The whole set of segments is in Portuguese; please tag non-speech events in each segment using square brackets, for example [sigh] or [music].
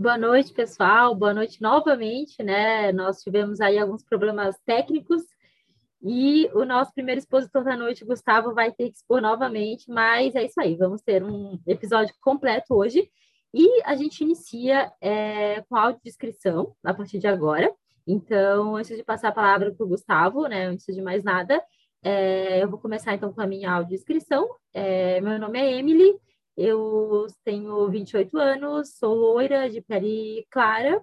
Boa noite, pessoal. Boa noite novamente, né? Nós tivemos aí alguns problemas técnicos e o nosso primeiro expositor da noite, Gustavo, vai ter que expor novamente, mas é isso aí, vamos ter um episódio completo hoje. E a gente inicia é, com a audiodescrição a partir de agora. Então, antes de passar a palavra para o Gustavo, né, antes de mais nada, é, eu vou começar então com a minha audiodescrição. É, meu nome é Emily, eu tenho 28 anos, sou loira de pele clara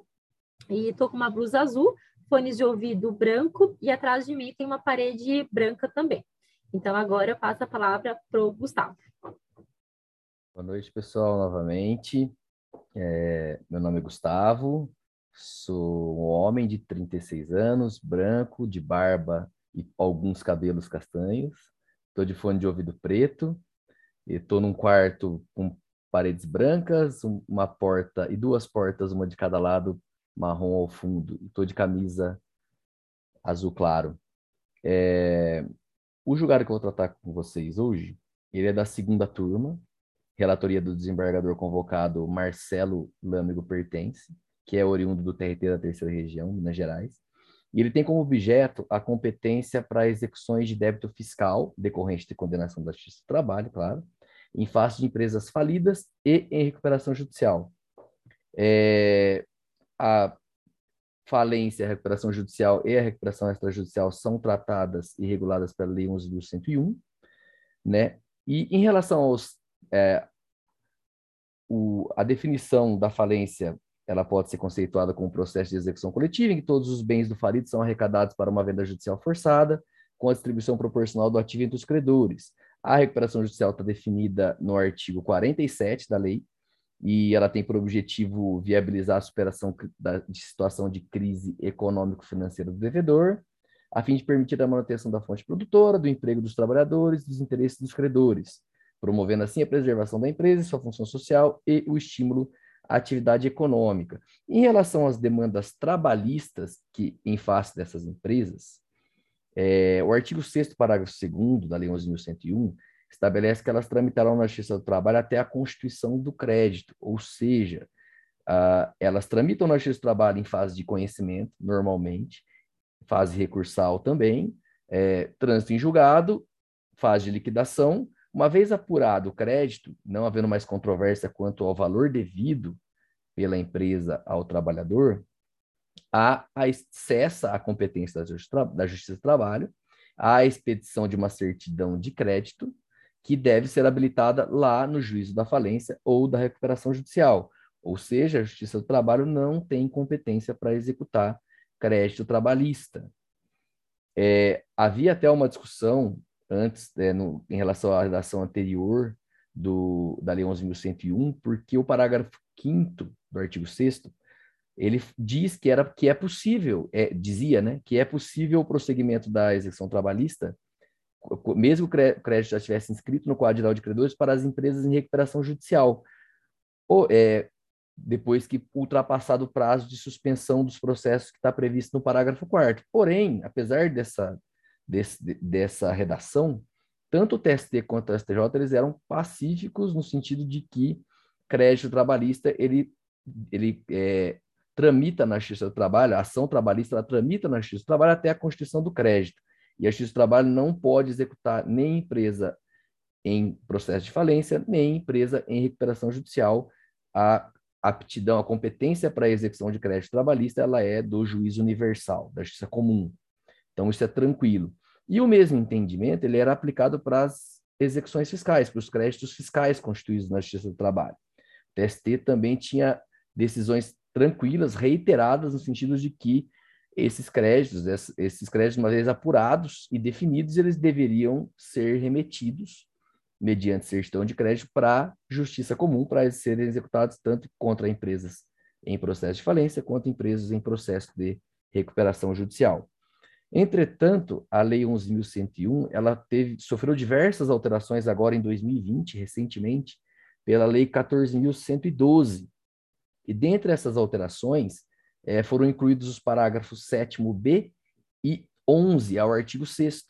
e estou com uma blusa azul fones de ouvido branco e atrás de mim tem uma parede branca também. Então agora eu passo a palavra para o Gustavo. Boa noite, pessoal, novamente. É, meu nome é Gustavo, sou um homem de 36 anos, branco, de barba e alguns cabelos castanhos. Estou de fone de ouvido preto. Estou num quarto com paredes brancas, uma porta e duas portas, uma de cada lado, marrom ao fundo. Estou de camisa azul claro. É... O julgado que eu vou tratar com vocês hoje, ele é da segunda turma, relatoria do desembargador convocado Marcelo Lâmigo Pertence, que é oriundo do TRT da Terceira Região, Minas Gerais. E ele tem como objeto a competência para execuções de débito fiscal, decorrente de condenação da Justiça do Trabalho, claro, em face de empresas falidas e em recuperação judicial. É, a falência, a recuperação judicial e a recuperação extrajudicial são tratadas e reguladas pela Lei 11.101, né? E em relação aos é, o, a definição da falência, ela pode ser conceituada como processo de execução coletiva em que todos os bens do falido são arrecadados para uma venda judicial forçada, com a distribuição proporcional do ativo entre os credores. A recuperação judicial está definida no artigo 47 da lei, e ela tem por objetivo viabilizar a superação da, de situação de crise econômico-financeira do devedor, a fim de permitir a manutenção da fonte produtora, do emprego dos trabalhadores, dos interesses dos credores, promovendo assim a preservação da empresa, sua função social e o estímulo à atividade econômica. Em relação às demandas trabalhistas que em face dessas empresas, é, o artigo 6 parágrafo 2 da Lei 11.101 estabelece que elas tramitarão na Justiça do Trabalho até a constituição do crédito, ou seja, uh, elas tramitam na Justiça do Trabalho em fase de conhecimento, normalmente, fase recursal também, é, trânsito em julgado, fase de liquidação. Uma vez apurado o crédito, não havendo mais controvérsia quanto ao valor devido pela empresa ao trabalhador, a cessa a competência da Justiça, da Justiça do Trabalho, a expedição de uma certidão de crédito que deve ser habilitada lá no juízo da falência ou da recuperação judicial. Ou seja, a Justiça do Trabalho não tem competência para executar crédito trabalhista. É, havia até uma discussão antes, é, no, em relação à redação anterior do, da Lei 11.101, porque o parágrafo 5 do artigo 6 ele diz que, era, que é possível, é, dizia né, que é possível o prosseguimento da execução trabalhista mesmo que o crédito já estivesse inscrito no quadro geral de credores para as empresas em recuperação judicial, ou, é, depois que ultrapassado o prazo de suspensão dos processos que está previsto no parágrafo 4 Porém, apesar dessa, desse, dessa redação, tanto o TST quanto o STJ eles eram pacíficos no sentido de que crédito trabalhista ele, ele é, tramita na Justiça do Trabalho, a ação trabalhista ela tramita na Justiça do Trabalho até a constituição do crédito. E a Justiça do Trabalho não pode executar nem empresa em processo de falência, nem empresa em recuperação judicial. A aptidão, a competência para a execução de crédito trabalhista, ela é do juiz universal, da justiça comum. Então, isso é tranquilo. E o mesmo entendimento, ele era aplicado para as execuções fiscais, para os créditos fiscais constituídos na Justiça do Trabalho. O TST também tinha decisões tranquilas, reiteradas, no sentido de que esses créditos, esses créditos, uma vez apurados e definidos, eles deveriam ser remetidos mediante certidão de crédito para justiça comum, para serem executados tanto contra empresas em processo de falência quanto empresas em processo de recuperação judicial. Entretanto, a Lei 11.101, ela teve, sofreu diversas alterações agora em 2020, recentemente, pela Lei 14.112. E dentre essas alterações, é, foram incluídos os parágrafos 7b e 11 ao artigo 6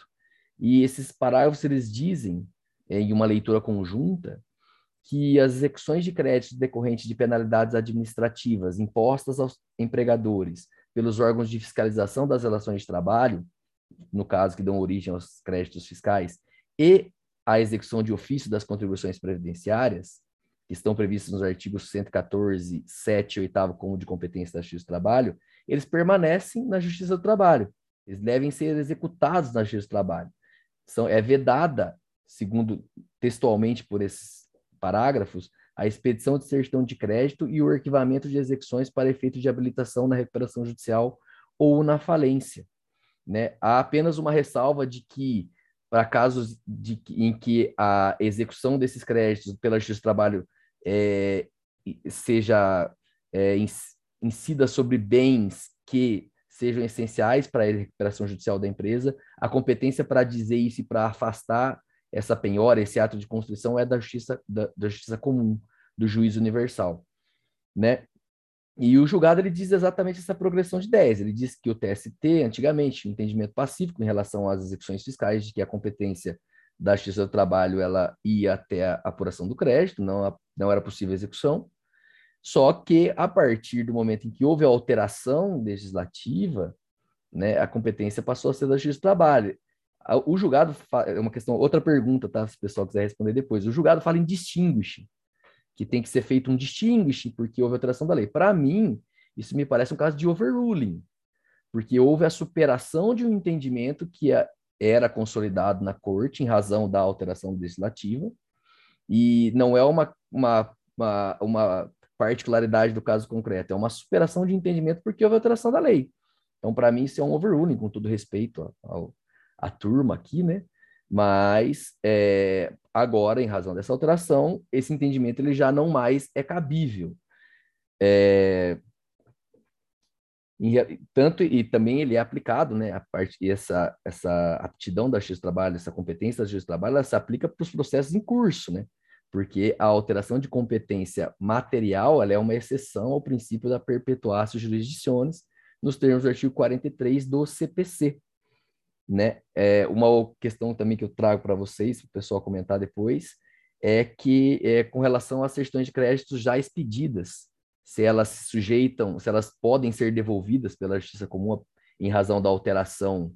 E esses parágrafos, eles dizem, é, em uma leitura conjunta, que as execuções de créditos decorrentes de penalidades administrativas impostas aos empregadores pelos órgãos de fiscalização das relações de trabalho, no caso que dão origem aos créditos fiscais, e a execução de ofício das contribuições previdenciárias, que estão previstos nos artigos 114, 7 e 8 como de competência da Justiça do Trabalho, eles permanecem na Justiça do Trabalho. Eles devem ser executados na Justiça do Trabalho. São, é vedada, segundo textualmente por esses parágrafos, a expedição de certidão de crédito e o arquivamento de execuções para efeito de habilitação na recuperação judicial ou na falência. Né? Há apenas uma ressalva de que, para casos de, em que a execução desses créditos pela Justiça do Trabalho é, seja é, incida sobre bens que sejam essenciais para a recuperação judicial da empresa, a competência para dizer isso e para afastar essa penhora, esse ato de construção é da justiça da, da justiça comum, do juiz universal, né? E o julgado ele diz exatamente essa progressão de ideias. Ele diz que o TST, antigamente, um entendimento pacífico em relação às execuções fiscais, de que a competência da Justiça do Trabalho ela ia até a apuração do crédito, não, não era possível execução. Só que a partir do momento em que houve a alteração legislativa, né, a competência passou a ser da Justiça do Trabalho. O julgado é uma questão, outra pergunta, tá? Se o pessoal quiser responder depois. O julgado fala em distinguish, que tem que ser feito um distinguish porque houve alteração da lei. Para mim, isso me parece um caso de overruling, porque houve a superação de um entendimento que é era consolidado na corte em razão da alteração legislativa, e não é uma, uma, uma, uma particularidade do caso concreto, é uma superação de entendimento porque houve alteração da lei. Então, para mim, isso é um overruling, com todo respeito à turma aqui, né? Mas é, agora, em razão dessa alteração, esse entendimento ele já não mais é cabível. É, em, tanto e também ele é aplicado, né, a parte essa essa aptidão da justiça do trabalho, essa competência da justiça do trabalho, ela se aplica para os processos em curso, né? Porque a alteração de competência material, ela é uma exceção ao princípio da perpetuatio jurisdictionis, nos termos do artigo 43 do CPC, né? É uma questão também que eu trago para vocês, para o pessoal comentar depois, é que é, com relação às certidões de créditos já expedidas, se elas se sujeitam, se elas podem ser devolvidas pela justiça comum em razão da alteração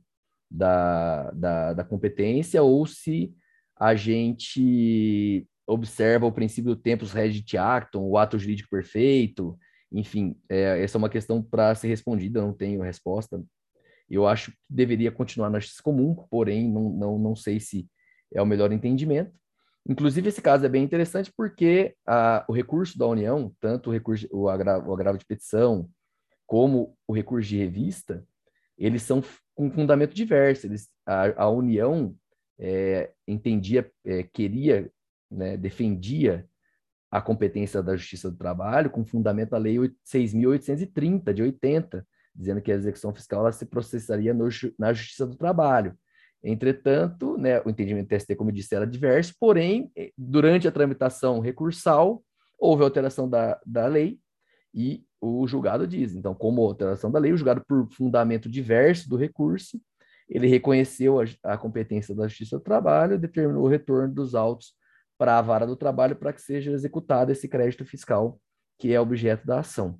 da, da, da competência, ou se a gente observa o princípio do tempus regit actum, o ato jurídico perfeito, enfim, é, essa é uma questão para ser respondida, não tenho resposta. Eu acho que deveria continuar na justiça comum, porém, não, não, não sei se é o melhor entendimento. Inclusive, esse caso é bem interessante porque a, o recurso da União, tanto o, recurso, o, agravo, o agravo de petição, como o recurso de revista, eles são com fundamento diverso. Eles, a, a União é, entendia, é, queria, né, defendia a competência da Justiça do Trabalho com fundamento da Lei 6.830, de 80, dizendo que a execução fiscal ela se processaria no, na Justiça do Trabalho. Entretanto, né, o entendimento do TST, como disse, era diverso, porém, eh, durante a tramitação recursal, houve alteração da, da lei e o julgado diz. Então, como alteração da lei, o julgado, por fundamento diverso do recurso, ele reconheceu a, a competência da Justiça do Trabalho, determinou o retorno dos autos para a vara do trabalho para que seja executado esse crédito fiscal que é objeto da ação.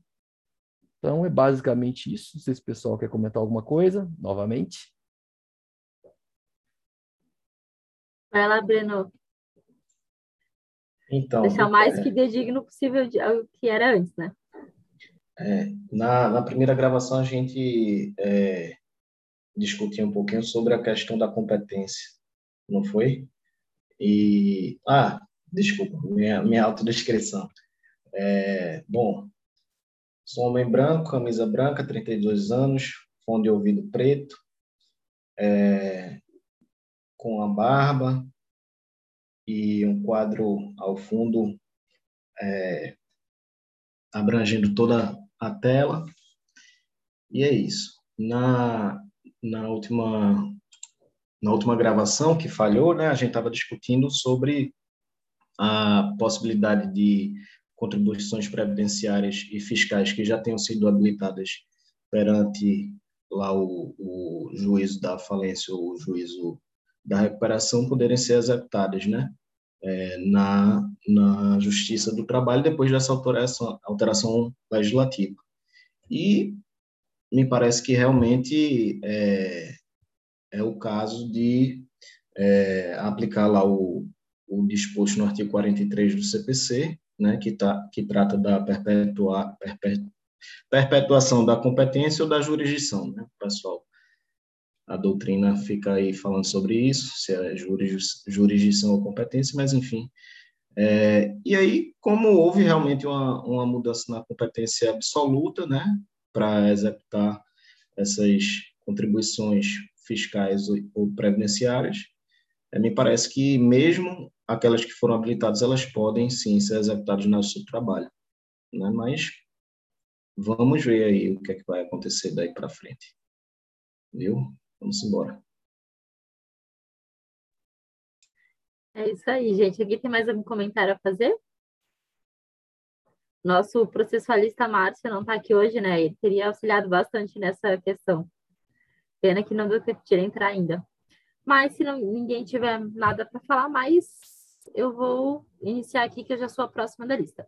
Então, é basicamente isso. Não sei se o pessoal quer comentar alguma coisa, novamente. Vai lá, Breno. Então, Deixar o mais é, fidedigno possível ao que era antes, né? É, na, na primeira gravação, a gente é, discutiu um pouquinho sobre a questão da competência, não foi? E. Ah, desculpa, minha, minha autodescrição. É, bom, sou homem branco, camisa branca, 32 anos, fone de ouvido preto, é, com a barba e um quadro ao fundo é, abrangendo toda a tela. E é isso. Na, na, última, na última gravação que falhou, né, a gente estava discutindo sobre a possibilidade de contribuições previdenciárias e fiscais que já tenham sido habilitadas perante lá o, o juízo da falência ou o juízo da recuperação poderem ser executadas, né? é, na, na Justiça do Trabalho depois dessa alteração, alteração legislativa. E me parece que realmente é, é o caso de é, aplicar lá o, o disposto no artigo 43 do CPC, né, que, tá, que trata da perpetua, perpetuação da competência ou da jurisdição, né, pessoal? A doutrina fica aí falando sobre isso, se é jurisdição ou competência, mas enfim. É, e aí, como houve realmente uma, uma mudança na competência absoluta, né, para executar essas contribuições fiscais ou previdenciárias, é, me parece que mesmo aquelas que foram habilitadas, elas podem sim ser executadas no nosso trabalho. Né? Mas vamos ver aí o que é que vai acontecer daí para frente. Viu? Vamos embora. É isso aí, gente. Alguém tem mais algum comentário a fazer? Nosso processualista Márcio não está aqui hoje, né? Ele teria auxiliado bastante nessa questão. Pena que não deu tempo de entrar ainda. Mas se não, ninguém tiver nada para falar mais, eu vou iniciar aqui, que eu já sou a próxima da lista.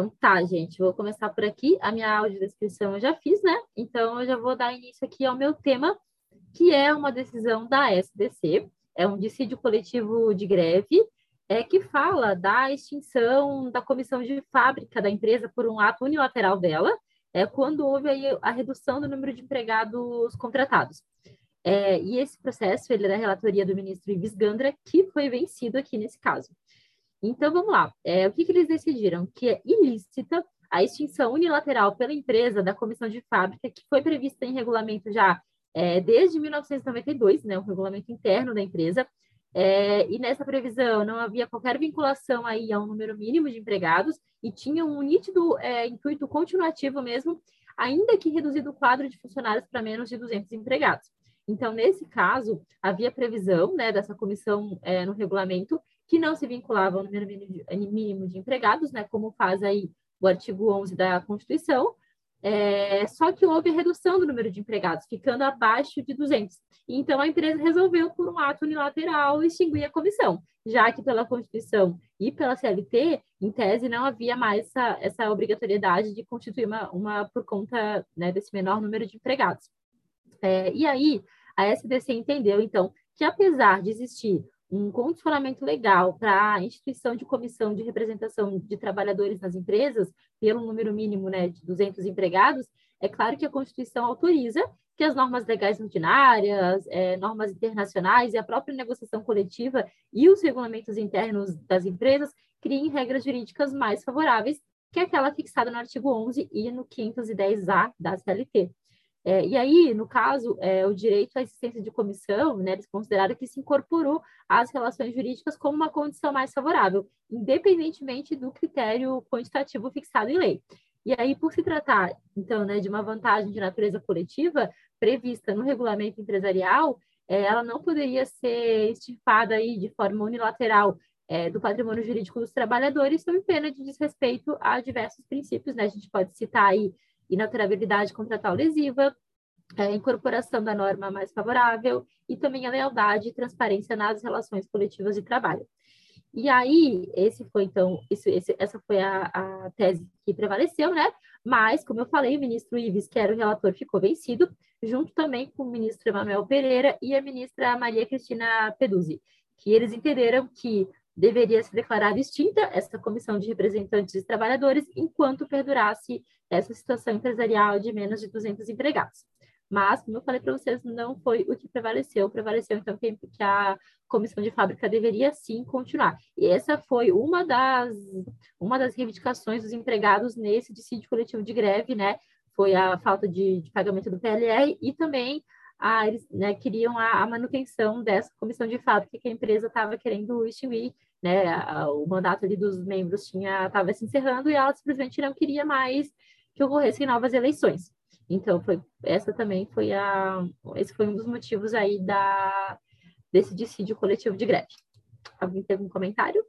Então tá, gente, vou começar por aqui. A minha audiodescrição eu já fiz, né? Então eu já vou dar início aqui ao meu tema, que é uma decisão da SDC, é um dissídio coletivo de greve, é que fala da extinção da comissão de fábrica da empresa por um ato unilateral dela, é quando houve a redução do número de empregados contratados. É, e esse processo ele é da relatoria do ministro Ives Gandra, que foi vencido aqui nesse caso. Então, vamos lá. É, o que, que eles decidiram? Que é ilícita a extinção unilateral pela empresa da comissão de fábrica, que foi prevista em regulamento já é, desde 1992, né, o regulamento interno da empresa, é, e nessa previsão não havia qualquer vinculação aí a um número mínimo de empregados e tinha um nítido é, intuito continuativo mesmo, ainda que reduzido o quadro de funcionários para menos de 200 empregados. Então, nesse caso, havia previsão né, dessa comissão é, no regulamento que não se vinculava ao número mínimo de empregados, né, como faz aí o artigo 11 da Constituição, é, só que houve redução do número de empregados, ficando abaixo de 200. Então, a empresa resolveu, por um ato unilateral, extinguir a comissão, já que pela Constituição e pela CLT, em tese, não havia mais essa, essa obrigatoriedade de constituir uma, uma por conta né, desse menor número de empregados. É, e aí, a SDC entendeu, então, que apesar de existir um condicionamento legal para a instituição de comissão de representação de trabalhadores nas empresas, pelo número mínimo né, de 200 empregados, é claro que a Constituição autoriza que as normas legais ordinárias, é, normas internacionais e a própria negociação coletiva e os regulamentos internos das empresas criem regras jurídicas mais favoráveis que aquela fixada no artigo 11 e no 510-A da CLT. É, e aí, no caso, é, o direito à existência de comissão, né, eles consideraram que se incorporou às relações jurídicas como uma condição mais favorável, independentemente do critério quantitativo fixado em lei. E aí, por se tratar, então, né, de uma vantagem de natureza coletiva prevista no regulamento empresarial, é, ela não poderia ser extirpada aí de forma unilateral é, do patrimônio jurídico dos trabalhadores, sob pena de desrespeito a diversos princípios, né? A gente pode citar aí inaturabilidade contratual lesiva, é, incorporação da norma mais favorável e também a lealdade e transparência nas relações coletivas de trabalho. E aí, esse foi, então, isso, esse, essa foi a, a, tese que prevaleceu, né? Mas, como eu falei, o ministro Ives, que era o relator, ficou vencido, junto também com o ministro Emanuel Pereira e a ministra Maria Cristina Peduzzi, que eles entenderam que deveria ser declarada extinta essa comissão de representantes de trabalhadores enquanto perdurasse essa situação empresarial de menos de 200 empregados. Mas, como eu falei para vocês, não foi o que prevaleceu. Prevaleceu, então, que, a comissão de fábrica deveria sim continuar. E essa foi uma das, uma das reivindicações dos empregados nesse dissídio coletivo de greve, né? Foi a falta de, de pagamento do PLR e também a, eles né, queriam a, a, manutenção dessa comissão de fábrica que a empresa estava querendo extinguir, né? A, o mandato ali dos membros tinha estava se encerrando e ela simplesmente não queria mais que ocorressem novas eleições. Então, foi, essa também foi a, esse foi um dos motivos aí da, desse dissídio coletivo de greve. Alguém tem algum comentário?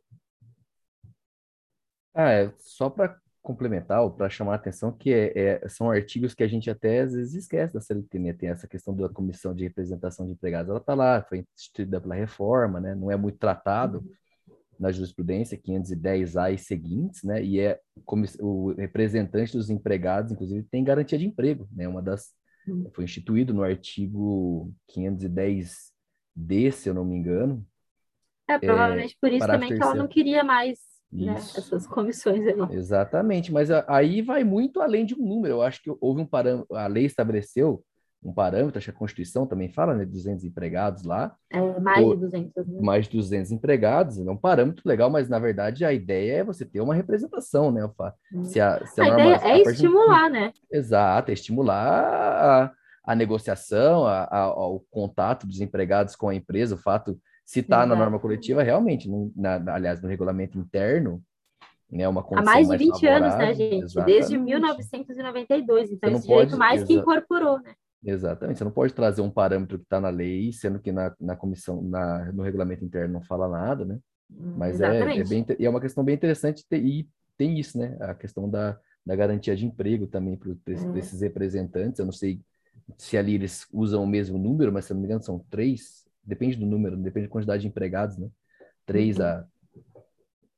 Ah, é, só para complementar para chamar a atenção que é, é, são artigos que a gente até às vezes esquece da CLT, né? Tem essa questão da comissão de representação de empregados, ela está lá, foi instituída pela reforma, né? Não é muito tratado uhum. Na jurisprudência 510A e seguintes, né? E é o representante dos empregados, inclusive, tem garantia de emprego, né? Uma das uhum. foi instituído no artigo 510D, se eu não me engano. É, provavelmente é, por isso também que ela não queria mais né? essas comissões aí. Exatamente, mas aí vai muito além de um número. Eu acho que houve um parâmetro, a lei estabeleceu um parâmetro, acho que a Constituição também fala, né, 200 empregados lá. É, mais ou, de 200. Né? Mais de 200 empregados, é um parâmetro legal, mas na verdade a ideia é você ter uma representação, né, Alfa? Hum. Se a, se a, a norma, ideia é a estimular, de... né? Exato, é estimular a, a negociação, o contato dos empregados com a empresa, o fato se está na norma coletiva, realmente, no, na, aliás, no regulamento interno, né, uma Há mais de 20 mais anos, né, gente? Exatamente. Desde 1992. Então, esse direito mais que incorporou, né? Exatamente. Você não pode trazer um parâmetro que está na lei, sendo que na, na comissão, na, no regulamento interno não fala nada, né? Hum, Mas é, é, bem, é uma questão bem interessante ter, e tem isso, né? A questão da, da garantia de emprego também para é. esses representantes. Eu não sei se ali eles usam o mesmo número, mas se não me engano são três depende do número, depende da quantidade de empregados, né? Três uhum. a,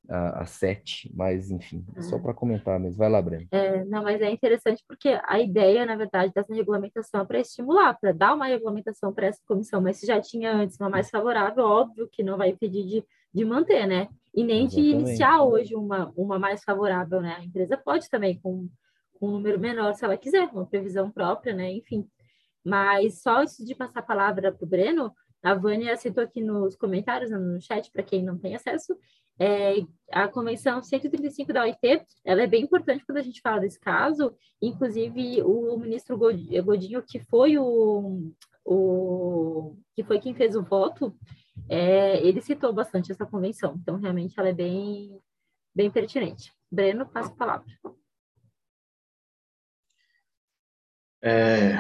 a, a, sete, mas enfim, uhum. só para comentar mesmo. Vai lá, Breno. É, não, mas é interessante porque a ideia, na verdade, dessa regulamentação é para estimular, para dar uma regulamentação para essa comissão, mas se já tinha antes uma mais favorável, óbvio que não vai impedir de, de manter, né? E nem Exatamente. de iniciar hoje uma, uma mais favorável, né? A empresa pode também, com, com um número menor, se ela quiser, uma previsão própria, né? Enfim. Mas só antes de passar a palavra para o Breno, a Vânia citou aqui nos comentários, no chat, para quem não tem acesso, é, a Convenção 135 da OIT, ela é bem importante quando a gente fala desse caso, inclusive o ministro Godinho, que foi o, o que foi quem fez o voto, é, ele citou bastante essa convenção, então realmente ela é bem, bem pertinente. Breno, passa a palavra. É,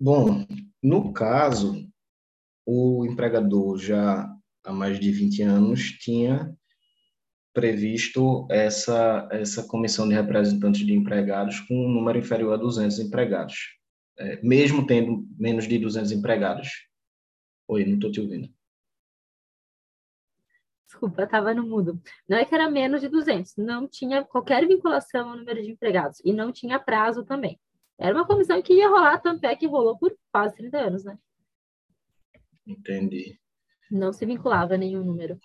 bom, no caso, o empregador já há mais de 20 anos tinha previsto essa, essa comissão de representantes de empregados com um número inferior a 200 empregados, é, mesmo tendo menos de 200 empregados. Oi, não estou te ouvindo. Desculpa, estava no mudo. Não é que era menos de 200, não tinha qualquer vinculação ao número de empregados e não tinha prazo também. Era uma comissão que ia rolar, tanto é que rolou por quase 30 anos, né? Entendi. Não se vinculava a nenhum número.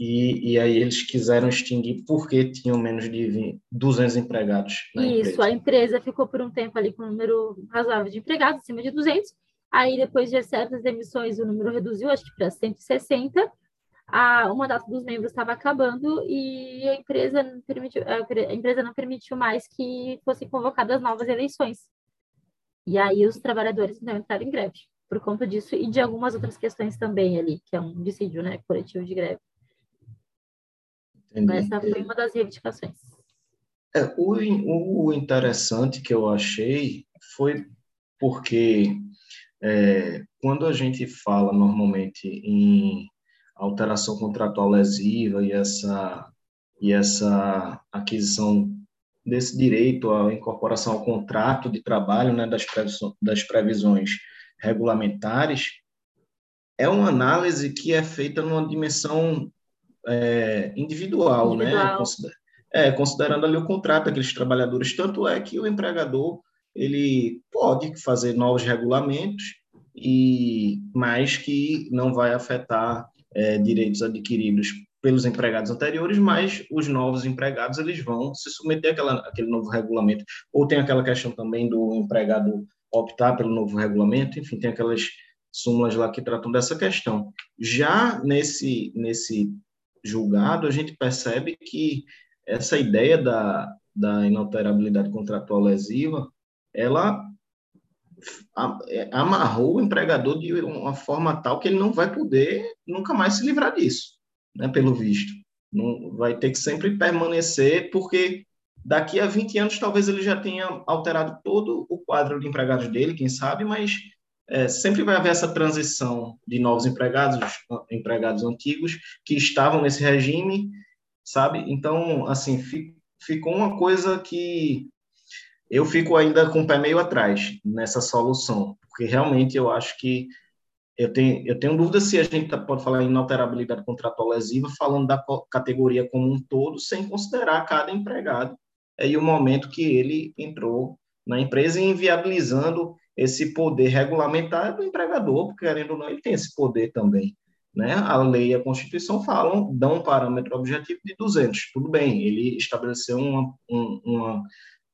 E, e aí eles quiseram extinguir porque tinham menos de 20, 200 empregados na Isso, empresa. a empresa ficou por um tempo ali com um número razoável de empregados, acima de 200. Aí, depois de certas demissões, o número reduziu, acho que para 160. A, o mandato dos membros estava acabando e a empresa, não permitiu, a empresa não permitiu mais que fossem convocadas novas eleições. E aí os trabalhadores então entraram em greve por conta disso e de algumas outras questões também ali, que é um dissídio, né, coletivo de greve. Entendi. Essa foi uma das reivindicações. É, o, o interessante que eu achei foi porque é, quando a gente fala normalmente em alteração contratual lesiva e essa e essa aquisição desse direito à incorporação ao contrato de trabalho, né, das, previsões, das previsões regulamentares, é uma análise que é feita numa dimensão é, individual, né? individual. né? É, considerando ali o contrato daqueles trabalhadores. Tanto é que o empregador ele pode fazer novos regulamentos, e mais que não vai afetar é, direitos adquiridos pelos empregados anteriores, mas os novos empregados eles vão se submeter àquela, àquele novo regulamento. Ou tem aquela questão também do empregado optar pelo novo regulamento, enfim, tem aquelas súmulas lá que tratam dessa questão. Já nesse, nesse julgado, a gente percebe que essa ideia da, da inalterabilidade contratual lesiva, ela é, amarrou o empregador de uma forma tal que ele não vai poder nunca mais se livrar disso, né, pelo visto. Não, vai ter que sempre permanecer, porque Daqui a 20 anos, talvez ele já tenha alterado todo o quadro de empregados dele, quem sabe, mas é, sempre vai haver essa transição de novos empregados, empregados antigos, que estavam nesse regime, sabe? Então, assim, ficou uma coisa que eu fico ainda com o pé meio atrás nessa solução, porque realmente eu acho que eu tenho, eu tenho dúvida se a gente tá, pode falar em inalterabilidade contratual lesiva, falando da categoria como um todo, sem considerar cada empregado e o momento que ele entrou na empresa inviabilizando esse poder regulamentar do empregador, porque, querendo ou não, ele tem esse poder também. Né? A lei e a Constituição falam, dão um parâmetro objetivo de 200. Tudo bem, ele estabeleceu uma, um, uma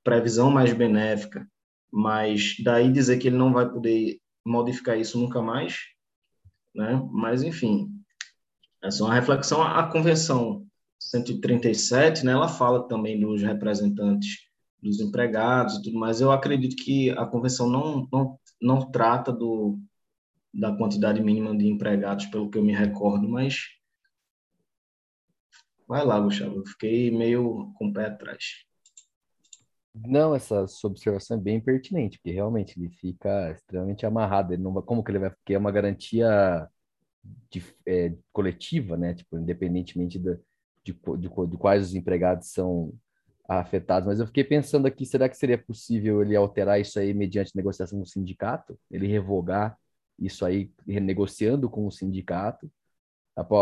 previsão mais benéfica, mas daí dizer que ele não vai poder modificar isso nunca mais, né? Mas, enfim, é uma reflexão. A Convenção 137, né, ela fala também dos representantes dos empregados e tudo mais. Eu acredito que a convenção não, não, não trata do, da quantidade mínima de empregados, pelo que eu me recordo, mas vai lá, Gustavo, eu fiquei meio com o pé atrás. Não, essa sua observação é bem pertinente, porque realmente ele fica extremamente amarrado. Ele não como que ele vai? Porque é uma garantia de, é, coletiva, né? Tipo, independentemente de, de, de, de quais os empregados são afetados, mas eu fiquei pensando aqui, será que seria possível ele alterar isso aí mediante negociação com o sindicato? Ele revogar isso aí, renegociando com o sindicato? Ah, pô,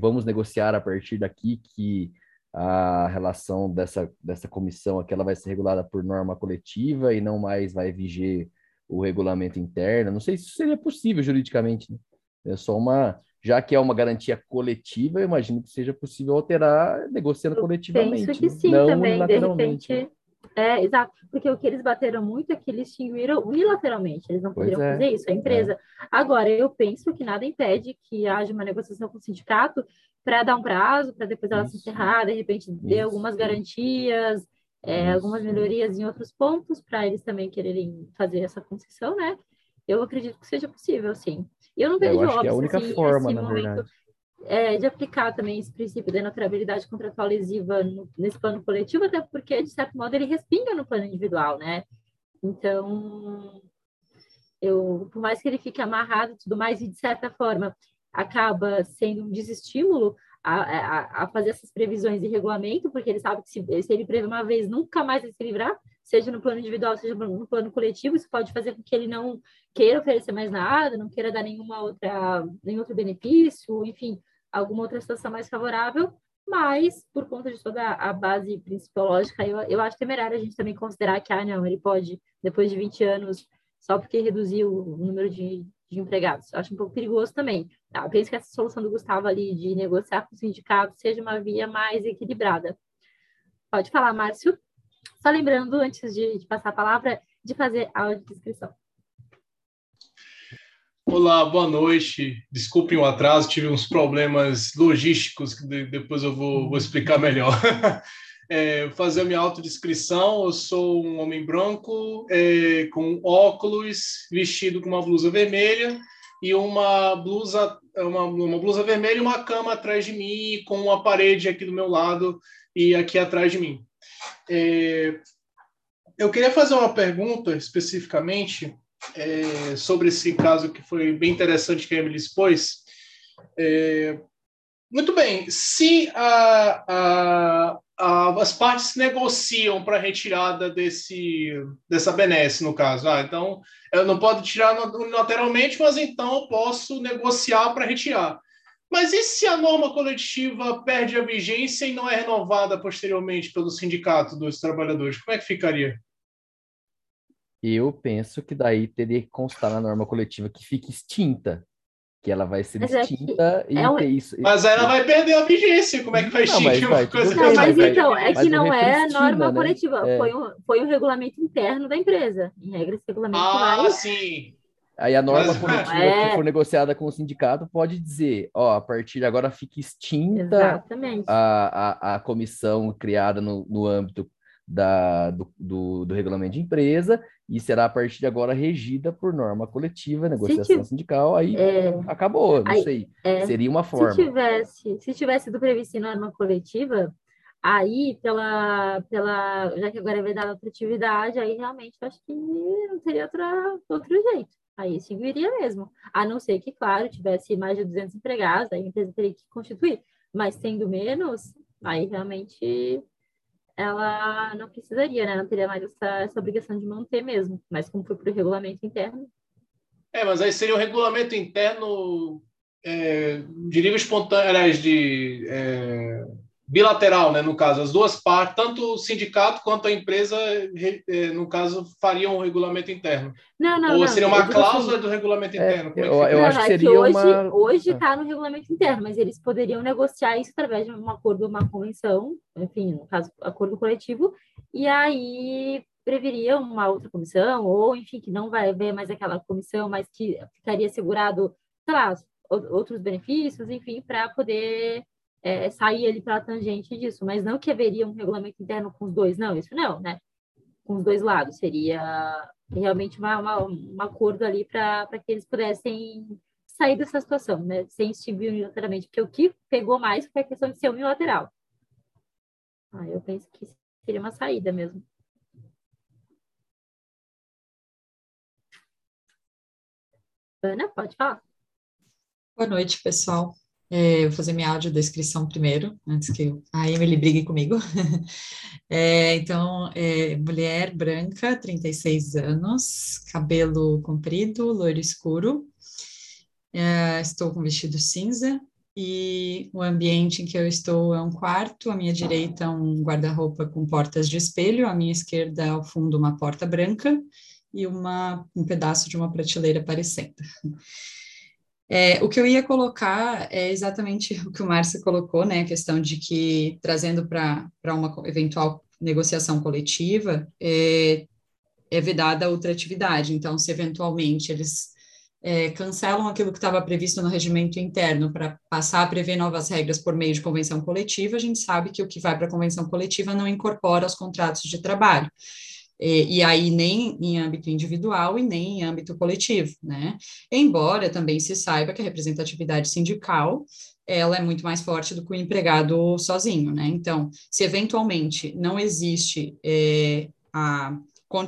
vamos negociar a partir daqui que a relação dessa, dessa comissão aqui ela vai ser regulada por norma coletiva e não mais vai viger o regulamento interno. Não sei se isso seria possível juridicamente. Né? É só uma já que é uma garantia coletiva, eu imagino que seja possível alterar negociando eu coletivamente. Penso que sim, não também, de repente. É, exato, porque o que eles bateram muito é que eles extinguiram unilateralmente, eles não poderiam é, fazer isso, a empresa. É. Agora, eu penso que nada impede que haja uma negociação com o sindicato para dar um prazo, para depois ela isso. se encerrar, de repente dê algumas garantias, é, algumas melhorias em outros pontos, para eles também quererem fazer essa concessão, né? Eu acredito que seja possível, sim. Eu não vejo, eu acho óbvio, que é a única assim, forma, na momento, verdade. É, de aplicar também esse princípio da naturalidade contratual lesiva no, nesse plano coletivo, até porque, de certo modo, ele respinga no plano individual, né? Então, eu, por mais que ele fique amarrado e tudo mais, e de certa forma acaba sendo um desestímulo a, a, a, fazer essas previsões de regulamento, porque ele sabe que se, se ele prever uma vez, nunca mais vai se livrar, seja no plano individual, seja no plano coletivo, isso pode fazer com que ele não queira oferecer mais nada, não queira dar nenhuma outra, nenhum outro benefício, enfim, alguma outra situação mais favorável, mas por conta de toda a base principológica, eu, eu acho temerário a gente também considerar que, ah, não, ele pode, depois de 20 anos, só porque reduziu o número de, de empregados. Eu acho um pouco perigoso também. Tá? Eu penso que essa solução do Gustavo ali de negociar com o sindicato seja uma via mais equilibrada. Pode falar, Márcio. Só lembrando, antes de, de passar a palavra, de fazer a audiodescrição. Olá, boa noite. Desculpem o atraso, tive uns problemas logísticos que depois eu vou, vou explicar melhor. [laughs] É, fazer a minha autodescrição, eu sou um homem branco, é, com óculos, vestido com uma blusa vermelha e uma blusa, uma, uma blusa vermelha e uma cama atrás de mim, com uma parede aqui do meu lado e aqui atrás de mim. É, eu queria fazer uma pergunta especificamente é, sobre esse caso que foi bem interessante que a Emily expôs. É, muito bem, se a, a, a, as partes negociam para retirada desse, dessa benesse, no caso, ah, então eu não posso tirar unilateralmente, mas então eu posso negociar para retirar. Mas e se a norma coletiva perde a vigência e não é renovada posteriormente pelo sindicato dos trabalhadores? Como é que ficaria? Eu penso que daí teria que constar na norma coletiva que fique extinta, que ela vai ser mas extinta é e é um... ter isso. Mas ela vai perder a vigência, como é que vai extinguir uma coisa Não, mas então, é que não é norma né? coletiva, é. foi, um, foi um regulamento interno da empresa. Em regra, esse regulamento ah, vai... sim. Aí a norma Mas, coletiva é... que for negociada com o sindicato pode dizer, ó, a partir de agora fica extinta a, a, a comissão criada no, no âmbito da, do, do, do, regulamento de empresa e será a partir de agora regida por norma coletiva, negociação se sindical, aí é... acabou, não aí, sei. É... Seria uma forma. Se tivesse, se tivesse sido previsto em norma coletiva, aí pela, pela já que agora é vedada a atividade, aí realmente eu acho que não teria outra, outro jeito. Aí seguiria mesmo. A não ser que, claro, tivesse mais de 200 empregados, aí a empresa teria que constituir. Mas tendo menos, aí realmente ela não precisaria, né? Não teria mais essa, essa obrigação de manter mesmo. Mas como foi para o regulamento interno. É, mas aí seria um regulamento interno é, de espontâneo, aliás, de é, bilateral, né? No caso, as duas partes, tanto o sindicato quanto a empresa, é, no caso, fariam um regulamento interno. Não, não, Ou não, seria uma cláusula assim, do regulamento é, interno? eu, eu não, acho que seria hoje, uma... Hoje está no regulamento interno, mas eles poderiam negociar isso através de um acordo, uma convenção, enfim, no caso, acordo coletivo, e aí preveria uma outra comissão, ou enfim, que não vai haver mais aquela comissão, mas que ficaria segurado, sei lá, outros benefícios, enfim, para poder é, sair ali para a tangente disso, mas não que haveria um regulamento interno com os dois, não, isso não, né? Com os dois lados, seria realmente uma, uma, um acordo ali para que eles pudessem sair dessa situação, né? Sem extinguir unilateralmente, porque o que pegou mais foi a questão de ser unilateral. Ah, eu penso que seria uma saída mesmo. Ana, pode falar. Boa noite, pessoal. É, vou fazer minha audiodescrição primeiro, antes que a Emily brigue comigo. [laughs] É, então, é, mulher branca, 36 anos, cabelo comprido, loiro escuro. É, estou com vestido cinza e o ambiente em que eu estou é um quarto. À minha direita, um guarda-roupa com portas de espelho. À minha esquerda, ao fundo, uma porta branca e uma, um pedaço de uma prateleira aparecendo. É, o que eu ia colocar é exatamente [laughs] o que o Márcio colocou, né, a questão de que, trazendo para uma eventual negociação coletiva, é, é vedada a outra atividade. Então, se eventualmente eles é, cancelam aquilo que estava previsto no regimento interno para passar a prever novas regras por meio de convenção coletiva, a gente sabe que o que vai para a convenção coletiva não incorpora os contratos de trabalho. E, e, aí nem em âmbito individual e nem em âmbito coletivo, né? Embora também se saiba que a representatividade sindical ela é muito mais forte do que o empregado sozinho, né? Então, se eventualmente não existe é, a,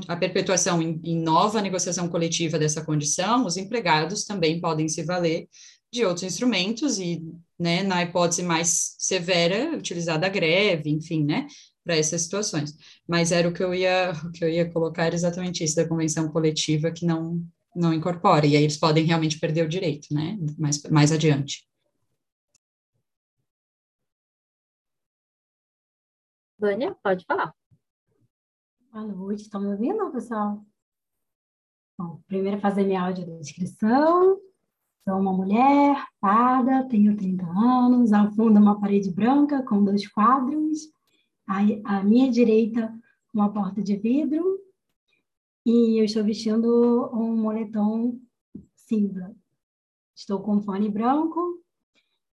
a perpetuação em, em nova negociação coletiva dessa condição, os empregados também podem se valer de outros instrumentos e, né, na hipótese mais severa, utilizada a greve, enfim, né, para essas situações. Mas era o que eu ia, o que eu ia colocar exatamente isso da convenção coletiva que não não incorpora, e aí eles podem realmente perder o direito, né, mais, mais adiante. Vânia, pode falar. Boa noite, estão me ouvindo, pessoal? Bom, primeiro fazer minha audiodescrição. Sou uma mulher, parda, tenho 30 anos, ao fundo uma parede branca com dois quadros, à, minha direita uma porta de vidro e eu estou vestindo um moletom cinza. Estou com fone branco.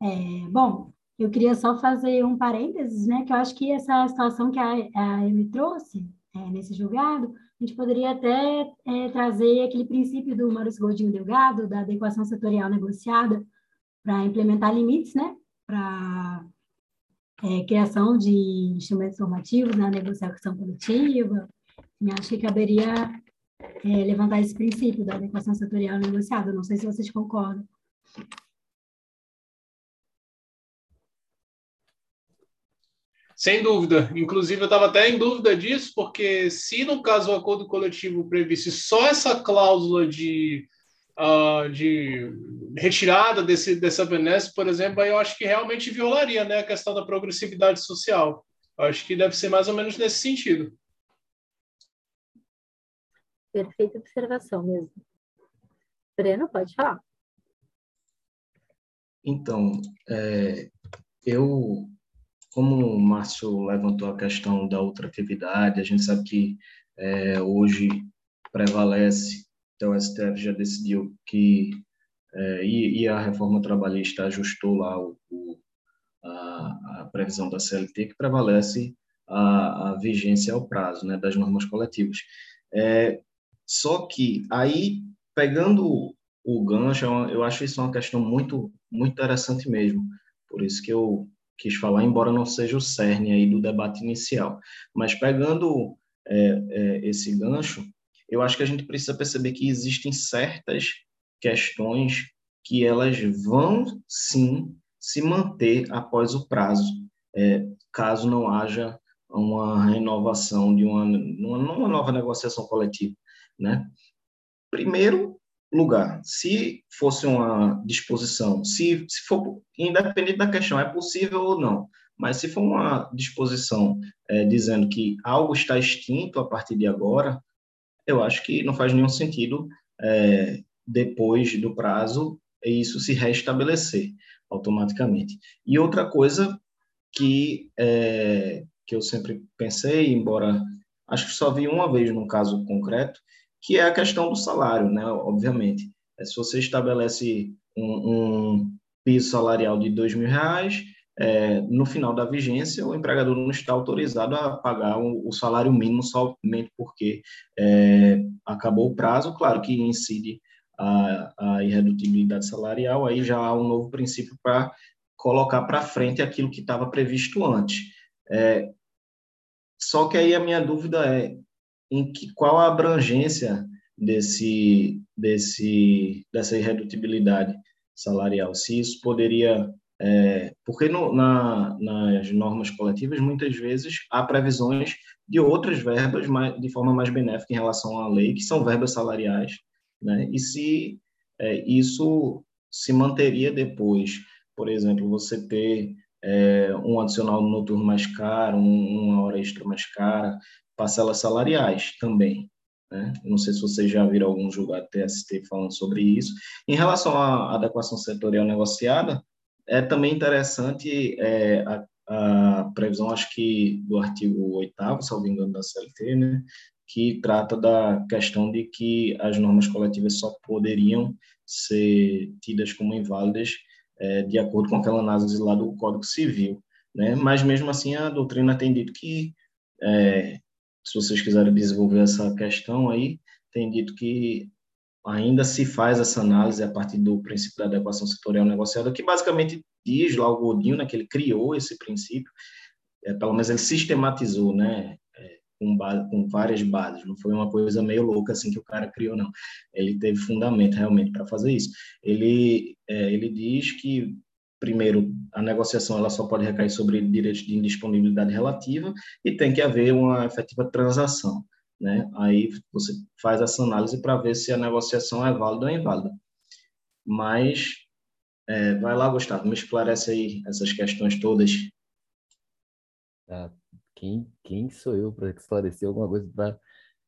É, bom, eu queria só fazer um parênteses, né? Que eu acho que essa situação que a, a Amy trouxe é, nesse julgado, a gente poderia até é, trazer aquele princípio do Maurício Godinho Delgado, da adequação setorial negociada, para implementar limites, né? Para é, criação de instrumentos normativos na negociação coletiva. Acho que caberia é, levantar esse princípio da adequação setorial negociada. Não sei se vocês concordam. Sem dúvida. Inclusive, eu estava até em dúvida disso, porque se no caso o acordo coletivo previsse só essa cláusula de uh, de retirada desse, dessa benesse, por exemplo, aí eu acho que realmente violaria né, a questão da progressividade social. Eu acho que deve ser mais ou menos nesse sentido. Perfeita observação mesmo. Breno, pode falar. Então, é, eu, como o Márcio levantou a questão da outra atividade, a gente sabe que é, hoje prevalece então, o STF já decidiu que, é, e, e, a reforma trabalhista ajustou lá o, o, a, a, previsão da CLT, que prevalece a, a vigência ao prazo né, das normas coletivas. É, só que aí, pegando o gancho, é eu acho isso uma questão muito, muito interessante mesmo. Por isso que eu quis falar, embora não seja o cerne aí do debate inicial. Mas pegando é, é, esse gancho, eu acho que a gente precisa perceber que existem certas questões que elas vão sim se manter após o prazo, é, caso não haja uma renovação de uma, uma nova negociação coletiva, né? Primeiro lugar, se fosse uma disposição, se, se for, independente da questão, é possível ou não, mas se for uma disposição é, dizendo que algo está extinto a partir de agora, eu acho que não faz nenhum sentido é, depois do prazo isso se restabelecer automaticamente. E outra coisa que é, que eu sempre pensei, embora acho que só vi uma vez num caso concreto, que é a questão do salário, né? Obviamente, é, se você estabelece um, um piso salarial de dois mil reais, é, no final da vigência, o empregador não está autorizado a pagar o, o salário mínimo somente porque é, acabou o prazo, claro que incide a, a irredutibilidade salarial, aí já há um novo princípio para colocar para frente aquilo que estava previsto antes. É, só que aí a minha dúvida é em que qual a abrangência desse desse dessa irredutibilidade salarial, se isso poderia é, porque no, na, nas normas coletivas muitas vezes há previsões de outras verbas mais, de forma mais benéfica em relação à lei, que são verbas salariais, né? E se é, isso se manteria depois, por exemplo, você ter é, um adicional noturno mais caro, um, uma hora extra mais cara, parcelas salariais também. Né? Não sei se vocês já viram algum julgado TST falando sobre isso. Em relação à adequação setorial negociada, é também interessante é, a, a, previsão, acho que do artigo 8 salvo engano, da CLT, né? que trata da questão de que as normas coletivas só poderiam ser tidas como inválidas é, de acordo com aquela análise lá do Código Civil. Né? Mas, mesmo assim, a doutrina tem dito que, é, se vocês quiserem desenvolver essa questão aí, tem dito que ainda se faz essa análise a partir do princípio da adequação setorial negociada, que basicamente diz lá o Godinho, né, que ele criou esse princípio, é, pelo menos ele sistematizou, né, com, base, com várias bases, não foi uma coisa meio louca assim que o cara criou, não. Ele teve fundamento realmente para fazer isso. Ele, é, ele diz que, primeiro, a negociação ela só pode recair sobre direitos de indisponibilidade relativa e tem que haver uma efetiva transação. Né? Aí você faz essa análise para ver se a negociação é válida ou inválida. Mas, é, vai lá, Gustavo, me esclarece aí essas questões todas. Tá, quem, quem sou eu para esclarecer alguma coisa para.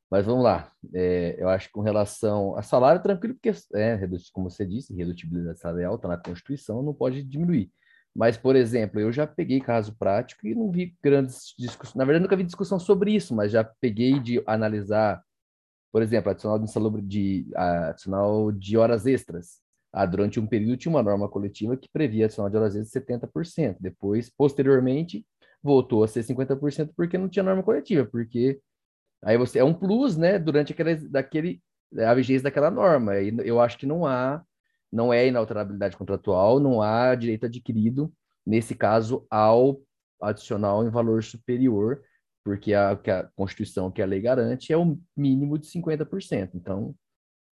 Mas vamos lá. É, eu acho que com relação a salário, tranquilo, porque, é, como você disse, redutibilidade salarial está na Constituição, não pode diminuir. Mas, por exemplo, eu já peguei caso prático e não vi grandes discussões. Na verdade, nunca vi discussão sobre isso, mas já peguei de analisar, por exemplo, adicional de, de, adicional de horas extras. Ah, durante um período tinha uma norma coletiva que previa adicional de horas extras 70%. Depois, posteriormente, voltou a ser 50% porque não tinha norma coletiva, porque aí você é um plus, né, durante aquele, daquele, a vigência daquela norma. E eu acho que não há, não é inalterabilidade contratual, não há direito adquirido, nesse caso, ao adicional em valor superior, porque a, que a Constituição, que a lei garante, é o mínimo de 50%. Então,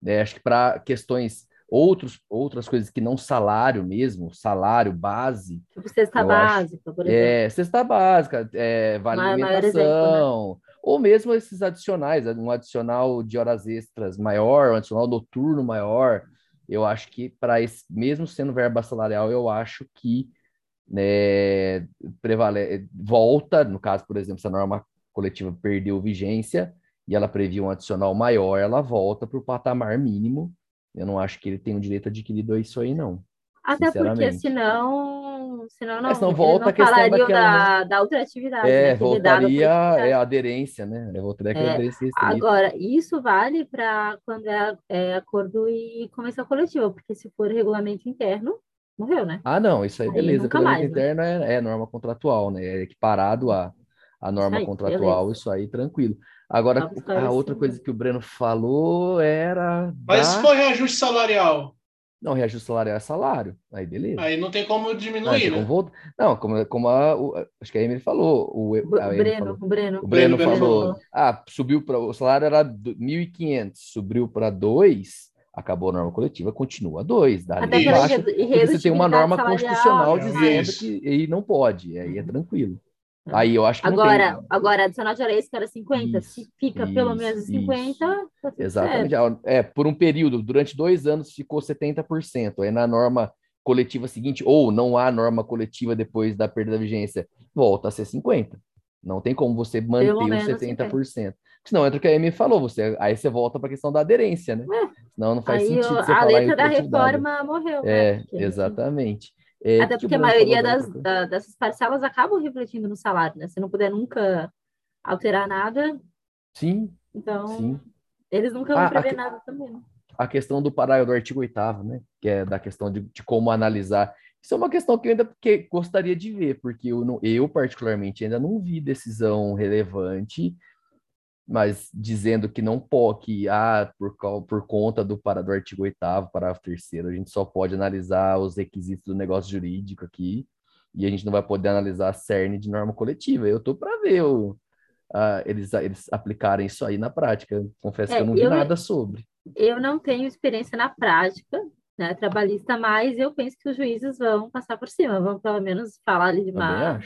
é, acho que para questões outros, outras coisas que não salário mesmo, salário base. Tipo cesta básica, acho, por exemplo. É, cesta básica, é, vale alimentação, exemplo, né? ou mesmo esses adicionais, um adicional de horas extras maior, um adicional noturno maior. Eu acho que para esse, mesmo sendo verba salarial, eu acho que né, prevale, volta, no caso, por exemplo, se a norma coletiva perdeu vigência e ela previa um adicional maior, ela volta para o patamar mínimo eu não acho que ele tem o direito adquirido a isso aí, não. Até porque senão, senão não, é, senão volta não a questão daquela, da, né? da outra atividade. É, né? voltaria é, a aderência, né? Eu voltaria é, aderência Agora, isso vale para quando é, é, acordo e convenção coletiva, porque se for regulamento interno, morreu, né? Ah, não, isso aí, aí beleza. Regulamento mais, né? interno né? é, é norma contratual, né? É equiparado a, a norma isso aí, contratual, beleza. isso aí, tranquilo. Agora, a outra coisa que o Breno falou era. Mas da... foi reajuste salarial. Não, reajuste salarial é salário. Aí, beleza. Aí não tem como diminuir, não, né? Como Não, como, como a, o, acho que a Emily falou. O, a Breno, falou, o Breno. O Breno, Breno falou. Breno. Ah, subiu para. O salário era 1.500, subiu para 2 acabou a norma coletiva, continua dois. Dali Até embaixo, você tem uma norma constitucional dizendo isso. que aí não pode, aí é tranquilo. Aí eu acho que agora, tem... agora adicional de extra era 50. Isso, Se fica isso, pelo menos 50, tá Exatamente. Certo. É, por um período, durante dois anos ficou 70%. Aí na norma coletiva seguinte, ou não há norma coletiva depois da perda da vigência, volta a ser 50%. Não tem como você manter os 70%. 50. Senão entra o que a Amy falou, você, aí você volta para a questão da aderência, né? É. Senão não faz aí sentido você a letra da reforma morreu. É, né? exatamente. É, Até porque a maioria das, da, dessas parcelas acabam refletindo no salário, né? Se não puder nunca alterar nada. Sim. Então, sim. eles nunca vão ah, prever a, nada também. Né? A questão do parágrafo do artigo 8 né? Que é da questão de, de, como analisar. Isso é uma questão que eu ainda que gostaria de ver, porque eu, não, eu, particularmente, ainda não vi decisão relevante mas dizendo que não pode, que ah, por, por conta do, para, do artigo 8 parágrafo 3 a gente só pode analisar os requisitos do negócio jurídico aqui, e a gente não vai poder analisar a cerne de norma coletiva. Eu tô para ver o, eles, eles aplicarem isso aí na prática. Confesso é, que eu não vi eu, nada sobre. Eu não tenho experiência na prática, né, trabalhista, mas eu penso que os juízes vão passar por cima, vão pelo menos falar ali de uma,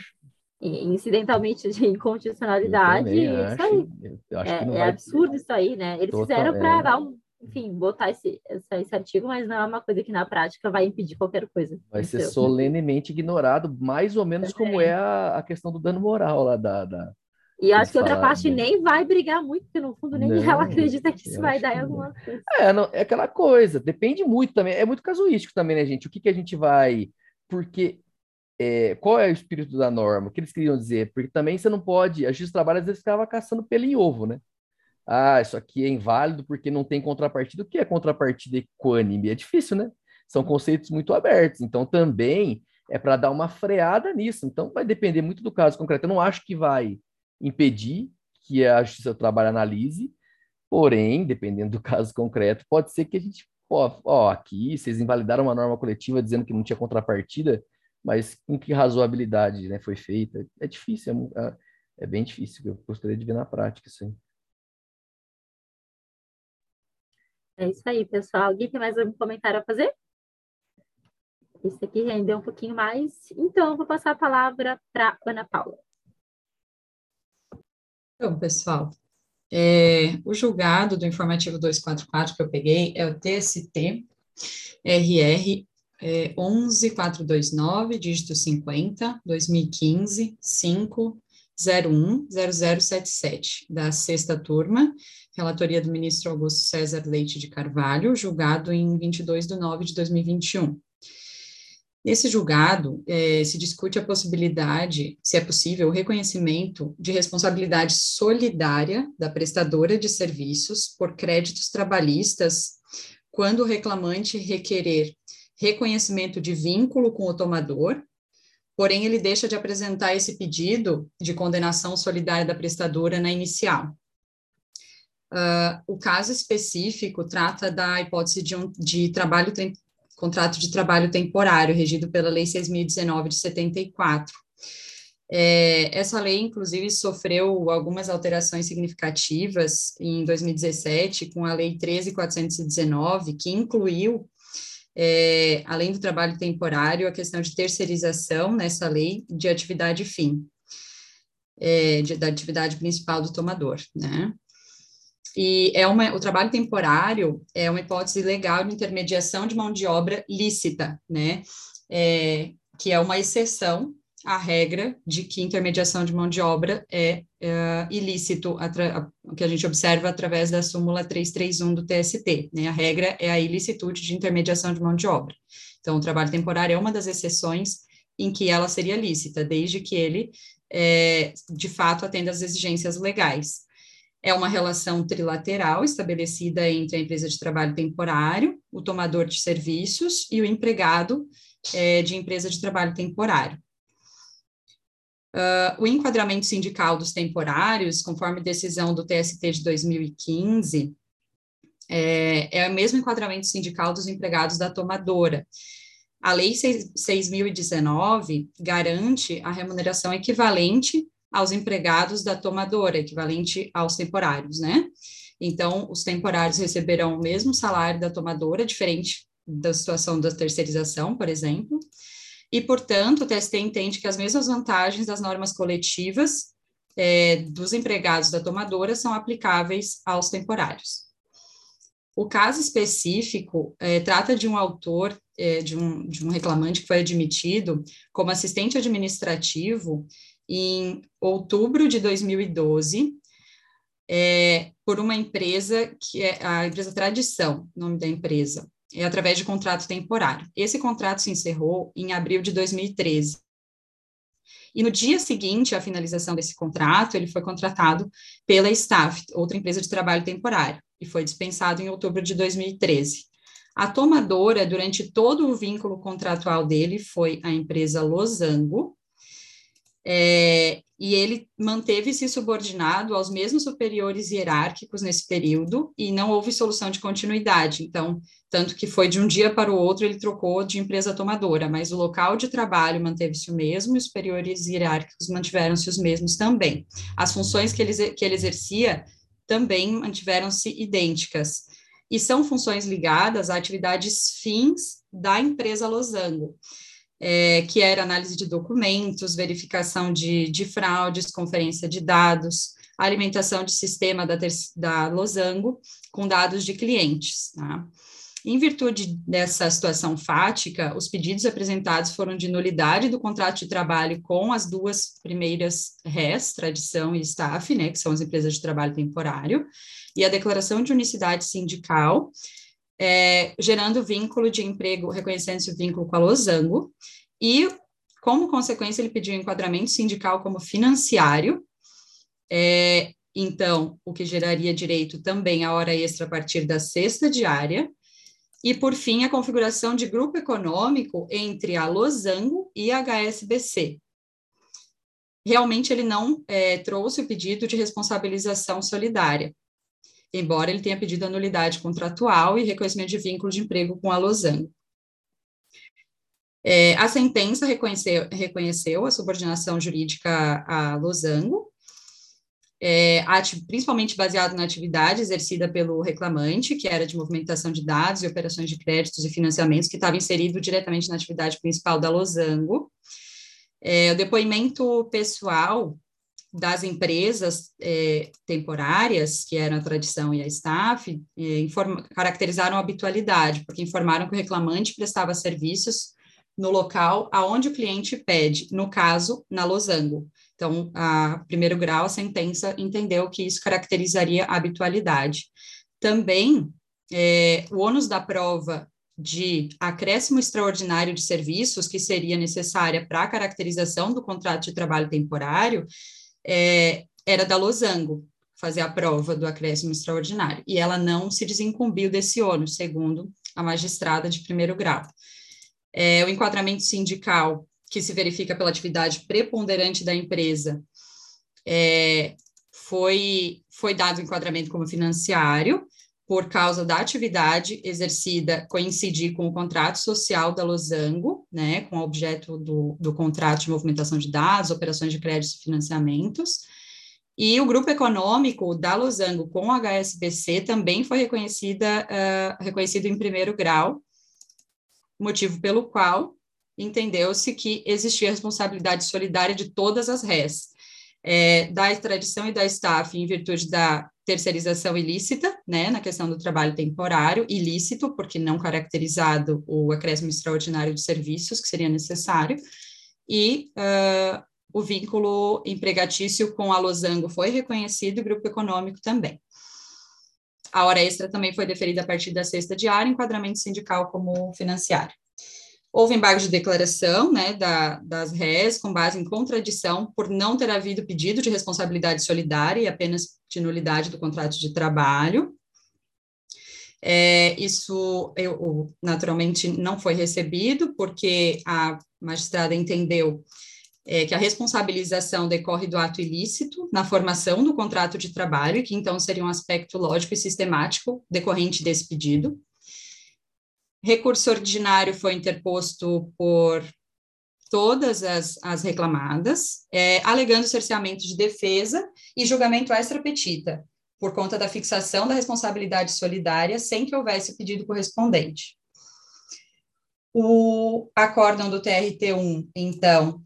incidentalmente [laughs] de inconstitucionalidade. Isso aí. é, é absurdo isso aí, né? Eles Total, fizeram para é... dar um, enfim, botar esse, esse artigo, mas não é uma coisa que na prática vai impedir qualquer coisa. Vai ser solenemente ignorado, mais ou menos como é a, a questão do dano moral lá da. da... E acho que outra parte nem vai brigar muito, porque no fundo nem não, ela acredita que isso vai dar em alguma coisa. É, não, é aquela coisa, depende muito também, é muito casuístico também, né, gente? O que, que a gente vai. Porque é, qual é o espírito da norma? O que eles queriam dizer? Porque também você não pode. A justiça do trabalho às vezes ficava caçando pelo em ovo, né? Ah, isso aqui é inválido porque não tem contrapartida. O que é contrapartida equânime? É difícil, né? São conceitos muito abertos. Então, também é para dar uma freada nisso. Então, vai depender muito do caso concreto. Eu não acho que vai impedir que a justiça do trabalho analise, porém, dependendo do [laughs] caso concreto, pode ser que a gente. Ó, ó, aqui vocês invalidaram uma norma coletiva dizendo que não tinha contrapartida mas com que razoabilidade né, foi feita? É difícil, é, é, é bem difícil. Eu gostaria de ver na prática isso aí. É isso aí, pessoal. Alguém tem mais algum comentário a fazer? Isso aqui rendeu um pouquinho mais. Então, eu vou passar a palavra para Ana Paula. Então, pessoal, é, o julgado do informativo 244 que eu peguei é o TST RR é 11429, dígito 50, 2015, 5, 01 0077, da sexta turma, relatoria do ministro Augusto César Leite de Carvalho, julgado em 22 de nove de 2021. Nesse julgado, eh, se discute a possibilidade, se é possível, o reconhecimento de responsabilidade solidária da prestadora de serviços por créditos trabalhistas quando o reclamante requerer reconhecimento de vínculo com o tomador, porém ele deixa de apresentar esse pedido de condenação solidária da prestadora na inicial. Uh, o caso específico trata da hipótese de, um, de trabalho contrato de trabalho temporário, regido pela Lei 6.019 de 74. É, essa lei, inclusive, sofreu algumas alterações significativas em 2017, com a Lei 13.419, que incluiu é, além do trabalho temporário, a questão de terceirização nessa lei de atividade fim, é, de, da atividade principal do tomador, né? E é uma, o trabalho temporário é uma hipótese legal de intermediação de mão de obra lícita, né? É, que é uma exceção à regra de que intermediação de mão de obra é, é ilícito, que a gente observa através da súmula 331 do TST, né? A regra é a ilicitude de intermediação de mão de obra. Então, o trabalho temporário é uma das exceções em que ela seria lícita, desde que ele, é, de fato, atenda às exigências legais. É uma relação trilateral estabelecida entre a empresa de trabalho temporário, o tomador de serviços e o empregado é, de empresa de trabalho temporário. Uh, o enquadramento sindical dos temporários, conforme decisão do TST de 2015, é, é o mesmo enquadramento sindical dos empregados da tomadora. A Lei 6.019 garante a remuneração equivalente aos empregados da tomadora, equivalente aos temporários, né? Então, os temporários receberão o mesmo salário da tomadora, diferente da situação da terceirização, por exemplo, e, portanto, o TST entende que as mesmas vantagens das normas coletivas é, dos empregados da tomadora são aplicáveis aos temporários. O caso específico é, trata de um autor, é, de, um, de um reclamante que foi admitido como assistente administrativo em outubro de 2012, é, por uma empresa que é a empresa Tradição, nome da empresa, através de contrato temporário. Esse contrato se encerrou em abril de 2013. E no dia seguinte à finalização desse contrato, ele foi contratado pela Staff, outra empresa de trabalho temporário, e foi dispensado em outubro de 2013. A tomadora, durante todo o vínculo contratual dele, foi a empresa Losango, é, e ele manteve-se subordinado aos mesmos superiores hierárquicos nesse período e não houve solução de continuidade. Então, tanto que foi de um dia para o outro ele trocou de empresa tomadora, mas o local de trabalho manteve-se o mesmo e os superiores hierárquicos mantiveram-se os mesmos também. As funções que ele, que ele exercia também mantiveram-se idênticas. E são funções ligadas a atividades fins da empresa Losango é, que era análise de documentos, verificação de, de fraudes, conferência de dados, alimentação de sistema da, da Losango com dados de clientes. Tá? Em virtude dessa situação fática, os pedidos apresentados foram de nulidade do contrato de trabalho com as duas primeiras RES, Tradição e Staff, né, que são as empresas de trabalho temporário, e a declaração de unicidade sindical, é, gerando vínculo de emprego, reconhecendo esse vínculo com a Losango, e, como consequência, ele pediu enquadramento sindical como financiário, é, então, o que geraria direito também à hora extra a partir da sexta diária, e, por fim, a configuração de grupo econômico entre a Losango e a HSBC. Realmente, ele não é, trouxe o pedido de responsabilização solidária, embora ele tenha pedido a nulidade contratual e reconhecimento de vínculo de emprego com a Losango. É, a sentença reconheceu, reconheceu, a subordinação jurídica a Losango, é, principalmente baseado na atividade exercida pelo reclamante, que era de movimentação de dados e operações de créditos e financiamentos, que estava inserido diretamente na atividade principal da Losango. É, o depoimento pessoal das empresas é, temporárias, que eram a tradição e a staff, é, caracterizaram a habitualidade, porque informaram que o reclamante prestava serviços no local aonde o cliente pede, no caso, na Losango. Então, a primeiro grau, a sentença entendeu que isso caracterizaria a habitualidade. Também, é, o ônus da prova de acréscimo extraordinário de serviços que seria necessária para a caracterização do contrato de trabalho temporário é, era da Losango, fazer a prova do acréscimo extraordinário, e ela não se desincumbiu desse ônus, segundo a magistrada de primeiro grau. É, o enquadramento sindical, que se verifica pela atividade preponderante da empresa, é, foi, foi dado enquadramento como financiário, por causa da atividade exercida coincidir com o contrato social da Losango, né, com o objeto do, do contrato de movimentação de dados, operações de créditos e financiamentos, e o grupo econômico da Losango com o HSBC também foi reconhecida, uh, reconhecido em primeiro grau, motivo pelo qual entendeu-se que existia responsabilidade solidária de todas as RES, é, da extradição e da staff em virtude da terceirização ilícita, né, na questão do trabalho temporário, ilícito, porque não caracterizado o acréscimo extraordinário de serviços que seria necessário, e uh, o vínculo empregatício com a Losango foi reconhecido e grupo econômico também. A hora extra também foi deferida a partir da sexta diária, enquadramento sindical como financiário. Houve embargo de declaração né, da, das RES com base em contradição por não ter havido pedido de responsabilidade solidária e apenas de nulidade do contrato de trabalho. É, isso, eu, naturalmente, não foi recebido, porque a magistrada entendeu é, que a responsabilização decorre do ato ilícito na formação do contrato de trabalho, que então seria um aspecto lógico e sistemático decorrente desse pedido. Recurso ordinário foi interposto por todas as, as reclamadas, é, alegando cerceamento de defesa e julgamento extra petita, por conta da fixação da responsabilidade solidária sem que houvesse pedido correspondente. O acórdão do TRT1, então,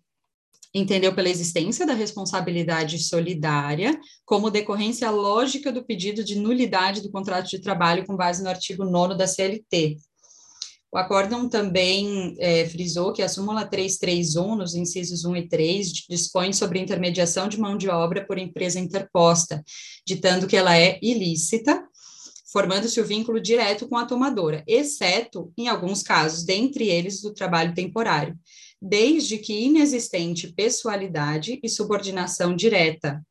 entendeu pela existência da responsabilidade solidária como decorrência lógica do pedido de nulidade do contrato de trabalho com base no artigo 9 da CLT. O acórdão também é, frisou que a súmula 331, nos incisos 1 e 3, dispõe sobre intermediação de mão de obra por empresa interposta, ditando que ela é ilícita, formando-se o vínculo direto com a tomadora, exceto em alguns casos, dentre eles do trabalho temporário, desde que inexistente pessoalidade e subordinação direta.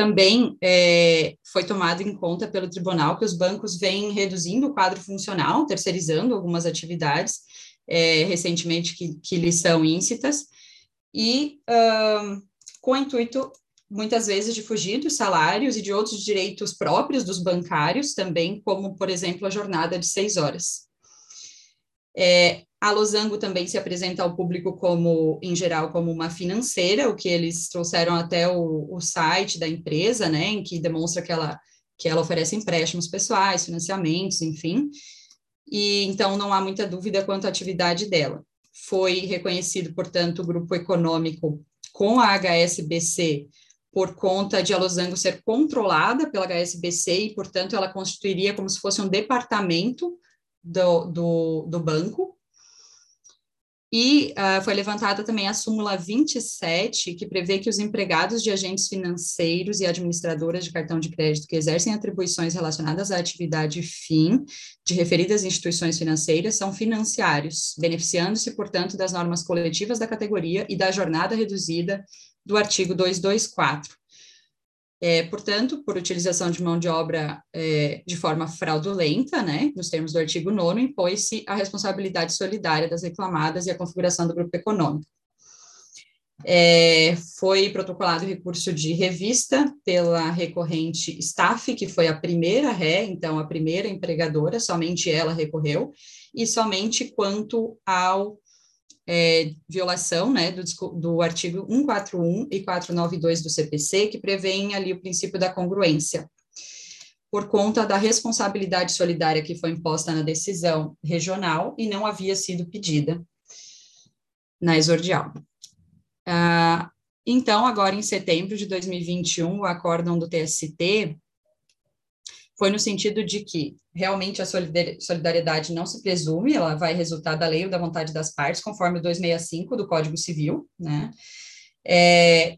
Também é, foi tomado em conta pelo tribunal que os bancos vêm reduzindo o quadro funcional, terceirizando algumas atividades é, recentemente que, que lhes são íncitas, e uh, com o intuito muitas vezes de fugir dos salários e de outros direitos próprios dos bancários também, como, por exemplo, a jornada de seis horas. É, a Losango também se apresenta ao público como, em geral, como uma financeira, o que eles trouxeram até o, o site da empresa, né, em que demonstra que ela, que ela oferece empréstimos pessoais, financiamentos, enfim, e então não há muita dúvida quanto à atividade dela. Foi reconhecido, portanto, o grupo econômico com a HSBC por conta de a Losango ser controlada pela HSBC e, portanto, ela constituiria como se fosse um departamento do, do, do banco. E uh, foi levantada também a súmula 27, que prevê que os empregados de agentes financeiros e administradoras de cartão de crédito que exercem atribuições relacionadas à atividade fim de referidas instituições financeiras são financiários, beneficiando-se, portanto, das normas coletivas da categoria e da jornada reduzida do artigo 224. É, portanto, por utilização de mão de obra é, de forma fraudulenta, né, nos termos do artigo 9, impôs-se a responsabilidade solidária das reclamadas e a configuração do grupo econômico. É, foi protocolado recurso de revista pela recorrente Staff, que foi a primeira ré, então a primeira empregadora, somente ela recorreu, e somente quanto ao é, violação né, do, do artigo 141 e 492 do CPC, que prevêem ali o princípio da congruência, por conta da responsabilidade solidária que foi imposta na decisão regional e não havia sido pedida na exordial. Ah, então, agora em setembro de 2021, o acórdão do TST foi no sentido de que realmente a solidariedade não se presume, ela vai resultar da lei ou da vontade das partes, conforme o 265 do Código Civil, né? É,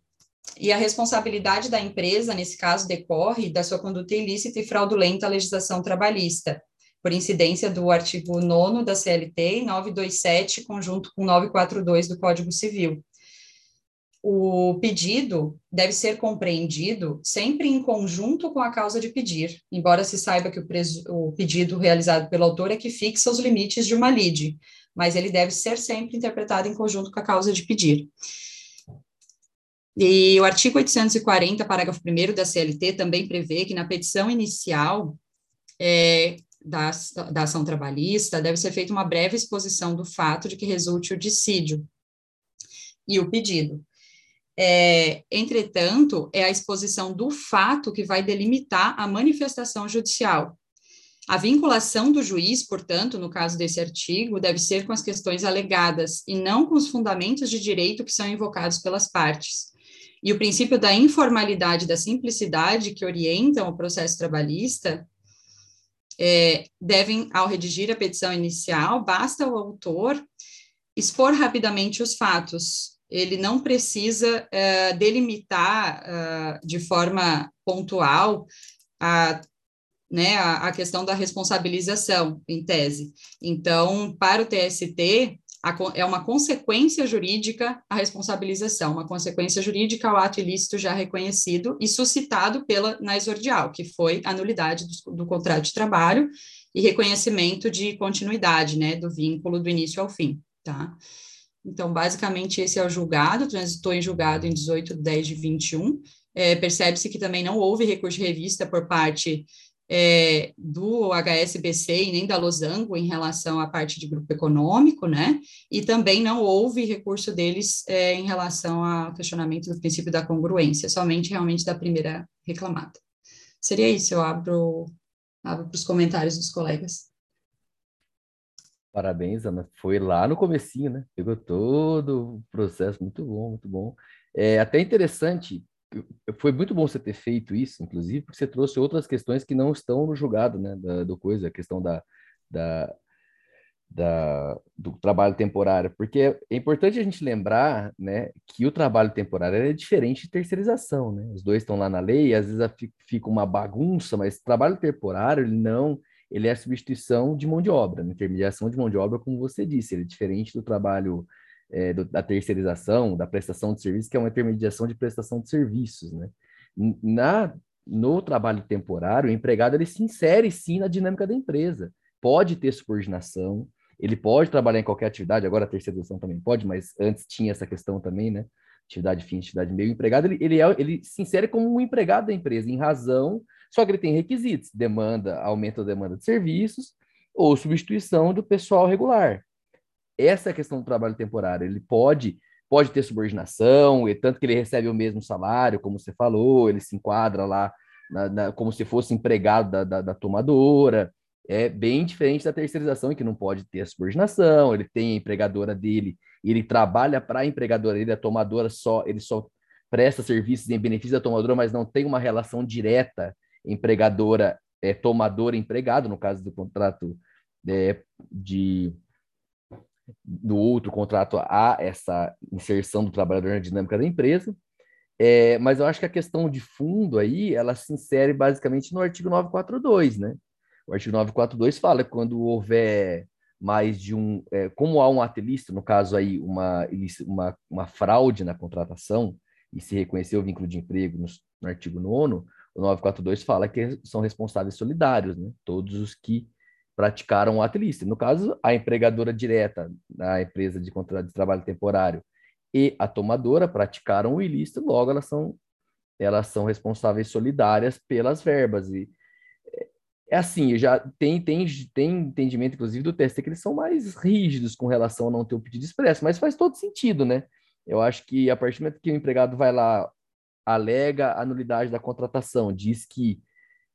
e a responsabilidade da empresa, nesse caso, decorre da sua conduta ilícita e fraudulenta à legislação trabalhista, por incidência do artigo 9 da CLT e 927, conjunto com 942 do Código Civil o pedido deve ser compreendido sempre em conjunto com a causa de pedir, embora se saiba que o, preso, o, pedido realizado pelo autor é que fixa os limites de uma lide, mas ele deve ser sempre interpretado em conjunto com a causa de pedir. E o artigo 840, parágrafo 1 da CLT, também prevê que na petição inicial é, da, da ação trabalhista deve ser feita uma breve exposição do fato de que resulte o dissídio e o pedido. É, entretanto, é a exposição do fato que vai delimitar a manifestação judicial. A vinculação do juiz, portanto, no caso desse artigo, deve ser com as questões alegadas e não com os fundamentos de direito que são invocados pelas partes. E o princípio da informalidade e da simplicidade que orientam o processo trabalhista é, devem, ao redigir a petição inicial, basta o autor expor rapidamente os fatos, ele não precisa uh, delimitar uh, de forma pontual a, né, a, a, questão da responsabilização, em tese. Então, para o TST, a, é uma consequência jurídica a responsabilização, uma consequência jurídica ao ato ilícito já reconhecido e suscitado pela na exordial, que foi a nulidade do, do contrato de trabalho e reconhecimento de continuidade, né, do vínculo do início ao fim, tá? Então, basicamente, esse é o julgado, transitou em julgado em 18 de 10 de 21. É, Percebe-se que também não houve recurso de revista por parte é, do HSBC e nem da Losango em relação à parte de grupo econômico, né? E também não houve recurso deles é, em relação ao questionamento do princípio da congruência, somente realmente da primeira reclamada. Seria isso, eu abro, abro para os comentários dos colegas. Parabéns, Ana. Foi lá no comecinho, né? Pegou todo o processo, muito bom, muito bom. É até interessante, foi muito bom você ter feito isso, inclusive, porque você trouxe outras questões que não estão no julgado, né? Da, do coisa, a questão da, da, da, do trabalho temporário, porque é importante a gente lembrar, né, que o trabalho temporário é diferente de terceirização, né? Os dois estão lá na lei, às vezes fica uma bagunça, mas trabalho temporário, ele não ele é a substituição de mão de obra, né? intermediação de mão de obra, como você disse, ele é diferente do trabalho é, do, da terceirização, da prestação de serviços, que é uma intermediação de prestação de serviços, né? Na, no trabalho temporário, o empregado ele se insere sim na dinâmica da empresa, pode ter subordinação, ele pode trabalhar em qualquer atividade, agora a terceirização também pode, mas antes tinha essa questão também, né? Atividade fim, atividade meio. O empregado, ele, ele, é, ele se insere como um empregado da empresa, em razão só que ele tem requisitos: demanda, aumento da demanda de serviços ou substituição do pessoal regular. Essa é a questão do trabalho temporário. Ele pode pode ter subordinação, e tanto que ele recebe o mesmo salário, como você falou, ele se enquadra lá na, na, como se fosse empregado da, da, da, tomadora. É bem diferente da terceirização, em que não pode ter a subordinação, ele tem a empregadora dele, ele trabalha para a empregadora dele, a tomadora só, ele só presta serviços em benefício da tomadora, mas não tem uma relação direta empregadora, é, tomador empregado, no caso do contrato é, de do outro contrato há essa inserção do trabalhador na dinâmica da empresa, é, mas eu acho que a questão de fundo aí, ela se insere basicamente no artigo 942, né? O artigo 942 fala que quando houver mais de um, é, como há um ato no caso aí uma, uma, uma fraude na contratação, e se reconhecer o vínculo de emprego no, no artigo 9 o 942 fala que são responsáveis solidários, né? Todos os que praticaram o ato ilícito. No caso, a empregadora direta da empresa de contrato de trabalho temporário e a tomadora praticaram o ilícito, logo elas são elas são responsáveis solidárias pelas verbas e é assim, já tem, tem, tem entendimento, inclusive, do TST, que eles são mais rígidos com relação a não ter o pedido expresso, mas faz todo sentido, né? Eu acho que a partir do momento que o empregado vai lá alega a nulidade da contratação, diz que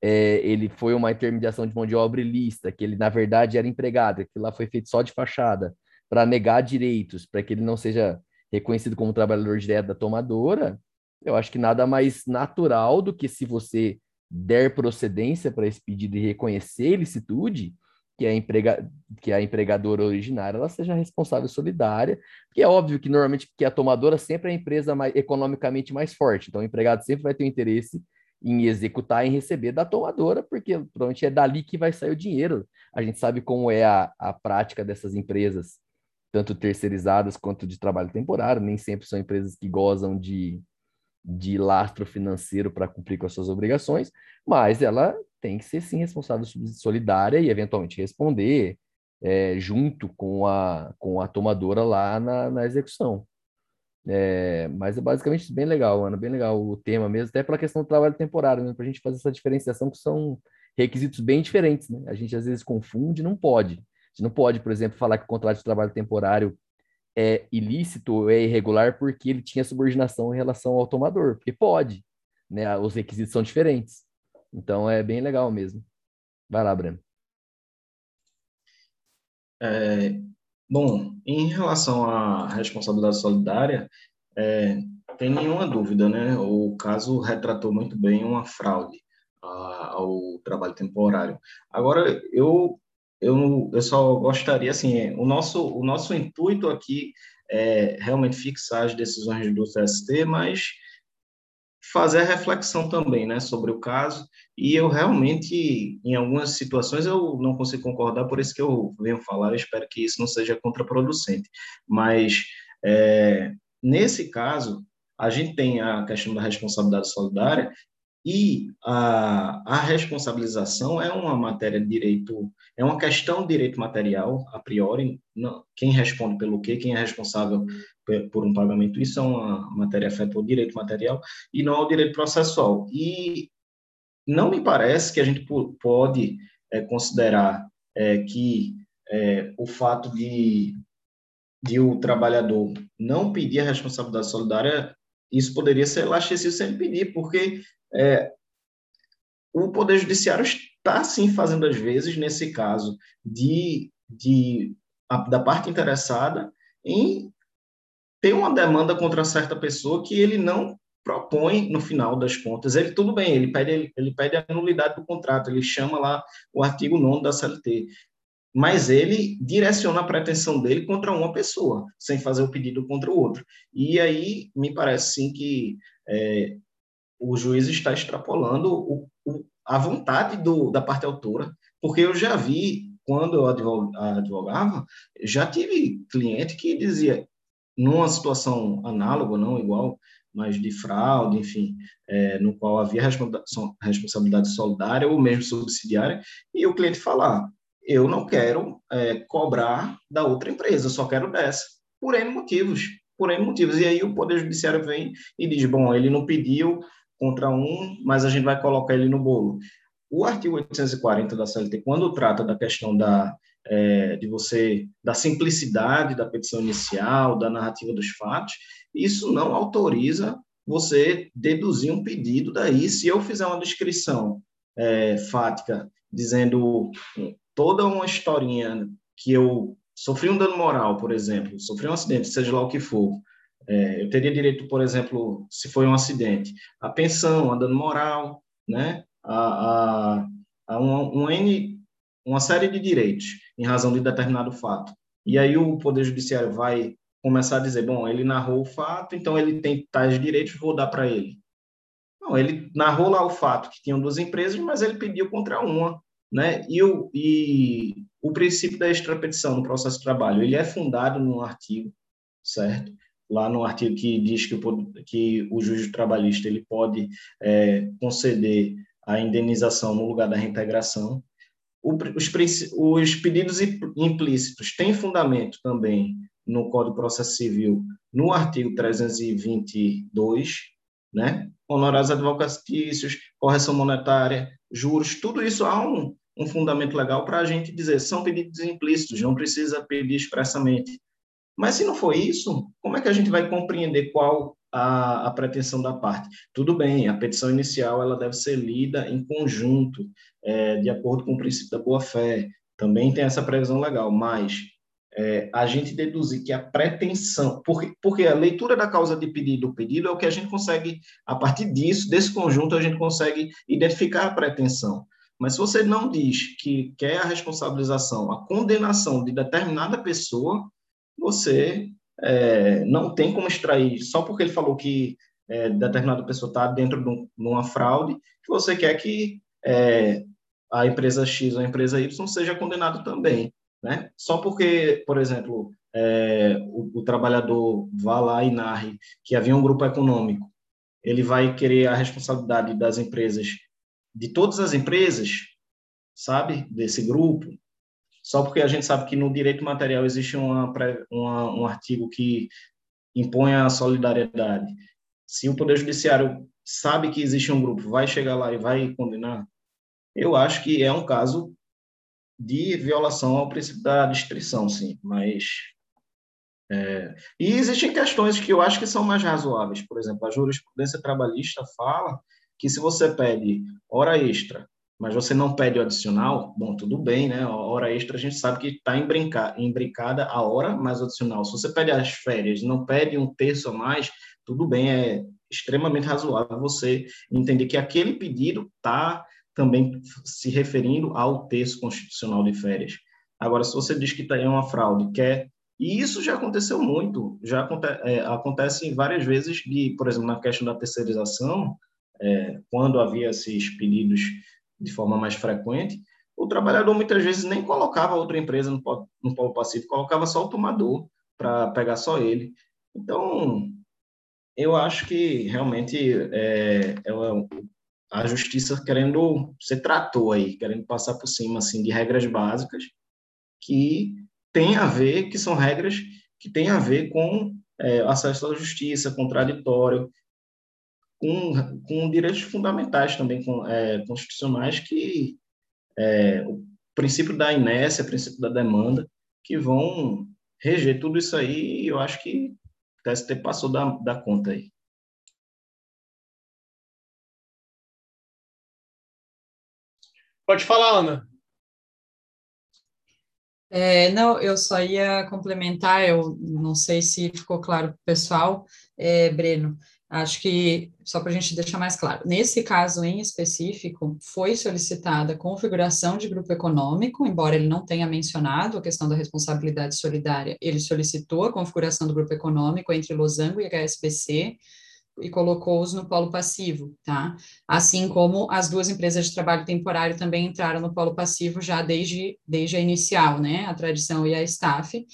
é, ele foi uma intermediação de mão de obra ilícita, que ele, na verdade, era empregado, que lá foi feito só de fachada, para negar direitos, para que ele não seja reconhecido como trabalhador direto da tomadora, eu acho que nada mais natural do que se você der procedência para esse pedido e reconhecer ilicitude, que a, emprega, que a empregadora originária ela seja responsável solidária, que é óbvio que normalmente que a tomadora sempre é a empresa mais, economicamente mais forte, então o empregado sempre vai ter um interesse em executar e receber da tomadora, porque provavelmente é dali que vai sair o dinheiro. A gente sabe como é a, a prática dessas empresas, tanto terceirizadas quanto de trabalho temporário, nem sempre são empresas que gozam de, de lastro financeiro para cumprir com as suas obrigações, mas ela tem que ser sim responsável solidária e eventualmente responder é, junto com a, com a tomadora lá na, na execução. É, mas é basicamente bem legal, Ana, bem legal o tema mesmo, até pela questão do trabalho temporário, né, para a gente fazer essa diferenciação, que são requisitos bem diferentes, né? A gente às vezes confunde, não pode. A gente não pode, por exemplo, falar que o contrato de trabalho temporário é ilícito é irregular porque ele tinha subordinação em relação ao tomador, porque pode, né? Os requisitos são diferentes. Então é bem legal mesmo. Vai lá, Breno. É, bom, em relação à responsabilidade solidária, é, tem nenhuma dúvida, né? O caso retratou muito bem uma fraude a, ao trabalho temporário. Agora, eu, eu, eu só gostaria, assim, o nosso, o nosso intuito aqui é realmente fixar as decisões do TST, mas fazer a reflexão também, né, sobre o caso. E eu realmente, em algumas situações, eu não consigo concordar, por isso que eu venho falar. Eu espero que isso não seja contraproducente. Mas é, nesse caso, a gente tem a questão da responsabilidade solidária e a, a responsabilização é uma matéria de direito, é uma questão de direito material, a priori, não, quem responde pelo quê, quem é responsável por um pagamento, isso é uma matéria afeta ao direito material e não ao direito processual. E não me parece que a gente pode é, considerar é, que é, o fato de, de o trabalhador não pedir a responsabilidade solidária, isso poderia ser laxecido sem pedir, porque é, o Poder Judiciário está, sim, fazendo, às vezes, nesse caso, de, de a, da parte interessada em ter uma demanda contra certa pessoa que ele não propõe no final das contas. Ele tudo bem, ele pede ele pede a nulidade do contrato, ele chama lá o artigo 9 da CLT. Mas ele direciona a pretensão dele contra uma pessoa, sem fazer o pedido contra o outro. E aí me parece sim que é, o juiz está extrapolando o, o, a vontade do, da parte autora, porque eu já vi, quando eu advogava, já tive cliente que dizia, numa situação análoga, não igual, mas de fraude, enfim, é, no qual havia responsabilidade solidária ou mesmo subsidiária, e o cliente falar, eu não quero é, cobrar da outra empresa, só quero dessa, por N motivos, por N motivos. E aí o Poder Judiciário vem e diz, bom, ele não pediu contra um, mas a gente vai colocar ele no bolo. O artigo 840 da CLT, quando trata da questão da, é, de você, da simplicidade da petição inicial, da narrativa dos fatos, isso não autoriza você deduzir um pedido daí. Se eu fizer uma descrição é, fática dizendo toda uma historinha que eu sofri um dano moral, por exemplo, sofri um acidente, seja lá o que for, é, eu teria direito, por exemplo, se foi um acidente, a pensão, a dano moral, né? a, a, a um, um N, uma série de direitos em razão de determinado fato. E aí o Poder Judiciário vai começar a dizer, bom, ele narrou o fato, então ele tem tais direitos, vou dar para ele. Não, ele narrou lá o fato que tinham duas empresas, mas ele pediu contra uma, né? E o, e o princípio da extrapetição no processo de trabalho, ele é fundado num artigo, certo? Lá no artigo que diz que o, que o juiz trabalhista ele pode é, conceder a indenização no lugar da reintegração. O, os, os pedidos implícitos têm fundamento também no Código de Processo Civil, no artigo 322, né? Honorários advocatícios, correção monetária, juros, tudo isso há um, um fundamento legal para a gente dizer, são pedidos implícitos, não precisa pedir expressamente. Mas se não for isso, como é que a gente vai compreender qual a, a, pretensão da parte. Tudo bem, a petição inicial ela deve ser lida em conjunto, é, de acordo com o princípio da boa-fé. Também tem essa previsão legal, mas é, a gente deduzir que a pretensão, porque, porque a leitura da causa de pedido do pedido é o que a gente consegue, a partir disso, desse conjunto, a gente consegue identificar a pretensão. Mas se você não diz que quer a responsabilização, a condenação de determinada pessoa, você é, não tem como extrair, só porque ele falou que é, determinada pessoa está dentro de, um, de, uma fraude, que você quer que é, a empresa X ou a empresa Y seja condenado também. Né? Só porque, por exemplo, é, o, o, trabalhador vá lá e narre que havia um grupo econômico, ele vai querer a responsabilidade das empresas, de todas as empresas, sabe, desse grupo, só porque a gente sabe que no direito material existe uma, uma, um artigo que impõe a solidariedade. Se o Poder Judiciário sabe que existe um grupo, vai chegar lá e vai condenar, eu acho que é um caso de violação ao princípio da discrição, sim, mas é, e existem questões que eu acho que são mais razoáveis. Por exemplo, a jurisprudência trabalhista fala que se você pede hora extra mas você não pede o adicional, bom, tudo bem, né? A hora extra a gente sabe que está imbricada a hora mais adicional. Se você pede as férias não pede um terço a mais, tudo bem, é extremamente razoável você entender que aquele pedido está também se referindo ao terço constitucional de férias. Agora, se você diz que está em uma fraude, quer e isso já aconteceu muito, já aconte, é, acontece várias vezes, de, por exemplo, na questão da terceirização, é, quando havia esses pedidos de forma mais frequente, o trabalhador muitas vezes nem colocava outra empresa no, no polo passivo, colocava só o tomador para pegar só ele. Então, eu acho que realmente é, é a justiça querendo ser tratou aí, querendo passar por cima assim de regras básicas que tem a ver, que são regras que têm a ver com é, acesso à justiça, contraditório, com, com direitos fundamentais também com, é, constitucionais que é, o princípio da inércia, o princípio da demanda, que vão reger tudo isso aí, eu acho que o TST passou da, da conta aí. Pode falar, Ana. É, não, eu só ia complementar, eu não sei se ficou claro para o pessoal, é, Breno, acho que, só para a gente deixar mais claro, nesse caso em específico, foi solicitada configuração de grupo econômico, embora ele não tenha mencionado a questão da responsabilidade solidária, ele solicitou a configuração do grupo econômico entre Losango e HSBC, e colocou-os no polo passivo, tá? Assim como as duas empresas de trabalho temporário também entraram no polo passivo já desde, desde a inicial, né? A tradição e a staff,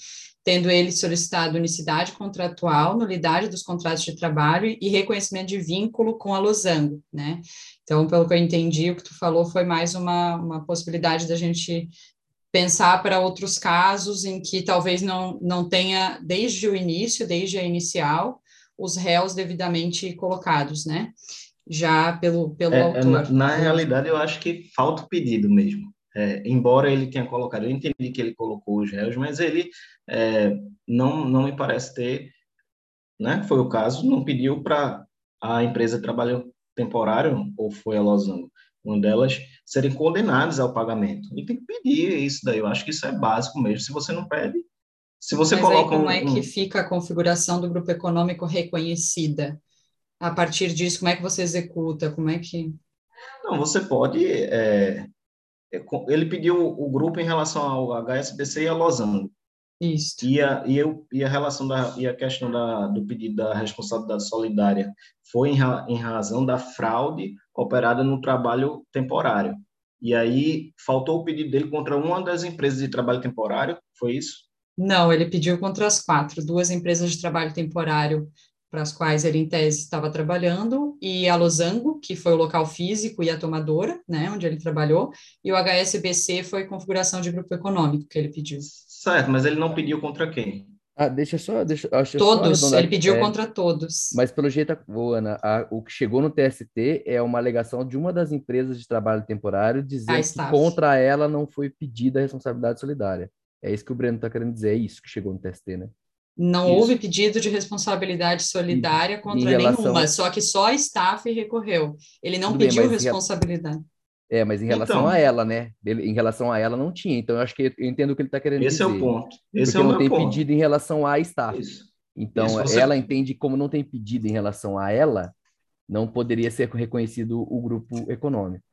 tendo ele solicitado unicidade contratual, nulidade dos contratos de trabalho e reconhecimento de vínculo com a losango, né? Então, pelo que eu entendi, o que tu falou foi mais uma, uma possibilidade da gente pensar para outros casos em que talvez não, não tenha, desde o início, desde a inicial, os réus devidamente colocados, né? Já pelo, pelo é, autor. Na, na, realidade, eu acho que falta o pedido mesmo. É, embora ele tenha colocado, eu entendi que ele colocou os réus, mas ele é, não, não me parece ter, né? Foi o caso, não pediu para a empresa trabalho temporário, ou foi a Losango, uma delas, serem condenadas ao pagamento. E tem que pedir isso daí. Eu acho que isso é básico mesmo. Se você não pede, se você Mas coloca aí como um, é que fica a configuração do grupo econômico reconhecida? A partir disso, como é que você executa? Como é que... Não, você pode... É, é ele pediu o grupo em relação ao HSBC e a Losango. Isso. E a, e, eu, e a relação da, e a questão da, do pedido da responsabilidade solidária foi em, em razão da fraude operada no trabalho temporário. E aí faltou o pedido dele contra uma das empresas de trabalho temporário, foi isso? Não, ele pediu contra as quatro, duas empresas de trabalho temporário para as quais ele, em tese, estava trabalhando, e a Losango, que foi o local físico e a tomadora, né, onde ele trabalhou, e o HSBC foi configuração de grupo econômico que ele pediu. Certo, mas ele não pediu contra quem? Ah, deixa só, deixa, acho todos, só ele pediu é, contra todos. Mas pelo jeito, Ana, a, o que chegou no TST é uma alegação de uma das empresas de trabalho temporário dizendo que contra ela não foi pedida a responsabilidade solidária. É isso que o Breno está querendo dizer, é isso que chegou no TST, né? Não isso. houve pedido de responsabilidade solidária contra relação... nenhuma, só que só a staff recorreu. Ele não Tudo pediu bem, responsabilidade. É, mas em relação então, a ela, né? Em relação a ela não tinha. Então eu acho que eu entendo o que ele está querendo esse dizer. Esse é o ponto. Esse porque é o não tem ponto. pedido em relação à staff. Isso. Então Isso, ela entende como não tem pedido em relação a ela, não poderia ser reconhecido o grupo econômico.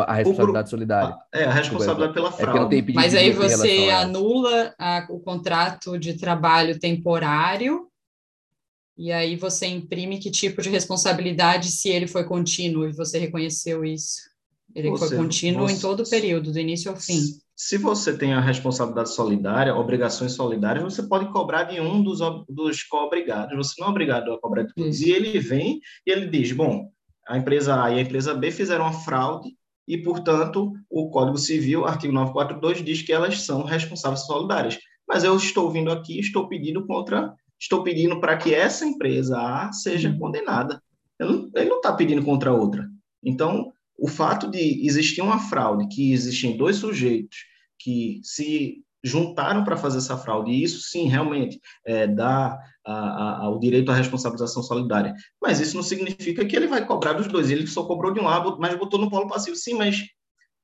A responsabilidade solidária. É, a responsabilidade pela fraude. É Mas aí você anula a, o contrato de trabalho temporário e aí você imprime que tipo de responsabilidade se ele foi contínuo e você reconheceu isso. Ele você, foi contínuo você, em todo o período, do início ao fim. Se você tem a responsabilidade solidária, obrigações solidárias, você pode cobrar de um dos, dos co-obrigados. Você não é obrigado a cobrar de todos. E ele vem e ele diz, bom, a empresa A e a empresa B fizeram uma fraude e, portanto, o Código Civil, artigo 942, diz que elas são responsáveis solidárias. Mas eu estou vindo aqui, estou pedindo contra, estou pedindo para que essa empresa A seja uhum. condenada. Ele não está pedindo contra outra. Então, o fato de existir uma fraude, que existem dois sujeitos que se juntaram para fazer essa fraude, e isso sim, realmente, é, dá a, a, o direito à responsabilização solidária. Mas isso não significa que ele vai cobrar dos dois. Ele só cobrou de um lado, mas botou no polo passivo. Sim, mas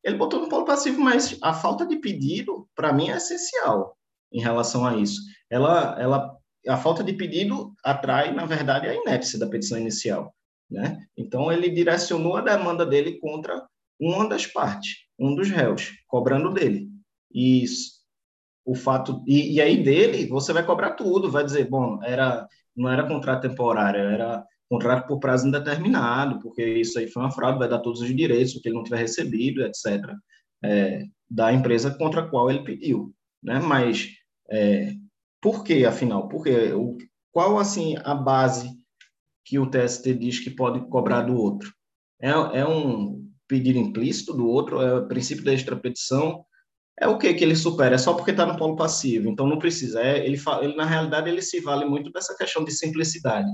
ele botou no polo passivo, mas a falta de pedido, para mim, é essencial em relação a isso. Ela, ela, a falta de pedido atrai, na verdade, a inépcia da petição inicial. Né? Então, ele direcionou a demanda dele contra uma das partes, um dos réus, cobrando dele. E o fato e, e, aí dele você vai cobrar tudo, vai dizer, bom, era não era contrato temporário, era contrato por prazo indeterminado, porque isso aí foi uma fraude, vai dar todos os direitos, o que ele não tiver recebido, etc. É, da empresa contra a qual ele pediu, né? Mas é, por que, afinal? Porque o, qual assim a base que o TST diz que pode cobrar do outro? É, é um pedido implícito do outro, é o princípio da extrapetição, é o que que ele supera? É só porque está no polo passivo, então não precisa. É, ele, ele, na realidade, ele se vale muito dessa questão de simplicidade.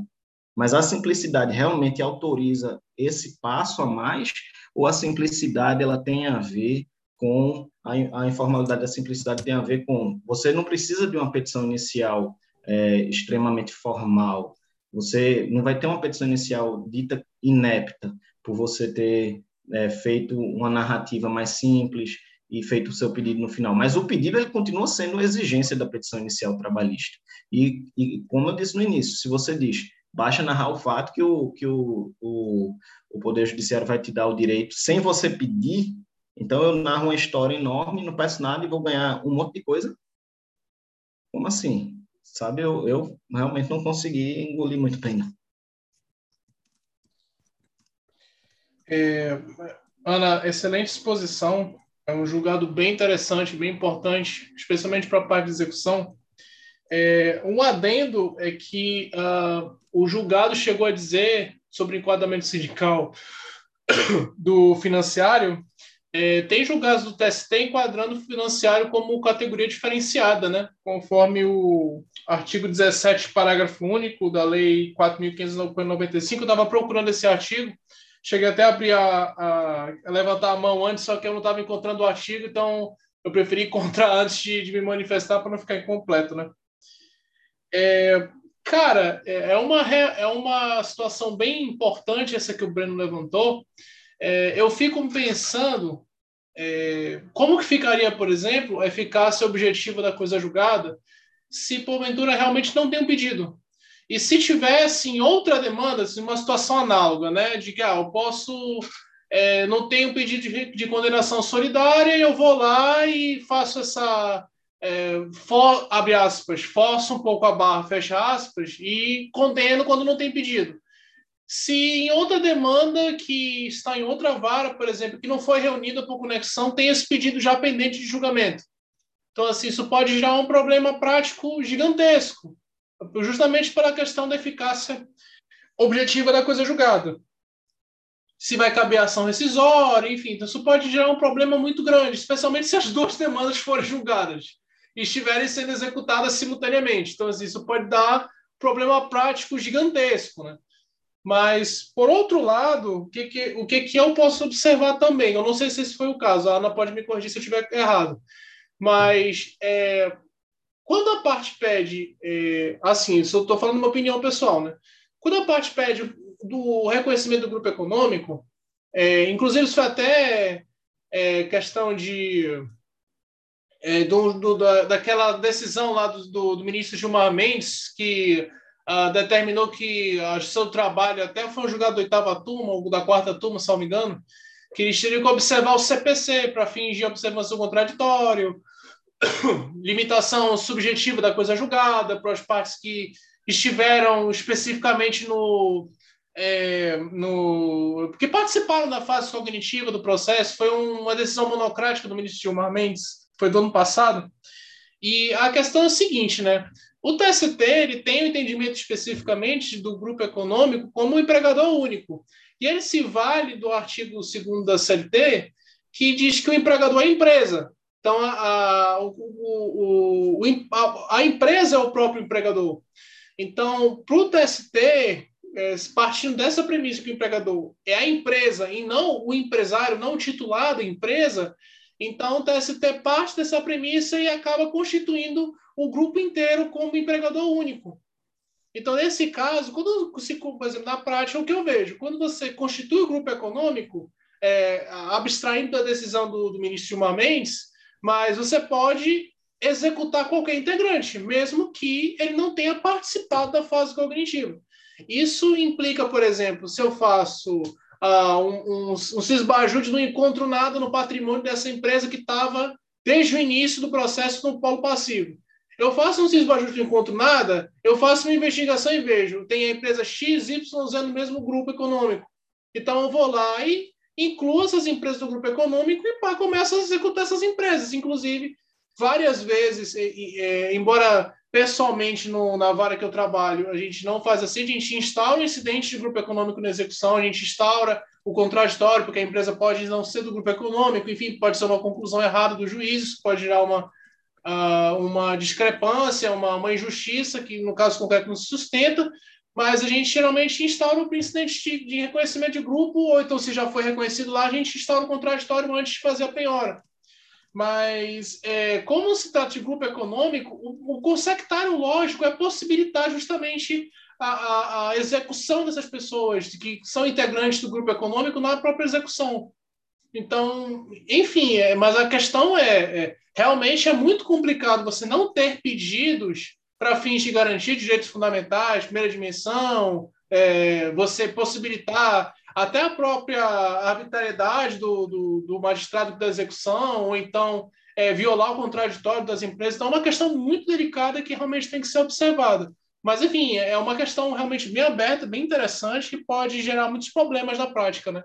Mas a simplicidade realmente autoriza esse passo a mais, ou a simplicidade ela tem a ver com a, a informalidade da simplicidade tem a ver com você não precisa de uma petição inicial é, extremamente formal. Você não vai ter uma petição inicial dita inepta por você ter é, feito uma narrativa mais simples, e feito o seu pedido no final. Mas o pedido ele continua sendo exigência da petição inicial trabalhista. E, e como eu disse no início, se você diz basta narrar o fato que o, que o, o, o Poder Judiciário vai te dar o direito sem você pedir, então eu narro uma história enorme, não peço nada e vou ganhar um monte de coisa. Como assim? Sabe, eu, eu realmente não consegui engolir muito bem. Não. É, Ana, excelente exposição. É um julgado bem interessante, bem importante, especialmente para a parte de execução. É, um adendo é que uh, o julgado chegou a dizer sobre enquadramento sindical [coughs] do financiário. É, tem julgados do TST enquadrando o financiário como categoria diferenciada, né? conforme o artigo 17, parágrafo único da Lei 4.595. Eu estava procurando esse artigo, cheguei até a abrir a, a, a, levantar a mão antes, só que eu não estava encontrando o artigo, então eu preferi encontrar [laughs] antes de, de me manifestar para não ficar incompleto, né? É, cara, é, é uma, é uma situação bem importante essa que o Breno levantou. É, eu fico pensando é, como que ficaria, por exemplo, a eficácia objetiva da coisa julgada se porventura realmente não tem um pedido. E se tivesse em outra demanda, assim, uma situação análoga, né, de que ah, eu posso é, não tenho pedido de, de, condenação solidária, eu vou lá e faço essa é, for, abre aspas, força um pouco a barra, fecha aspas, e condeno quando não tem pedido. Se em outra demanda que está em outra vara, por exemplo, que não foi reunida por conexão, tem esse pedido já pendente de julgamento. Então, assim, isso pode gerar um problema prático gigantesco justamente pela questão da eficácia objetiva da coisa julgada. Se vai caber ação rescisória, enfim, então isso pode gerar um problema muito grande, especialmente se as duas demandas forem julgadas e estiverem sendo executadas simultaneamente. Então, assim, isso pode dar problema prático gigantesco, né? Mas, por outro lado, o que, que, o que, que eu posso observar também? Eu não sei se esse foi o caso, a Ana pode me corrigir se eu estiver errado. Mas é, quando a parte pede, é, assim, eu estou falando uma opinião pessoal, né? Quando a parte pede do reconhecimento do grupo econômico, é, inclusive isso foi até é, questão de é, do, do, da, daquela decisão lá do, do, do, ministro Gilmar Mendes que uh, determinou que o seu trabalho até foi um julgado da oitava turma ou da quarta turma, se não me engano, que eles teriam que observar o CPC para fins de observação contraditório, [coughs] limitação subjetiva da coisa julgada para as partes que estiveram especificamente no, é, no que participaram da fase cognitiva do processo foi uma decisão monocrática do ministro Gilmar Mendes foi do ano passado. E a questão é a seguinte né? O TST ele tem o um entendimento especificamente do grupo econômico como um empregador único. E ele se vale do artigo 2 da CLT que diz que o empregador é empresa então, a, a, o, o, a, a empresa é o próprio empregador. Então, para o TST, é, partindo dessa premissa que o empregador é a empresa e não o empresário, não o titular da empresa, então o TST parte dessa premissa e acaba constituindo o grupo inteiro como empregador único. Então, nesse caso, quando se, por exemplo, na prática, o que eu vejo? Quando você constitui o grupo econômico, é, abstraindo da decisão do, do ministro Gilmar Mendes, mas você pode executar qualquer integrante, mesmo que ele não tenha participado da fase cognitiva. Isso implica, por exemplo, se eu faço uh, um, um, um cisbajude no encontro nada no patrimônio dessa empresa que estava desde o início do processo no polo passivo. Eu faço um cisbajude no encontro nada, eu faço uma investigação e vejo, tem a empresa XYZ no mesmo grupo econômico. Então eu vou lá e inclua essas empresas do grupo econômico e começa a executar essas empresas. Inclusive, várias vezes, é, embora pessoalmente no, na vara que eu trabalho, a gente não faz assim, a gente instaura o incidente de grupo econômico na execução, a gente instaura o contraditório, porque a empresa pode não ser do grupo econômico, enfim, pode ser uma conclusão errada do juiz, pode gerar uma, uh, uma discrepância, uma, uma injustiça, que no caso concreto não se sustenta, mas a gente geralmente instaura o incidente de, de, reconhecimento de grupo, ou então, se já foi reconhecido lá, a gente instaura o contraditório antes de fazer a penhora. Mas, é, como se trata de grupo econômico, o, o consectário lógico é possibilitar justamente a, a, a, execução dessas pessoas que são integrantes do grupo econômico na própria execução. Então, enfim, é, mas a questão é, é, realmente é muito complicado você não ter pedidos para fins de garantir direitos fundamentais, primeira dimensão, é, você possibilitar até a própria arbitrariedade do, do, do magistrado da execução, ou então é, violar o contraditório das empresas. Então, é uma questão muito delicada que realmente tem que ser observada. Mas, enfim, é uma questão realmente bem aberta, bem interessante, que pode gerar muitos problemas na prática, né?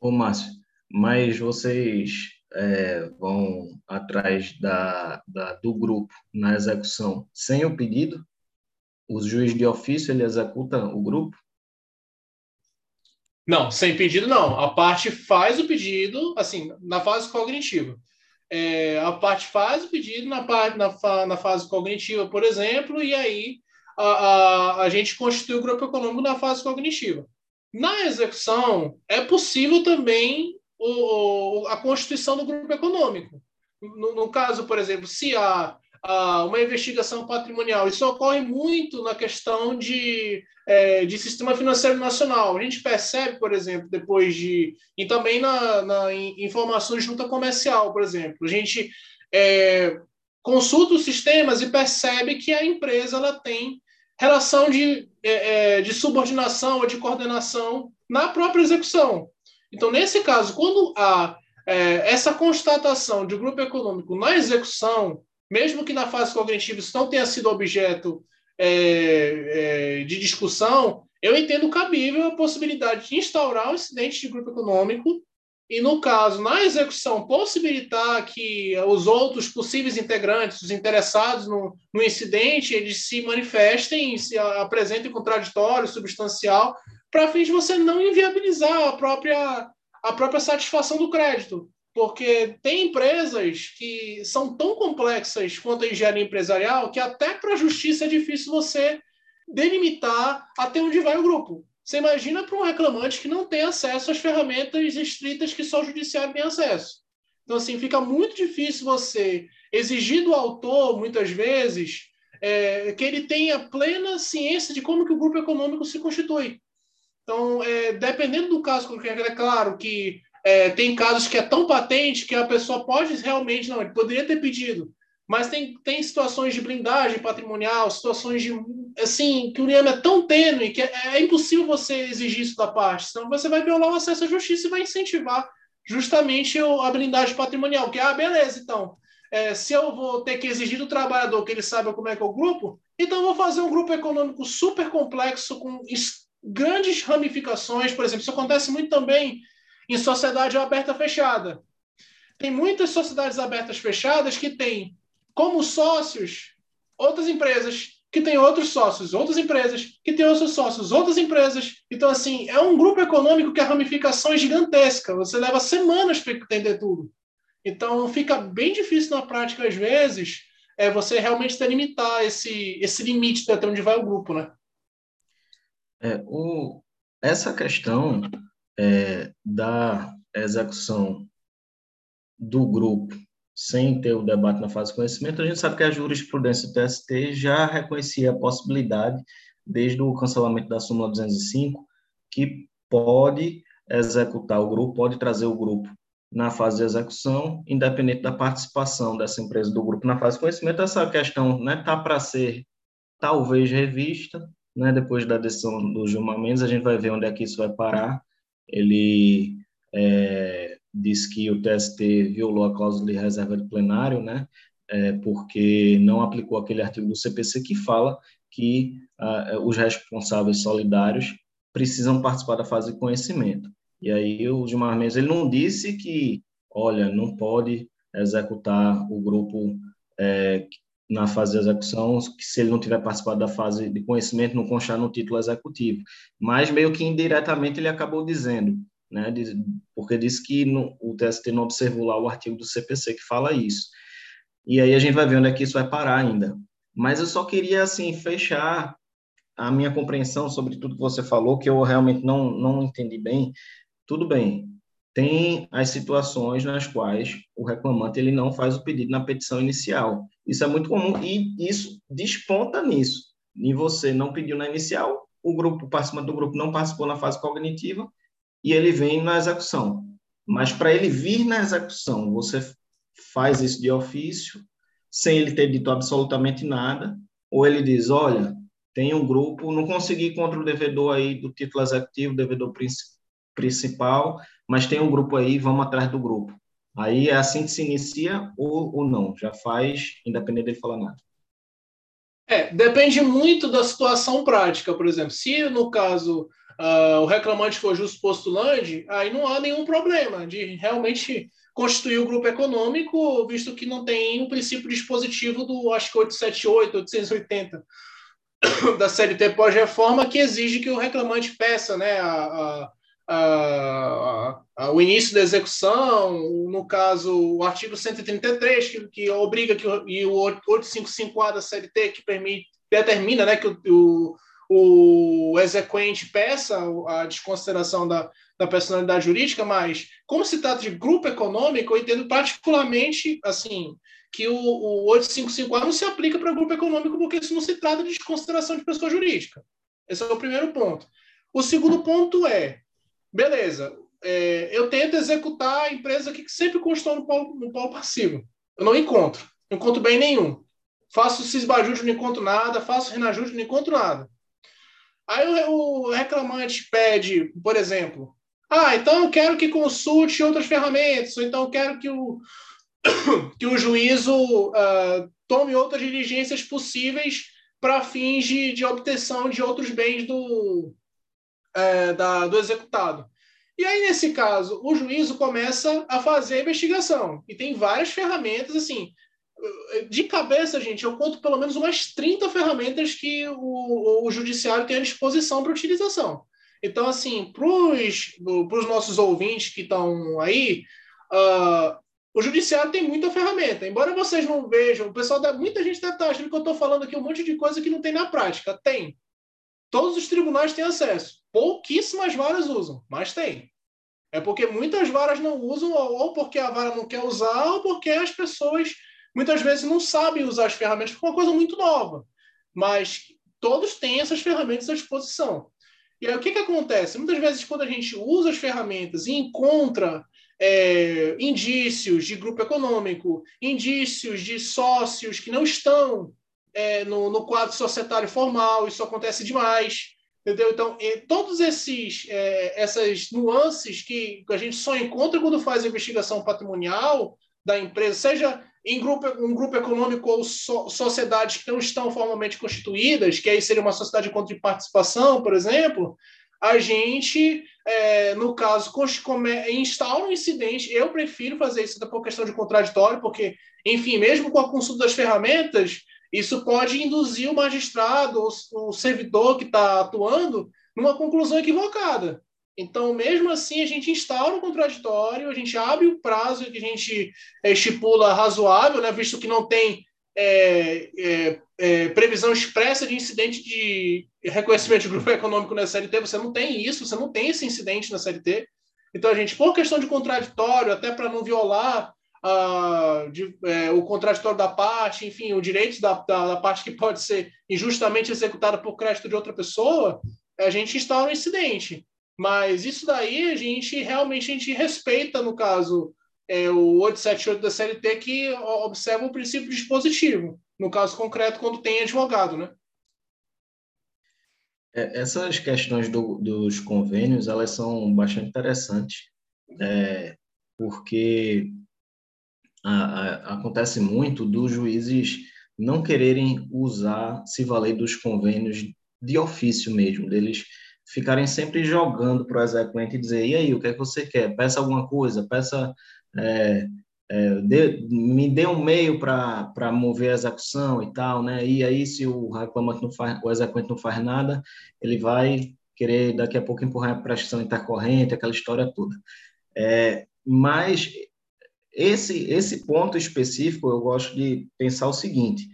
Ô, Márcio, mas vocês é, vão atrás da, da, do grupo na execução sem o pedido? O juiz de ofício, ele executa o grupo? Não, sem pedido não. A parte faz o pedido, assim, na fase cognitiva. É, a parte faz o pedido na, parte, na, na fase cognitiva, por exemplo, e aí a, a, a gente constitui o grupo econômico na fase cognitiva. Na execução, é possível também o, a constituição do grupo econômico. No, no caso, por exemplo, se há uma investigação patrimonial. Isso ocorre muito na questão de, é, de sistema financeiro nacional. A gente percebe, por exemplo, depois de. E também na, na informação junta comercial, por exemplo. A gente é, consulta os sistemas e percebe que a empresa ela tem relação de, é, é de subordinação ou de coordenação na própria execução. Então, nesse caso, quando há é, essa constatação de grupo econômico na execução, mesmo que na fase cognitiva isso não tenha sido objeto é, é, de discussão, eu entendo cabível a possibilidade de instaurar um incidente de grupo econômico e, no caso, na execução, possibilitar que os outros possíveis integrantes, os interessados no, no incidente, eles se manifestem, se apresentem contraditório, substancial, para fins de você não inviabilizar a própria, a própria satisfação do crédito porque tem empresas que são tão complexas quanto a engenharia empresarial que até para a justiça é difícil você delimitar até onde vai o grupo. Você imagina para um reclamante que não tem acesso às ferramentas estritas que só o judiciário tem acesso. Então, assim, fica muito difícil você exigir do autor, muitas vezes, é, que ele tenha plena ciência de como que o grupo econômico se constitui. Então, é, dependendo do caso, é claro que é, tem casos que é tão patente que a pessoa pode realmente, não, ele poderia ter pedido, mas tem, tem situações de blindagem patrimonial, situações de, assim, que o IAM é tão tênue que é, é, impossível você exigir isso da parte, senão você vai violar o acesso à justiça e vai incentivar justamente a blindagem patrimonial, que, ah, beleza, então, é, se eu vou ter que exigir do trabalhador que ele saiba como é que é o grupo, então vou fazer um grupo econômico super complexo, com grandes ramificações, por exemplo, isso acontece muito também em sociedade aberta fechada. Tem muitas sociedades abertas fechadas que têm como sócios outras empresas que têm outros sócios, outras empresas que têm outros sócios, outras empresas. Então, assim, é um grupo econômico que a ramificação é gigantesca. Você leva semanas para entender tudo. Então, fica bem difícil na prática, às vezes, é você realmente delimitar esse, esse limite até onde vai o grupo, né? É, o, essa questão é, da execução do grupo sem ter o debate na fase de conhecimento, a gente sabe que a jurisprudência do TST já reconhecia a possibilidade, desde o cancelamento da súmula 205, que pode executar o grupo, pode trazer o grupo na fase de execução, independente da participação dessa empresa do grupo na fase de conhecimento. Essa questão está né, tá para ser talvez revista, né, depois da decisão do Gilmar Mendes, a gente vai ver onde é que isso vai parar, ele é, diz que o TST violou a cláusula de reserva de plenário, né, é, porque não aplicou aquele artigo do CPC que fala que ah, os responsáveis solidários precisam participar da fase de conhecimento. E aí o Gilmar Mendes ele não disse que, olha, não pode executar o grupo é, na fase de execução, que se ele não tiver participado da fase de conhecimento, não constar no título executivo. Mas meio que indiretamente ele acabou dizendo, né, porque disse que no, o TST não observou lá o artigo do CPC que fala isso. E aí a gente vai ver onde é que isso vai parar ainda. Mas eu só queria, assim, fechar a minha compreensão sobre tudo que você falou, que eu realmente não, não entendi bem. Tudo bem, tem as situações nas quais o reclamante ele não faz o pedido na petição inicial. Isso é muito comum e isso desponta nisso. E você não pediu na inicial, o grupo, o participante do grupo não participou na fase cognitiva e ele vem na execução. Mas para ele vir na execução, você faz isso de ofício, sem ele ter dito absolutamente nada, ou ele diz: olha, tem um grupo, não consegui contra o devedor aí do título executivo, devedor principal, mas tem um grupo aí, vamos atrás do grupo. Aí é assim que se inicia ou, ou não, já faz, independente dele falar nada. É, depende muito da situação prática, por exemplo, se no caso uh, o reclamante for justo postulante, aí não há nenhum problema de realmente constituir o grupo econômico, visto que não tem o princípio dispositivo do, acho que 878, 880 da CLT pós-reforma, que exige que o reclamante peça né, a, a, a, o início da execução, no caso, o artigo 133, que, que obriga que, e o 855A da CLT, que permite, determina né, que o, o o exequente peça a desconsideração da, da personalidade jurídica, mas como se trata de grupo econômico, eu entendo particularmente assim que o, o 855A não se aplica para grupo econômico porque isso não se trata de desconsideração de pessoa jurídica. Esse é o primeiro ponto. O segundo ponto é, beleza, é, eu tento executar a empresa que sempre constou no polo, no polo passivo. Eu não encontro, não encontro bem nenhum. Faço cisbajude, não encontro nada. Faço renajude, não encontro nada. Aí o, reclamante pede, por exemplo, ah, então eu quero que consulte outras ferramentas, ou então eu quero que o, [coughs] que o juízo uh, tome outras diligências possíveis para fins de, de, obtenção de outros bens do, uh, da, do executado. E aí, nesse caso, o juízo começa a fazer a investigação. E tem várias ferramentas, assim, de cabeça, gente, eu conto pelo menos umas 30 ferramentas que o, o judiciário tem à disposição para utilização. Então, assim, para os nossos ouvintes que estão aí, uh, o judiciário tem muita ferramenta. Embora vocês não vejam, o pessoal da, muita gente deve estar achando que eu estou falando aqui um monte de coisa que não tem na prática. Tem. Todos os tribunais têm acesso. Pouquíssimas varas usam, mas tem. É porque muitas varas não usam, ou porque a vara não quer usar, ou porque as pessoas muitas vezes não sabem usar as ferramentas, porque é uma coisa muito nova. Mas todos têm essas ferramentas à disposição. E aí o que, que acontece? Muitas vezes, quando a gente usa as ferramentas e encontra é, indícios de grupo econômico, indícios de sócios que não estão é, no, no, quadro societário formal, isso acontece demais. Entendeu? Então, esses é, essas nuances que a gente só encontra quando faz a investigação patrimonial da empresa, seja em grupo, um grupo econômico ou so, sociedades que não estão formalmente constituídas, que aí seria uma sociedade de de participação, por exemplo, a gente, é, no caso, instaura um incidente. Eu prefiro fazer isso por questão de contraditório, porque, enfim, mesmo com a consulta das ferramentas, isso pode induzir o magistrado ou o servidor que está atuando numa conclusão equivocada. Então, mesmo assim, a gente instaura um contraditório, a gente abre o prazo que a gente é, estipula razoável, né, visto que não tem é, é, é, previsão expressa de incidente de reconhecimento de grupo econômico na CLT, você não tem isso, você não tem esse incidente na CLT. Então, a gente, por questão de contraditório, até para não violar a, de, é, o contraditório da parte, enfim, o direito da, da, da, parte que pode ser injustamente executada por crédito de outra pessoa, a gente instaura um incidente. Mas isso daí a gente realmente a gente respeita, no caso, é, o 878 da CLT, que observa o princípio dispositivo, no caso concreto, quando tem advogado, né? É, essas questões do, dos convênios, elas são bastante interessantes, é, porque a, a, acontece muito dos juízes não quererem usar, se valer dos convênios de ofício mesmo, deles ficarem sempre jogando para o exequente e dizer, e aí, o que é que você quer? Peça alguma coisa, peça, é, é, me dê um meio para mover a execução e tal, né? E aí, se o reclamante não faz, o exequente não faz nada, ele vai querer daqui a pouco empurrar a prestação intercorrente, aquela história toda. É, mas esse, esse ponto específico, eu gosto de pensar o seguinte,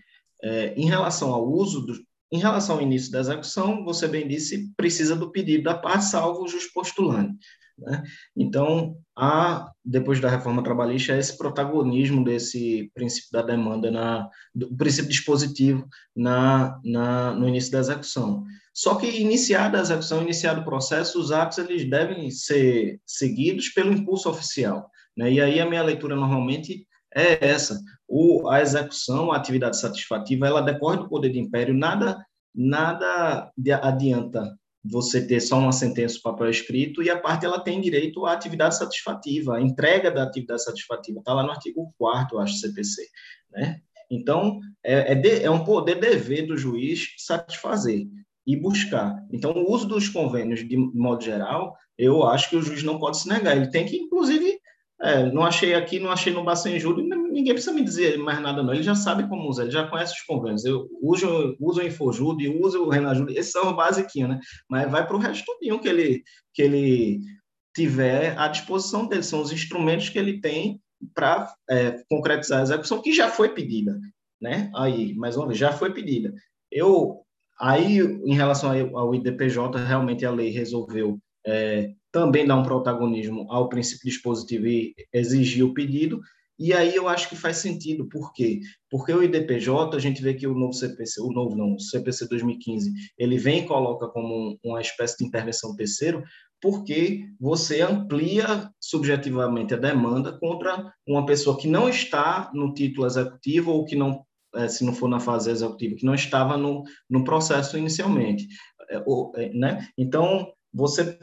é, em relação ao uso do, em relação ao início da execução, você bem disse, precisa do pedido da parte, salvo o juiz postulante. Né? Então, há, depois da reforma trabalhista, esse protagonismo desse princípio da demanda, na, do princípio dispositivo na, na, no início da execução. Só que iniciada a execução, iniciado o processo, os atos eles devem ser seguidos pelo impulso oficial. Né? E aí a minha leitura normalmente é essa. O, a execução, a atividade satisfativa, ela decorre do poder de império, nada, nada adianta você ter só uma sentença no papel escrito e a parte ela tem direito à atividade satisfativa, a entrega da atividade satisfativa, está lá no artigo 4 acho, CPC, né? Então, é, é, de, é um poder dever do juiz satisfazer e buscar. Então, o uso dos convênios, de modo geral, eu acho que o juiz não pode se negar. Ele tem que, inclusive, é, não achei aqui, não achei no Bacen Júri, ninguém precisa me dizer mais nada, não. Ele já sabe como usa, ele já conhece os convênios. Eu uso, uso o Infojude, uso o Renajude, esses são os basiquinhos, né? Mas vai para o resto tudinho que ele, que ele tiver à disposição dele, são os instrumentos que ele tem para é, concretizar a execução, que já foi pedida, né? Aí, mais uma vez, já foi pedida. Eu, aí, em relação ao IDPJ, realmente a lei resolveu é, também dar um protagonismo ao princípio dispositivo e exigir o pedido, e aí eu acho que faz sentido, por quê? Porque o IDPJ, a gente vê que o novo CPC, o novo não, o CPC 2015, ele vem e coloca como uma espécie de intervenção terceiro, porque você amplia subjetivamente a demanda contra uma pessoa que não está no título executivo ou que não, é, se não for na fase executiva, que não estava no, no processo inicialmente. É, é, né? Então, você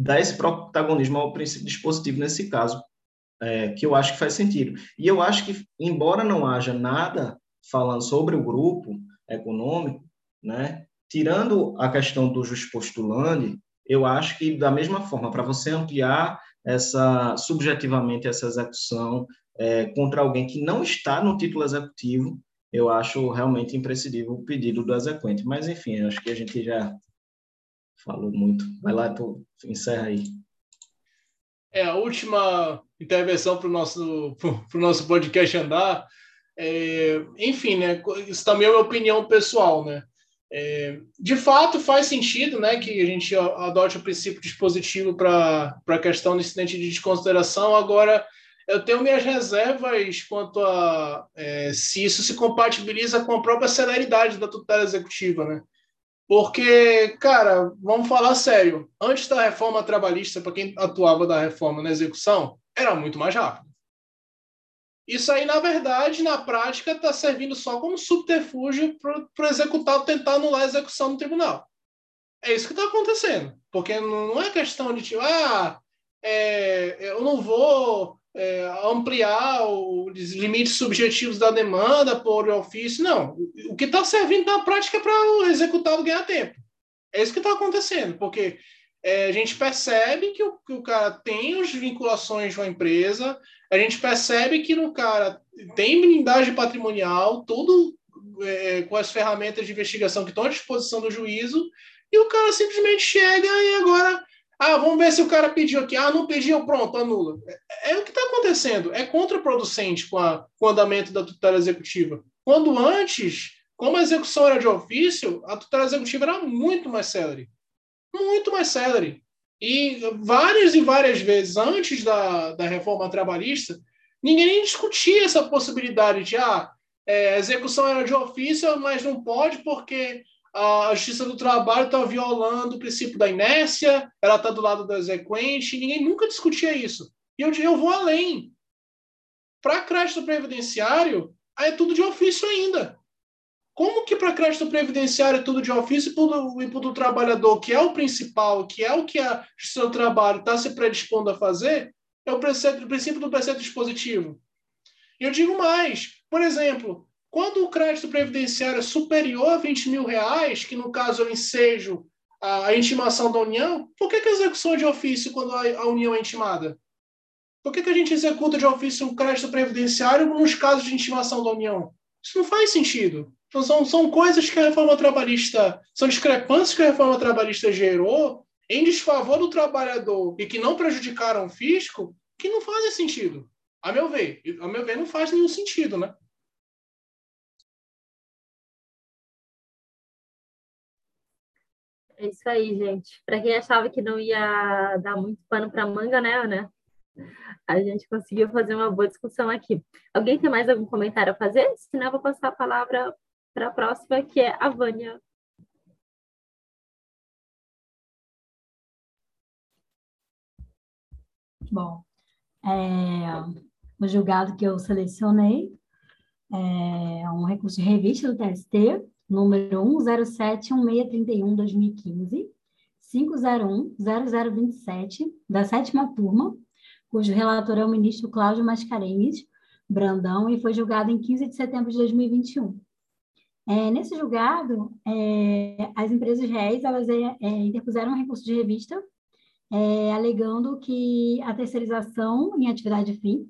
dá esse protagonismo ao princípio dispositivo nesse caso, é, que eu acho que faz sentido. E eu acho que, embora não haja nada falando sobre o grupo econômico, né, tirando a questão do postulante, eu acho que, da mesma forma, para você ampliar essa subjetivamente essa execução é, contra alguém que não está no título executivo, eu acho realmente imprescindível o pedido do exequente. Mas, enfim, acho que a gente já falou muito. Vai lá, tu encerra aí. É, a última intervenção para o nosso, pro nosso podcast andar. É, enfim, né, isso também é uma opinião pessoal, né? É, de fato, faz sentido né, que a gente adote o princípio dispositivo para a questão do incidente de desconsideração. Agora, eu tenho minhas reservas quanto a é, se isso se compatibiliza com a própria celeridade da tutela executiva. Né? Porque, cara, vamos falar sério, antes da reforma trabalhista, para quem atuava da reforma na execução, era muito mais rápido. Isso aí, na verdade, na prática, está servindo só como subterfúgio para o executado tentar anular a execução no tribunal. É isso que está acontecendo. Porque não é questão de, tipo, ah, é, eu não vou é, ampliar os limites subjetivos da demanda por ofício. Não. O que está servindo na prática é para o executado ganhar tempo. É isso que está acontecendo. Porque é, a gente percebe que o, que o cara tem as vinculações com a empresa, a gente percebe que no cara tem blindagem patrimonial, tudo é, com as ferramentas de investigação que estão à disposição do juízo, e o cara simplesmente chega e agora, ah, vamos ver se o cara pediu aqui, ah, não pediu, pronto, anula. É, é o que está acontecendo, é contraproducente com, a, com o andamento da tutela executiva. Quando antes, como a execução era de ofício, a tutela executiva era muito mais célere muito mais célere. E várias e várias vezes antes da, da reforma trabalhista, ninguém nem discutia essa possibilidade de ah, é, execução era de ofício, mas não pode porque a Justiça do Trabalho está violando o princípio da inércia, ela está do lado do exequente, ninguém nunca discutia isso. E eu, eu vou além. Para crédito previdenciário, é tudo de ofício ainda. Como que para crédito previdenciário é tudo de ofício e para o trabalhador, que é o principal, que é o que a seu trabalho está se predispondo a fazer, é o, preceito, o princípio do preceito dispositivo. E eu digo mais, por exemplo, quando o crédito previdenciário é superior a 20 mil reais, que no caso é o ensejo, a, intimação da União, por que, que a execução de ofício quando a, a União é intimada? Por que, que a gente executa de ofício um crédito previdenciário nos casos de intimação da União? Isso não faz sentido. Então, são, são coisas que a reforma trabalhista, são discrepâncias que a reforma trabalhista gerou em desfavor do trabalhador e que não prejudicaram o fisco, que não fazem sentido. A meu ver, a meu ver, não faz nenhum sentido, né? É isso aí, gente. Para quem achava que não ia dar muito pano para manga, né, né? A gente conseguiu fazer uma boa discussão aqui. Alguém tem mais algum comentário a fazer? Se não, eu vou passar a palavra para a próxima, que é a Vânia. Bom, é, o julgado que eu selecionei é um recurso de revista do TST, número 1071631-2015, 501-0027, da sétima turma, cujo relator é o ministro Cláudio Mascarenhas Brandão e foi julgado em 15 de setembro de 2021. É, nesse julgado, é, as empresas réis elas é, é interpuseram um recurso de revista é, alegando que a terceirização em atividade fim,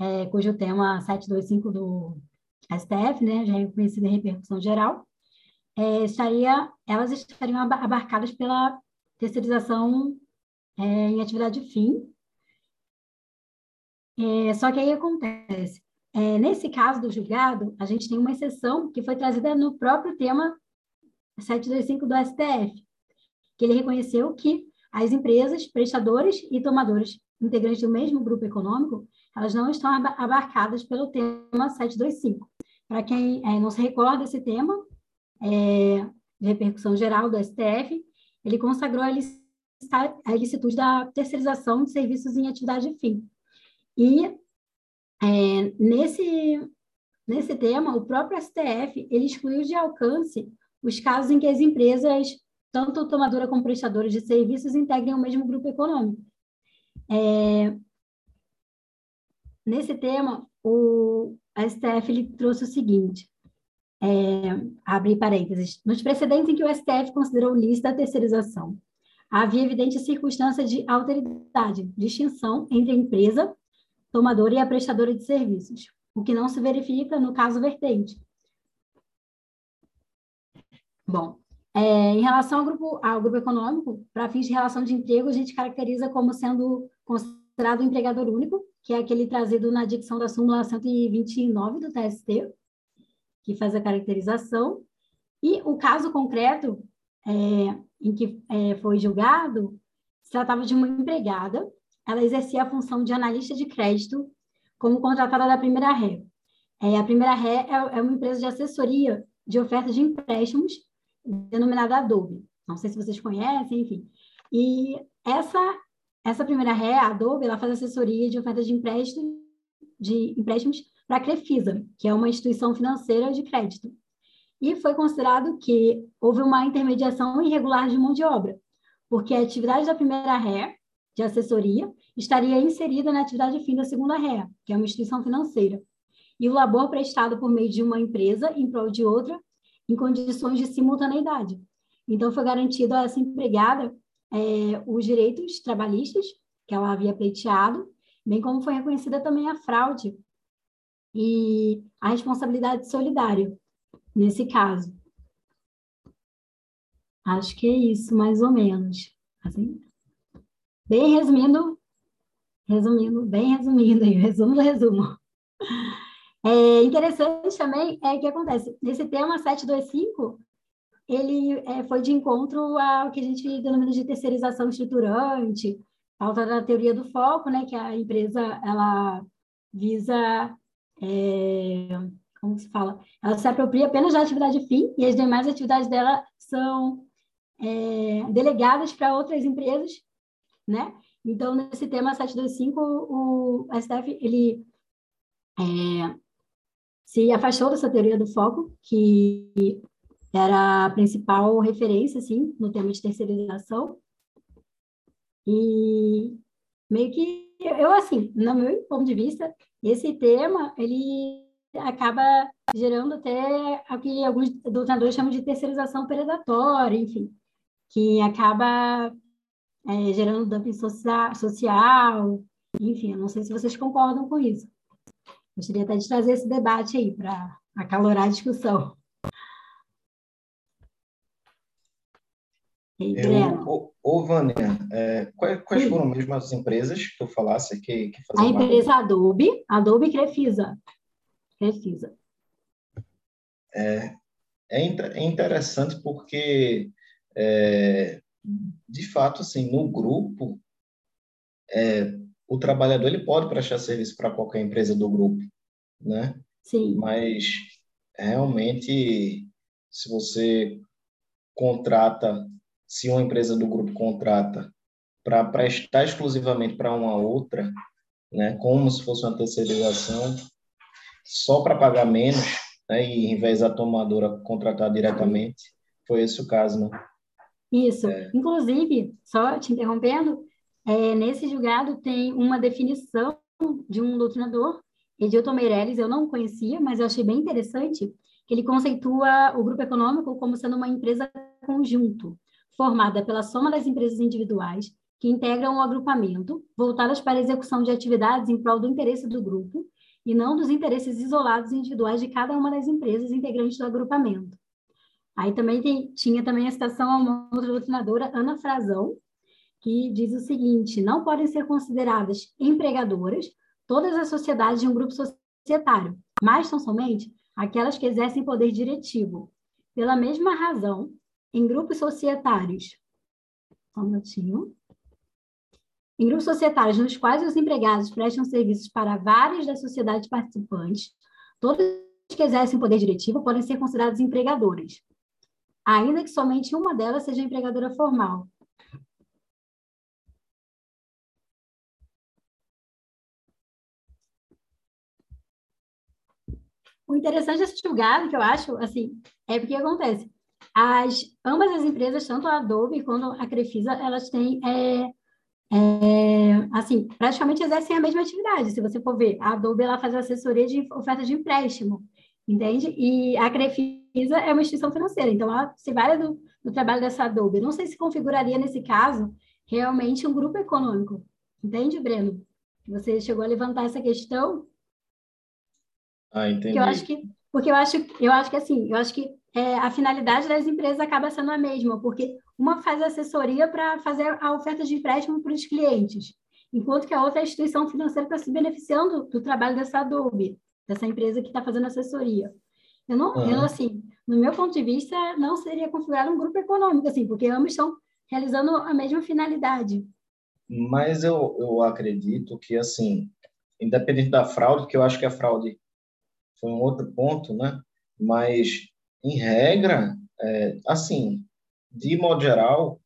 é, cujo tema 725 do STF, né, já reconhecido em repercussão geral, é, estaria, elas estariam abarcadas pela terceirização é, em atividade fim. É, só que aí acontece, é, nesse caso do julgado, a gente tem uma exceção que foi trazida no próprio tema 725 do STF, que ele reconheceu que as empresas, prestadores e tomadores integrantes do mesmo grupo econômico, elas não estão abarcadas pelo tema 725. Para quem é, não se recorda desse tema, é, de repercussão geral do STF, ele consagrou a, a licitude da terceirização de serviços em atividade fim. E é, nesse, nesse tema, o próprio STF ele excluiu de alcance os casos em que as empresas, tanto tomadora como prestadora de serviços, integrem o mesmo grupo econômico. É, nesse tema, o STF ele trouxe o seguinte: é, abre parênteses, nos precedentes em que o STF considerou lícita a terceirização, havia evidente circunstância de alteridade, distinção entre a empresa tomadora e a prestadora de serviços, o que não se verifica no caso vertente. Bom, é, em relação ao grupo, ao grupo econômico, para fins de relação de emprego, a gente caracteriza como sendo considerado um empregador único, que é aquele trazido na dicção da súmula 129 do TST, que faz a caracterização, e o caso concreto é, em que é, foi julgado se tratava de uma empregada, ela exercia a função de analista de crédito como contratada da Primeira Ré. É, a Primeira Ré é, é uma empresa de assessoria de oferta de empréstimos, denominada Adobe. Não sei se vocês conhecem, enfim. E essa essa Primeira Ré, a Adobe, ela faz assessoria de oferta de empréstimo de empréstimos para a Crefisa, que é uma instituição financeira de crédito. E foi considerado que houve uma intermediação irregular de mão de obra, porque a atividade da primeira ré, de assessoria, estaria inserida na atividade fim da segunda ré, que é uma instituição financeira. E o labor prestado por meio de uma empresa em prol de outra, em condições de simultaneidade. Então, foi garantido a essa empregada é, os direitos trabalhistas que ela havia pleiteado, bem como foi reconhecida também a fraude e a responsabilidade solidária nesse caso. Acho que é isso, mais ou menos. Assim, bem resumindo, resumindo, bem resumindo, aí, [laughs] resumo do resumo. É interessante também é que acontece, nesse tema 725, ele é, foi de encontro ao que a gente denomina de terceirização estruturante, falta da teoria do foco, né, que a empresa ela visa é, como se fala? Ela se apropria apenas da atividade fim e as demais atividades dela são é, delegadas para outras empresas, né? Então, nesse tema 725, o, STF, ele é, se afastou dessa teoria do foco, que era a principal referência, assim, no tema de terceirização, e meio que, eu, assim, no meu ponto de vista, esse tema, ele acaba gerando até o que alguns doutrinadores chamam de terceirização predatória, enfim, que acaba é, gerando dumping social, social, enfim, eu não sei se vocês concordam com isso. Gostaria até de trazer esse debate aí para acalorar a discussão. Eu, ô, Vânia, é, quais, quais foram mesmo as empresas que tu falasse que, que A empresa Adobe, Adobe e Crefisa. Crefisa. É, é, é interessante porque, é, de fato, assim, no grupo, é, o trabalhador ele pode prestar serviço para qualquer empresa do grupo, né? Sim. Mas, realmente, se você contrata se uma empresa do grupo contrata para prestar exclusivamente para uma outra, né, como se fosse uma terceirização, só para pagar menos, né, e em vez da tomadora contratar diretamente, foi esse o caso, né? Isso. É. Inclusive, só te interrompendo, é, nesse julgado tem uma definição de um doutrinador, Edilton Meirelles, eu não conhecia, mas eu achei bem interessante, que ele conceitua o grupo econômico como sendo uma empresa conjunto, formada pela soma das empresas individuais que integram o agrupamento, voltadas para a execução de atividades em prol do interesse do grupo e não dos interesses isolados individuais de cada uma das empresas integrantes do agrupamento. Aí também tem, tinha também a citação a uma outra doutrinadora, Ana Frazão, que diz o seguinte: não podem ser consideradas empregadoras todas as sociedades de um grupo societário, mas são somente aquelas que exercem poder diretivo. Pela mesma razão, em grupos societários. Só um minutinho. Em grupos societários nos quais os empregados prestam serviços para várias das sociedades participantes, todas que exercem poder diretivo podem ser consideradas empregadoras, ainda que somente uma delas seja empregadora formal, O interessante desse julgado, que eu acho, assim, é porque acontece. As, ambas as empresas, tanto a Adobe quanto a Crefisa, elas têm, é, é, assim, praticamente exercem a mesma atividade. Se você for ver, a Adobe, ela faz assessoria de oferta de empréstimo, entende? E a Crefisa é uma instituição financeira, então ela se vale do, do trabalho dessa Adobe. Não sei se configuraria, nesse caso, realmente um grupo econômico. Entende, Breno? Você chegou a levantar essa questão, ah, entendi. Porque eu acho que, porque eu acho, eu acho que assim, eu acho que é, a finalidade das empresas acaba sendo a mesma, porque uma faz assessoria para fazer a oferta de empréstimo para os clientes, enquanto que a outra é a instituição financeira está se beneficiando do trabalho dessa Adobe, dessa empresa que está fazendo assessoria. Eu não, uhum. eu, assim, no meu ponto de vista, não seria configurado um grupo econômico, assim, porque ambos estão realizando a mesma finalidade. Mas eu, eu acredito que, assim, independente da fraude, que eu acho que a fraude foi um outro ponto, né? Mas, em regra, é, assim, de modo geral,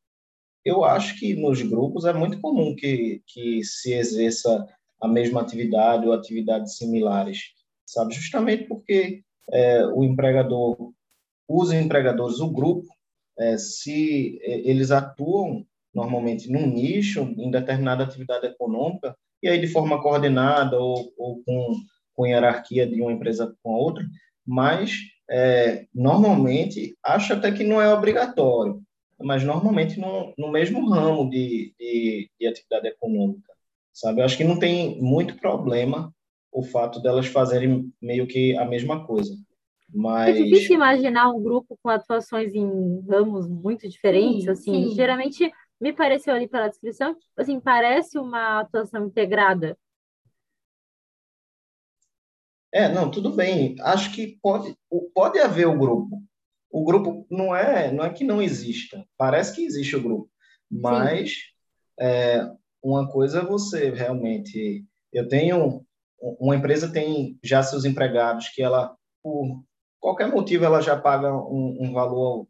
eu acho que nos grupos é muito comum que, que se exerça a mesma atividade ou atividades similares, sabe? Justamente porque é, o empregador, os empregadores, o grupo, é, se é, eles atuam normalmente num nicho, em determinada atividade econômica, e aí de forma coordenada ou, ou com com hierarquia de uma empresa com a outra, mas é, normalmente acho até que não é obrigatório, mas normalmente no, no mesmo ramo de, de, de, atividade econômica, sabe? Eu acho que não tem muito problema o fato delas fazerem meio que a mesma coisa. Mas... É difícil imaginar um grupo com atuações em ramos muito diferentes, sim, assim, sim. geralmente me pareceu ali pela descrição, assim, parece uma atuação integrada, é, não, tudo bem. Acho que pode, pode haver o grupo. O grupo não é, não é que não exista. Parece que existe o grupo, mas é, uma coisa é você realmente. Eu tenho uma empresa tem já seus empregados que ela por qualquer motivo ela já paga um, um valor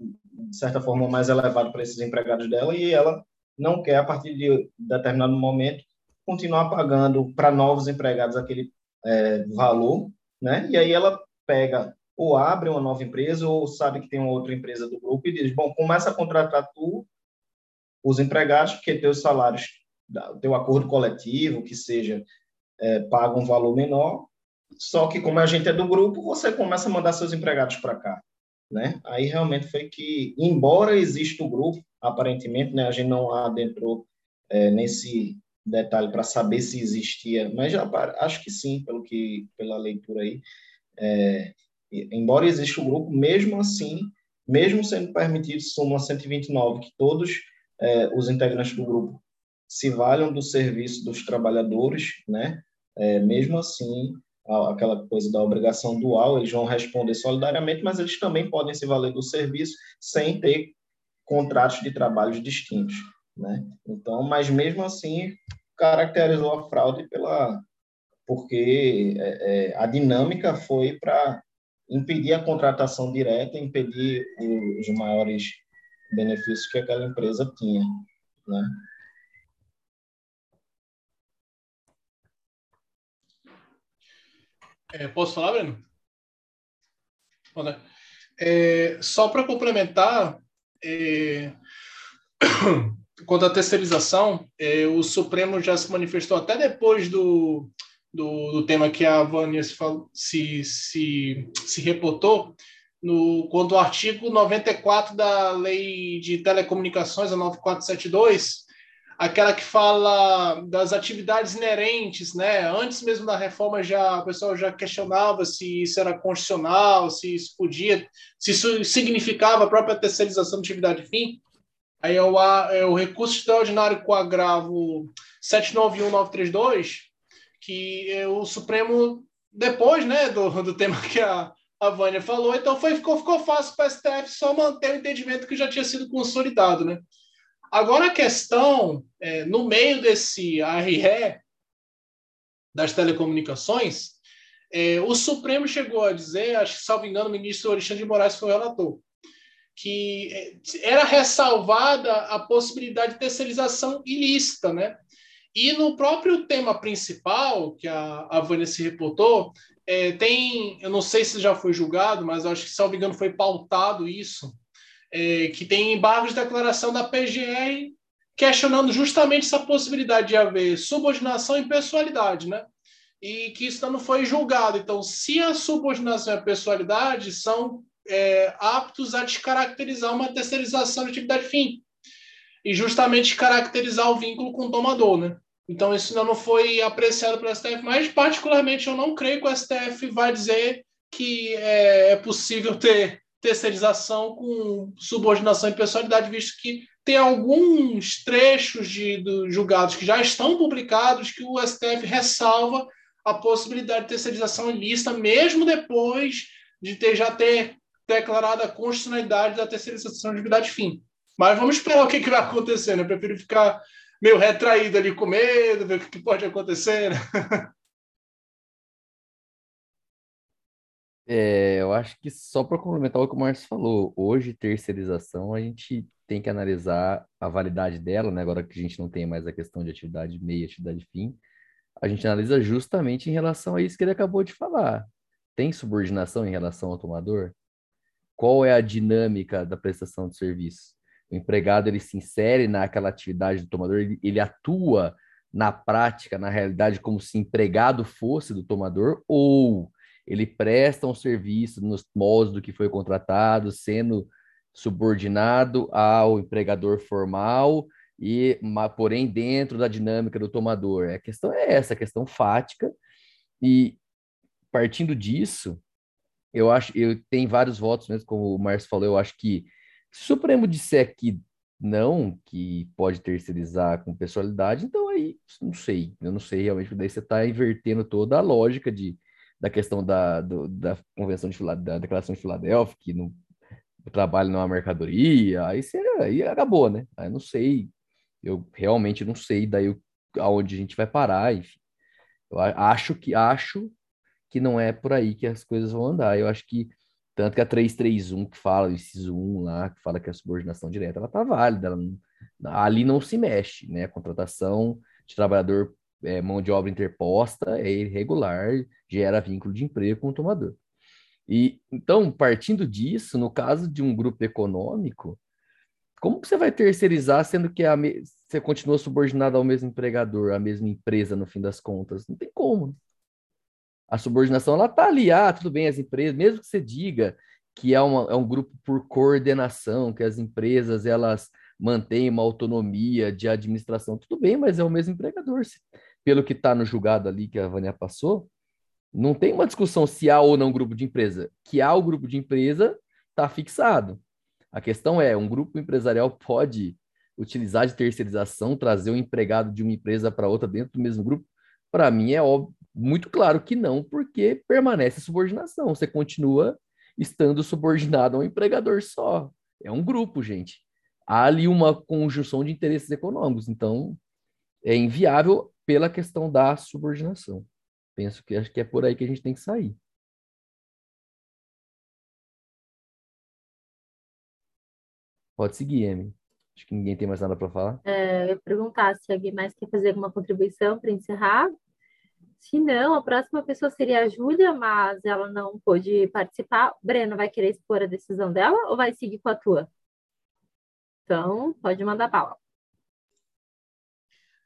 de certa forma mais elevado para esses empregados dela e ela não quer a partir de determinado momento continuar pagando para novos empregados aquele é, valor, né? E aí ela pega ou abre uma nova empresa ou sabe que tem uma outra empresa do grupo e diz, bom, começa a contratar tu, os empregados, porque teus salários, teu acordo coletivo, que seja, é, paga um valor menor, só que como a gente é do grupo, você começa a mandar seus empregados para cá, né? Aí realmente foi que, embora exista o grupo, aparentemente, né, a gente não adentrou é, nesse detalhe para saber se existia, mas já acho que sim, pelo que pela leitura aí. É, embora exista o grupo, mesmo assim, mesmo sendo permitido súmula 129 que todos é, os integrantes do grupo se valham do serviço dos trabalhadores, né? É, mesmo assim, aquela coisa da obrigação dual, eles vão responder solidariamente, mas eles também podem se valer do serviço sem ter contratos de trabalhos distintos, né? Então, mas mesmo assim caracterizou a fraude pela porque é, é a dinâmica foi para impedir a contratação direta, impedir os maiores benefícios que aquela empresa tinha, né? É, posso falar, Breno? É, só para complementar, é, quanto à terceirização, é, o Supremo já se manifestou até depois do, do, do tema que a Vânia se, se, se, se reportou, no, quando o artigo 94 da Lei de Telecomunicações, a 9472, aquela que fala das atividades inerentes, né? Antes mesmo da reforma já o pessoal já questionava se isso era constitucional, se isso podia, se isso significava a própria terceirização de atividade fim. Aí é o, é o recurso extraordinário com agravo 791932, que é o Supremo depois, né, do, do tema que a a Vânia falou, então foi, ficou, ficou fácil para a STF só manter o entendimento que já tinha sido consolidado, né? Agora a questão, é, no meio desse ARE das telecomunicações, é, o Supremo chegou a dizer, acho que, salvo engano, o ministro Alexandre de Moraes foi o relator, que é, era ressalvada a possibilidade de terceirização ilícita, né? E no próprio tema principal, que a, a Vânia se reportou, é, tem, eu não sei se já foi julgado, mas acho que, salvo engano, foi pautado isso, é, que tem embargos de declaração da PGR questionando justamente essa possibilidade de haver subordinação e pessoalidade, né? E que isso não foi julgado. Então, se a subordinação e a pessoalidade são é, aptos a descaracterizar uma terceirização de atividade fim e justamente caracterizar o vínculo com o tomador, né? Então, isso ainda não foi apreciado pelo STF, mas, particularmente, eu não creio que o STF vai dizer que é, é possível ter terceirização com subordinação e pessoalidade, visto que tem alguns trechos de, de julgados que já estão publicados que o STF ressalva a possibilidade de terceirização ilícita, mesmo depois de ter já ter declarado a constitucionalidade da terceirização de atividade fim. Mas vamos esperar o que, que vai acontecer, né? Eu prefiro ficar meio retraído ali com medo, ver o que pode acontecer. Né? [laughs] É, eu acho que só para complementar o que o Márcio falou, hoje terceirização a gente tem que analisar a validade dela, né? Agora que a gente não tem mais a questão de atividade meia, atividade fim, a gente analisa justamente em relação a isso que ele acabou de falar. Tem subordinação em relação ao tomador? Qual é a dinâmica da prestação de serviço? O empregado ele se insere naquela atividade do tomador, ele, ele atua na prática, na realidade, como se empregado fosse do tomador, ou ele presta um serviço nos moldes do que foi contratado, sendo subordinado ao empregador formal e porém dentro da dinâmica do tomador. A questão é essa, a questão fática e partindo disso, eu acho, eu tenho vários votos mesmo, como o Márcio falou, eu acho que se o Supremo disser que não, que pode terceirizar com personalidade, então aí não sei, eu não sei realmente, daí você está invertendo toda a lógica de, da questão da, do, da Convenção de da Declaração de Filadélfia, que no, o trabalho não é uma mercadoria, aí, você, aí acabou, né? Aí não sei, eu realmente não sei daí aonde a gente vai parar, enfim. Eu acho que acho que não é por aí que as coisas vão andar. Eu acho que tanto que a 331 que fala, o inciso 1 lá, que fala que a subordinação direta, ela tá válida, não, ali não se mexe, né? A contratação de trabalhador, é, mão de obra interposta é irregular, gera vínculo de emprego com o tomador. E então, partindo disso, no caso de um grupo econômico, como você vai terceirizar sendo que a me... você continua subordinado ao mesmo empregador, à mesma empresa no fim das contas? Não tem como. A subordinação ela está ali, ah, tudo bem, as empresas, mesmo que você diga que é, uma, é um grupo por coordenação, que as empresas elas mantêm uma autonomia de administração, tudo bem, mas é o mesmo empregador. Pelo que está no julgado ali que a Vânia passou, não tem uma discussão se há ou não grupo de empresa. Que há o grupo de empresa, está fixado. A questão é, um grupo empresarial pode utilizar de terceirização, trazer um empregado de uma empresa para outra dentro do mesmo grupo? Para mim é óbvio, muito claro que não, porque permanece subordinação. Você continua estando subordinado a um empregador só. É um grupo, gente. Há ali uma conjunção de interesses econômicos, então é inviável pela questão da subordinação. Penso que acho que é por aí que a gente tem que sair. Pode seguir, Amy. Acho que ninguém tem mais nada para falar. É, eu ia perguntar se alguém mais quer fazer alguma contribuição para encerrar. Se não, a próxima pessoa seria a Júlia, mas ela não pôde participar. Breno, vai querer expor a decisão dela ou vai seguir com a tua? Então, pode mandar bala.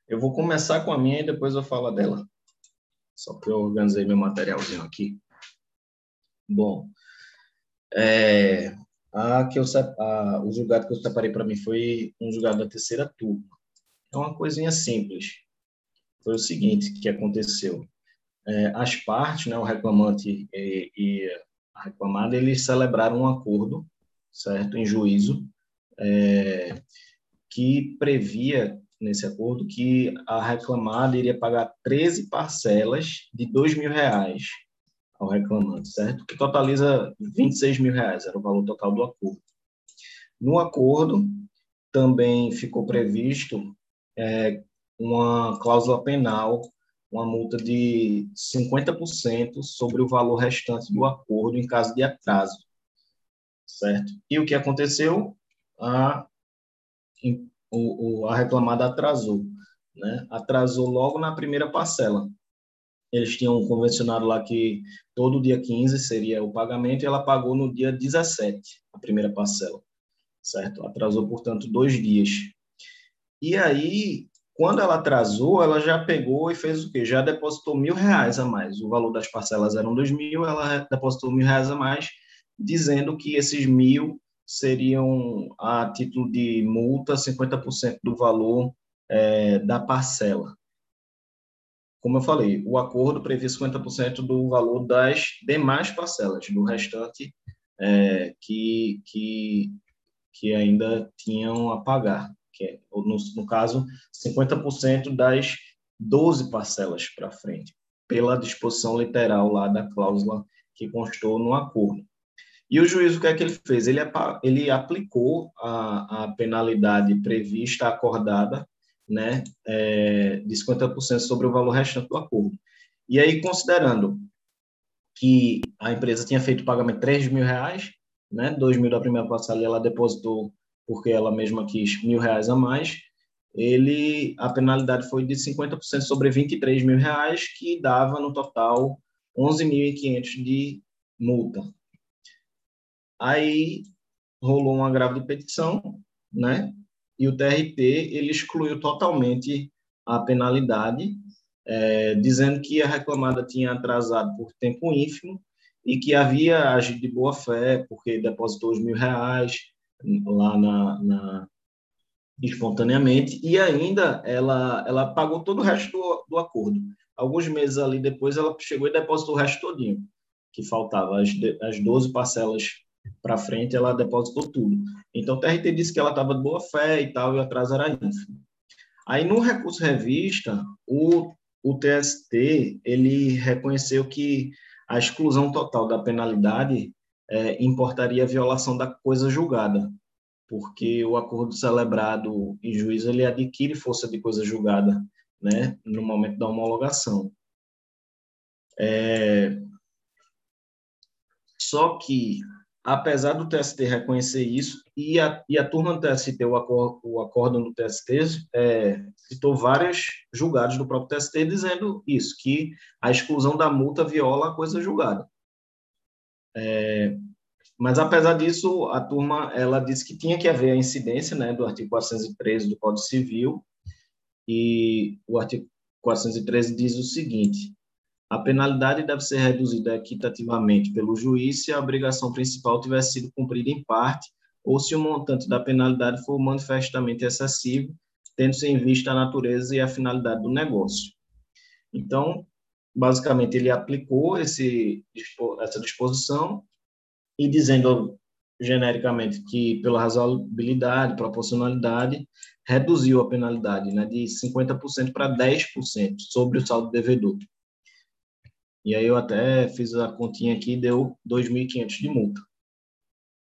Eu vou começar com a minha e depois eu falo dela. Só que eu organizei meu materialzinho aqui. Bom, é, a que eu, a, o julgado que eu separei para mim foi um julgado da terceira turma. É uma coisinha simples. Foi o seguinte que aconteceu. É, as partes, né, o reclamante e, e, a reclamada, eles celebraram um acordo, certo, em juízo, é, que previa nesse acordo que a reclamada iria pagar 13 parcelas de dois mil reais ao reclamante, certo? Que totaliza 26 mil reais, era o valor total do acordo. No acordo, também ficou previsto é, uma cláusula penal, uma multa de 50% sobre o valor restante do acordo em caso de atraso, certo? E o que aconteceu? A, a reclamada atrasou, né? Atrasou logo na primeira parcela, eles tinham convencionado lá que todo dia 15 seria o pagamento e ela pagou no dia 17, a primeira parcela, certo? Atrasou, portanto, dois dias. E aí, quando ela atrasou, ela já pegou e fez o quê? Já depositou mil reais a mais. O valor das parcelas eram dois mil, ela depositou mil reais a mais, dizendo que esses mil seriam a título de multa, 50% do valor é, da parcela, como eu falei, o acordo previa 50% do valor das demais parcelas, do restante é, que, que, que ainda tinham a pagar, que é, no, no caso, 50% das 12 parcelas para frente, pela disposição literal lá da cláusula que constou no acordo. E o juiz, o que é que ele fez? Ele, ele aplicou a, a penalidade prevista, acordada, né, é, de 50% sobre o valor restante do acordo. E aí, considerando que a empresa tinha feito o pagamento de 3 mil reais, né, 2 mil da primeira parcela ela depositou porque ela mesma quis mil reais a mais, ele a penalidade foi de 50% sobre 23 mil reais, que dava no total 11.500 de multa. Aí rolou um agravo de petição, né? e o TRT ele excluiu totalmente a penalidade, é, dizendo que a reclamada tinha atrasado por tempo ínfimo e que havia agido de boa fé, porque depositou os mil reais lá na, na espontaneamente, e ainda ela, ela pagou todo o resto do, do acordo. Alguns meses ali depois, ela chegou e depositou o resto todinho, que faltava, as, as 12 parcelas para frente, ela depositou tudo. Então, o TRT disse que ela estava de boa fé e tal, e o atraso era ínfimo. Aí, no recurso revista, o, o TST ele reconheceu que a exclusão total da penalidade é, importaria a violação da coisa julgada, porque o acordo celebrado em juízo ele adquire força de coisa julgada, né, no momento da homologação. É, só que apesar do TST reconhecer isso, e a, e a turma do TST, o, acor, o acórdão do TST, é, citou vários julgados do próprio TST dizendo isso, que a exclusão da multa viola a coisa julgada. É, mas, apesar disso, a turma ela disse que tinha que haver a incidência né, do artigo 413 do Código Civil, e o artigo 413 diz o seguinte, a penalidade deve ser reduzida equitativamente pelo juiz se a obrigação principal tiver sido cumprida em parte ou se o montante da penalidade for manifestamente excessivo, tendo-se em vista a natureza e a finalidade do negócio. Então, basicamente, ele aplicou esse, essa disposição e dizendo genericamente que, pela razoabilidade, proporcionalidade, reduziu a penalidade né, de 50% para 10% sobre o saldo devedor. E aí eu até fiz a continha aqui, deu 2.500 de multa.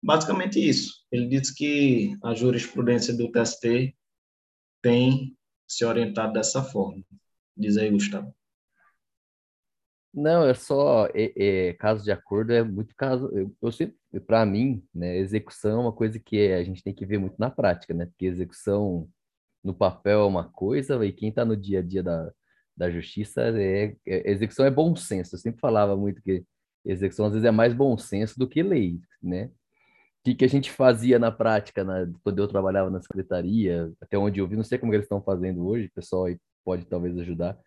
Basicamente isso. Ele disse que a jurisprudência do TST tem se orientado dessa forma. Diz aí, Gustavo. Não, é só é, é, caso de acordo é muito caso. Eu, eu sempre, para mim, né, execução é uma coisa que a gente tem que ver muito na prática, né? Porque execução no papel é uma coisa e quem está no dia a dia da, da justiça é, é, execução é bom senso. Eu sempre falava muito que execução às vezes é mais bom senso do que lei, né? O que, que a gente fazia na prática, na, quando eu trabalhava na secretaria, até onde eu vi, não sei como eles estão fazendo hoje, o pessoal aí pode talvez ajudar.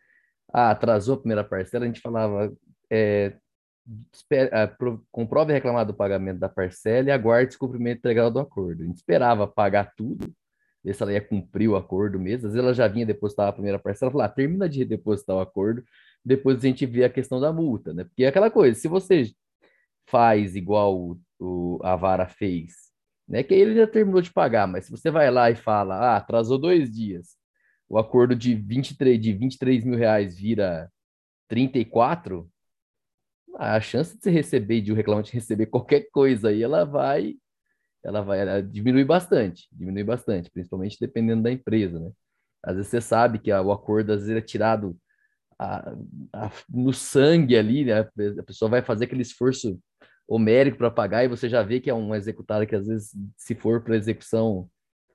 Ah, atrasou a primeira parcela, a gente falava, é, espera, comprove reclamar do pagamento da parcela e aguarde descumprimento integral do acordo. A gente esperava pagar tudo, ver se ela ia cumprir o acordo mesmo. Às vezes ela já vinha depositar a primeira parcela, falava, ah, termina de depositar o acordo, depois a gente vê a questão da multa, né? Porque é aquela coisa, se você faz igual o, o, a vara fez, né? Que ele já terminou de pagar, mas se você vai lá e fala, ah, atrasou dois dias, o acordo de 23, de 23 mil reais vira 34, a chance de você receber, de o reclamante receber qualquer coisa aí, ela vai, ela vai ela diminui bastante, diminui bastante, principalmente dependendo da empresa, né? Às vezes você sabe que o acordo às vezes é tirado a, a, no sangue ali, né? A pessoa vai fazer aquele esforço homérico para pagar e você já vê que é um executado que às vezes, se for para execução,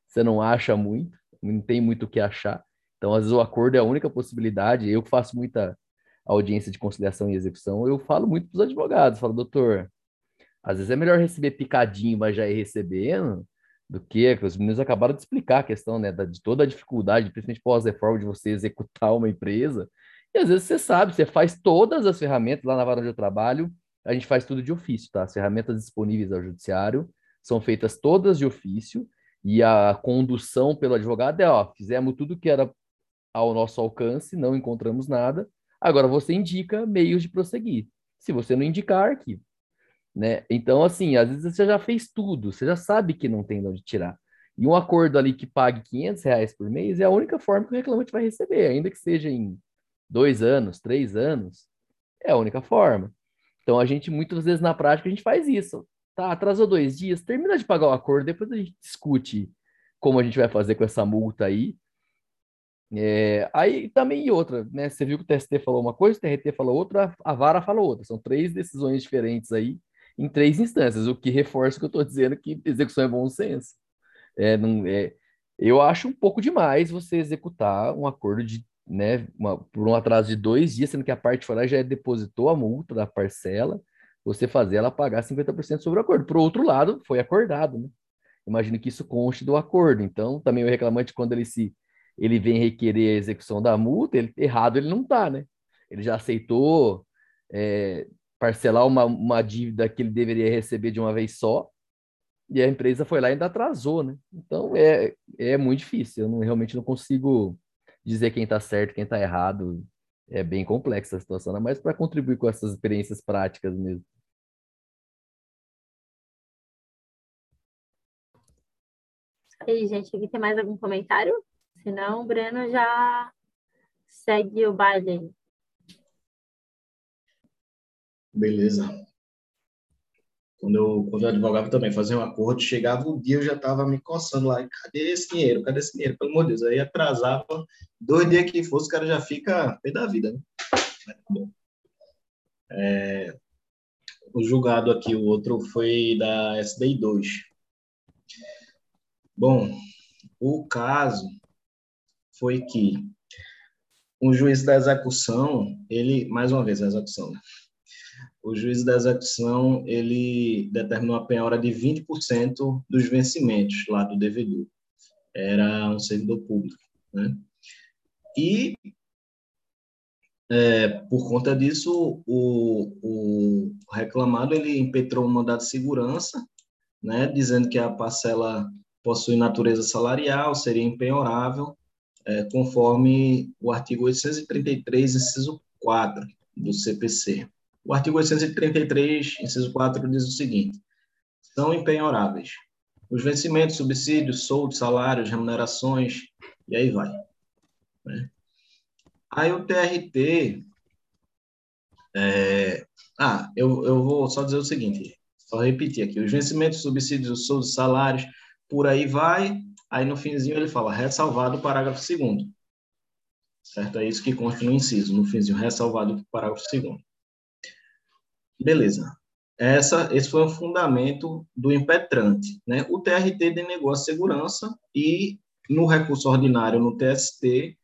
você não acha muito, não tem muito o que achar. Então, às vezes, o acordo é a única possibilidade. Eu faço muita audiência de conciliação e execução, eu falo muito para os advogados, falo, doutor, às vezes é melhor receber picadinho, mas já ir recebendo, do que, que os meninos acabaram de explicar a questão, né, de toda a dificuldade, principalmente pós-reforma, de você executar uma empresa, e às vezes você sabe, você faz todas as ferramentas lá na vara eu trabalho, a gente faz tudo de ofício, tá? As ferramentas disponíveis ao judiciário são feitas todas de ofício, e a condução pelo advogado é, ó, fizemos tudo que era ao nosso alcance, não encontramos nada, Agora você indica meios de prosseguir. Se você não indicar, arquivo. Né? Então, assim, às vezes você já fez tudo, você já sabe que não tem de onde tirar. E um acordo ali que pague 500 reais por mês é a única forma que o reclamante vai receber, ainda que seja em dois anos, três anos, é a única forma. Então, a gente, muitas vezes na prática, a gente faz isso. Tá, atrasou dois dias, termina de pagar o acordo, depois a gente discute como a gente vai fazer com essa multa aí, é, aí também outra, né? Você viu que o TST falou uma coisa, o TRT falou outra, a vara falou outra. São três decisões diferentes aí em três instâncias, o que reforça o que eu estou dizendo que execução é bom senso. É, não, é, eu acho um pouco demais você executar um acordo de, né, uma, por um atraso de dois dias, sendo que a parte fora já depositou a multa da parcela, você fazer ela pagar 50% sobre o acordo. Por outro lado, foi acordado, né? Imagino que isso conste do acordo. Então, também o reclamante, quando ele se ele vem requerer a execução da multa, ele, errado ele não está, né? Ele já aceitou é, parcelar uma, uma dívida que ele deveria receber de uma vez só, e a empresa foi lá e ainda atrasou, né? Então é, é muito difícil, eu não, realmente não consigo dizer quem está certo, quem está errado. É bem complexa a situação, né? mas para contribuir com essas experiências práticas mesmo. E gente, aqui tem mais algum comentário? Senão o Breno já segue o baile. Beleza. Quando eu, quando eu advogava também, fazia um acordo, chegava o dia, eu já estava me coçando lá, cadê esse dinheiro? Cadê esse dinheiro? Pelo amor de Deus. Aí atrasava, dois dias que fosse, o cara já fica pé da vida, né? Tá é, o julgado aqui, o outro foi da SDI 2. Bom, o caso foi que o juiz da execução, ele, mais uma vez, a execução, né? o juiz da execução, ele determinou a penhora de 20% dos vencimentos lá do devedor. Era um servidor público, né? E, é, por conta disso, o, o reclamado, ele impetrou um mandado de segurança, né, dizendo que a parcela possui natureza salarial, seria empenhorável, é, conforme o artigo 833, inciso 4 do CPC. O artigo 833, inciso 4, diz o seguinte: são empenhoráveis os vencimentos, subsídios, soldos, salários, remunerações, e aí vai. Né? Aí o TRT. É, ah, eu, eu vou só dizer o seguinte, só repetir aqui: os vencimentos, subsídios, soldos, salários, por aí vai, Aí no finzinho ele fala ressalvado o parágrafo segundo. Certo? É isso que consta no inciso, no finzinho, ressalvado o parágrafo segundo. Beleza. Essa, esse foi o fundamento do impetrante. Né? O TRT denegou a segurança e, no recurso ordinário no TST,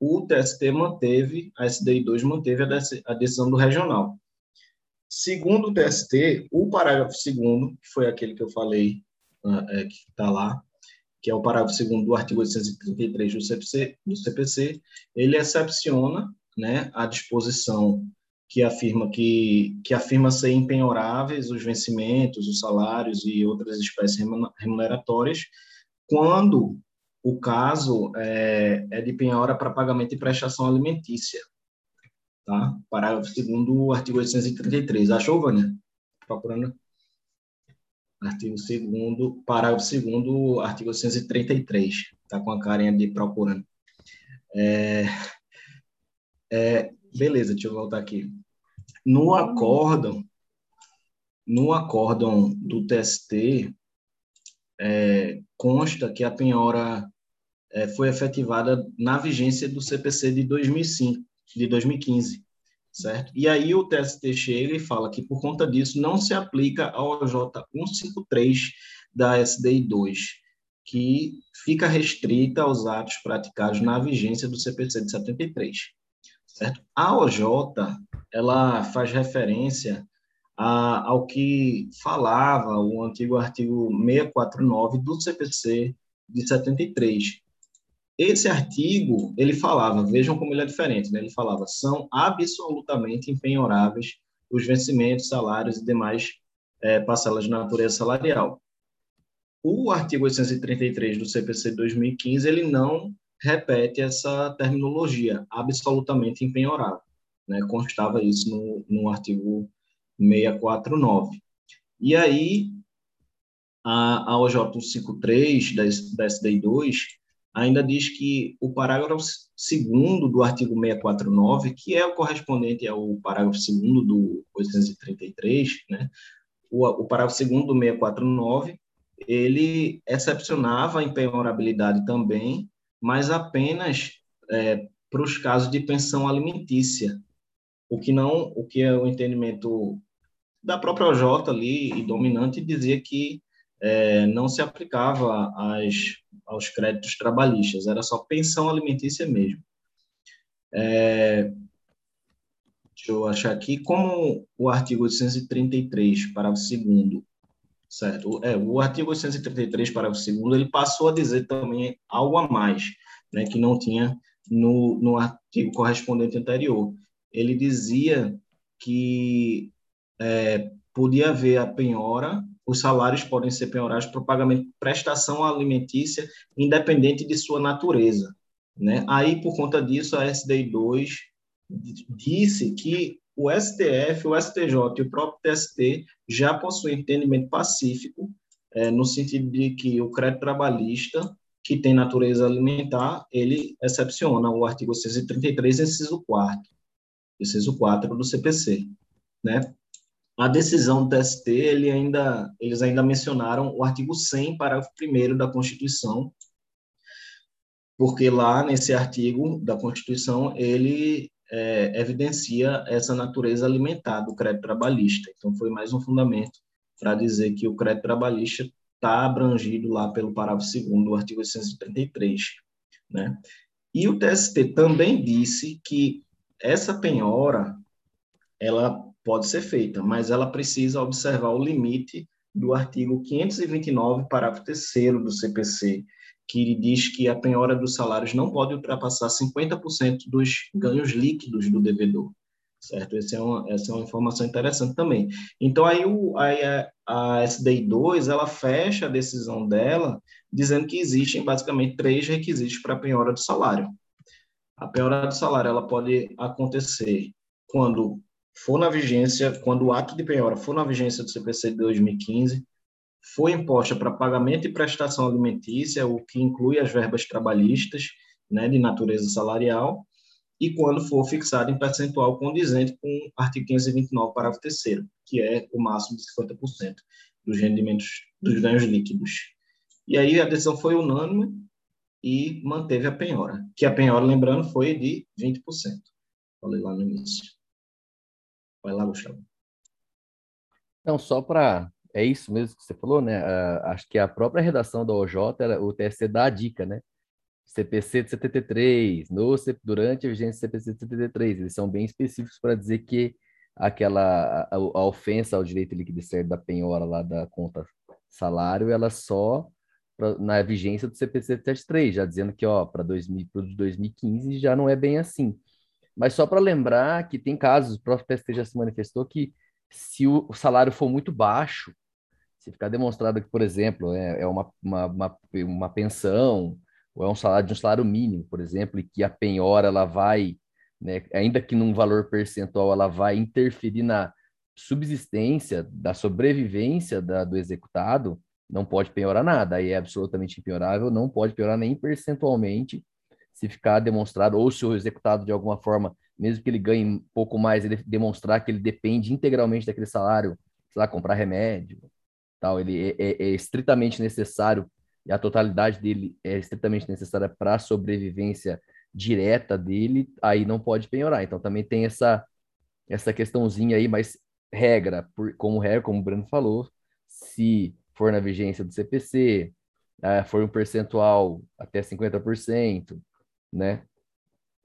o TST manteve, a SDI 2 manteve a decisão do regional. Segundo o TST, o parágrafo segundo, que foi aquele que eu falei, é, que está lá, que é o parágrafo segundo do artigo 833 do CPC, do CPC ele excepciona né, a disposição que afirma que, que afirma ser impenhoráveis os vencimentos, os salários e outras espécies remuneratórias, quando o caso é, é de penhora para pagamento de prestação alimentícia. Tá? Parágrafo 2 do artigo 833. Achou, Vânia? Procurando. Artigo 2 parágrafo 2 artigo 833. Está com a carinha de procurando. É, é, beleza, deixa eu voltar aqui. No acórdão, no acórdão do TST, é, consta que a penhora é, foi efetivada na vigência do CPC de 2005, de 2015, certo? E aí o TST chega e fala que por conta disso não se aplica ao OJ 153 da SDI 2, que fica restrita aos atos praticados na vigência do CPC de 73, certo? A OJ, ela faz referência a, ao que falava o antigo artigo 649 do CPC de 73. Esse artigo, ele falava, vejam como ele é diferente, né? ele falava, são absolutamente impenhoráveis os vencimentos, salários e demais é, parcelas de natureza salarial. O artigo 833 do CPC de 2015, ele não repete essa terminologia, absolutamente impenhorável. Né? Constava isso no, no artigo 649. E aí, a, a OJ 153 da, da SDI 2 ainda diz que o parágrafo 2 do artigo 649, que é o correspondente ao parágrafo 2 do 833, né, o, o parágrafo 2 do 649, ele excepcionava a impenhorabilidade também, mas apenas é, para os casos de pensão alimentícia, o que não, o que é o entendimento da própria OJ ali, e dominante, dizia que é, não se aplicava às, aos créditos trabalhistas, era só pensão alimentícia mesmo. É, deixa eu achar aqui, como o artigo 833, parágrafo 2 certo? É, o artigo 833, parágrafo 2 ele passou a dizer também algo a mais, né, que não tinha no, no artigo correspondente anterior. Ele dizia que é, podia haver a penhora, os salários podem ser penhorados para o pagamento de prestação alimentícia, independente de sua natureza. Né? Aí, por conta disso, a SDI 2 disse que o STF, o STJ e o próprio TST já possuem entendimento pacífico, é, no sentido de que o crédito trabalhista, que tem natureza alimentar, ele excepciona o artigo 633, inciso 4, inciso 4 do CPC, né? A decisão do TST, ele ainda, eles ainda mencionaram o artigo 100, parágrafo 1 da Constituição, porque lá nesse artigo da Constituição ele é, evidencia essa natureza alimentar do crédito trabalhista. Então, foi mais um fundamento para dizer que o crédito trabalhista está abrangido lá pelo parágrafo 2 do artigo 833. Né? E o TST também disse que essa penhora ela pode ser feita, mas ela precisa observar o limite do artigo 529, parágrafo 3 do CPC, que diz que a penhora dos salários não pode ultrapassar 50% dos ganhos líquidos do devedor. Certo? Essa é uma, essa é uma informação interessante também. Então, aí, o, aí a, a SDI 2, ela fecha a decisão dela dizendo que existem basicamente três requisitos para a penhora do salário. A penhora do salário ela pode acontecer quando for na vigência, quando o ato de penhora for na vigência do CPC de 2015, foi imposta para pagamento e prestação alimentícia, o que inclui as verbas trabalhistas, né, de natureza salarial, e quando for fixado em percentual condizente com o artigo 529, parágrafo 3 que é o máximo de 50% dos rendimentos, dos ganhos líquidos. E aí a decisão foi unânime e manteve a penhora, que a penhora, lembrando, foi de 20%. Falei lá no início. Vai lá, Gustavo. Não, só para. É isso mesmo que você falou, né? Acho que a própria redação da OJ, ela, o TSC dá a dica, né? CPC de 73, no, durante a vigência do CPC de 73. Eles são bem específicos para dizer que aquela a, a, ofensa ao direito líquido e certo da penhora lá da conta salário, ela só pra, na vigência do CPC de 73, já dizendo que ó, para 2015 já não é bem assim. Mas só para lembrar que tem casos, o próprio PST já se manifestou que se o salário for muito baixo, se ficar demonstrado que, por exemplo, é, é uma, uma, uma, uma pensão, ou é um salário de um salário mínimo, por exemplo, e que a penhora ela vai, né, ainda que num valor percentual, ela vai interferir na subsistência, da sobrevivência da, do executado, não pode penhorar nada, aí é absolutamente impiorável, não pode piorar nem percentualmente, se ficar demonstrado, ou se o executado de alguma forma, mesmo que ele ganhe um pouco mais, ele demonstrar que ele depende integralmente daquele salário, sei lá, comprar remédio, tal, ele é, é, é estritamente necessário e a totalidade dele é estritamente necessária para a sobrevivência direta dele, aí não pode penhorar. Então também tem essa essa questãozinha aí, mas regra, por, como regra, como o Breno falou, se for na vigência do CPC, é, for um percentual até 50%, né?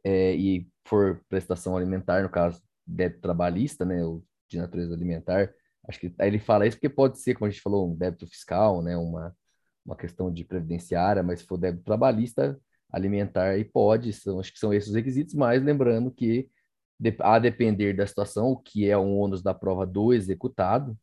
É, e for prestação alimentar, no caso, débito trabalhista, né? Ou de natureza alimentar, acho que aí ele fala isso porque pode ser, como a gente falou, um débito fiscal, né? Uma, uma questão de previdenciária, mas se for débito trabalhista, alimentar, e pode, são, acho que são esses os requisitos, mas lembrando que a depender da situação, o que é um ônus da prova do executado,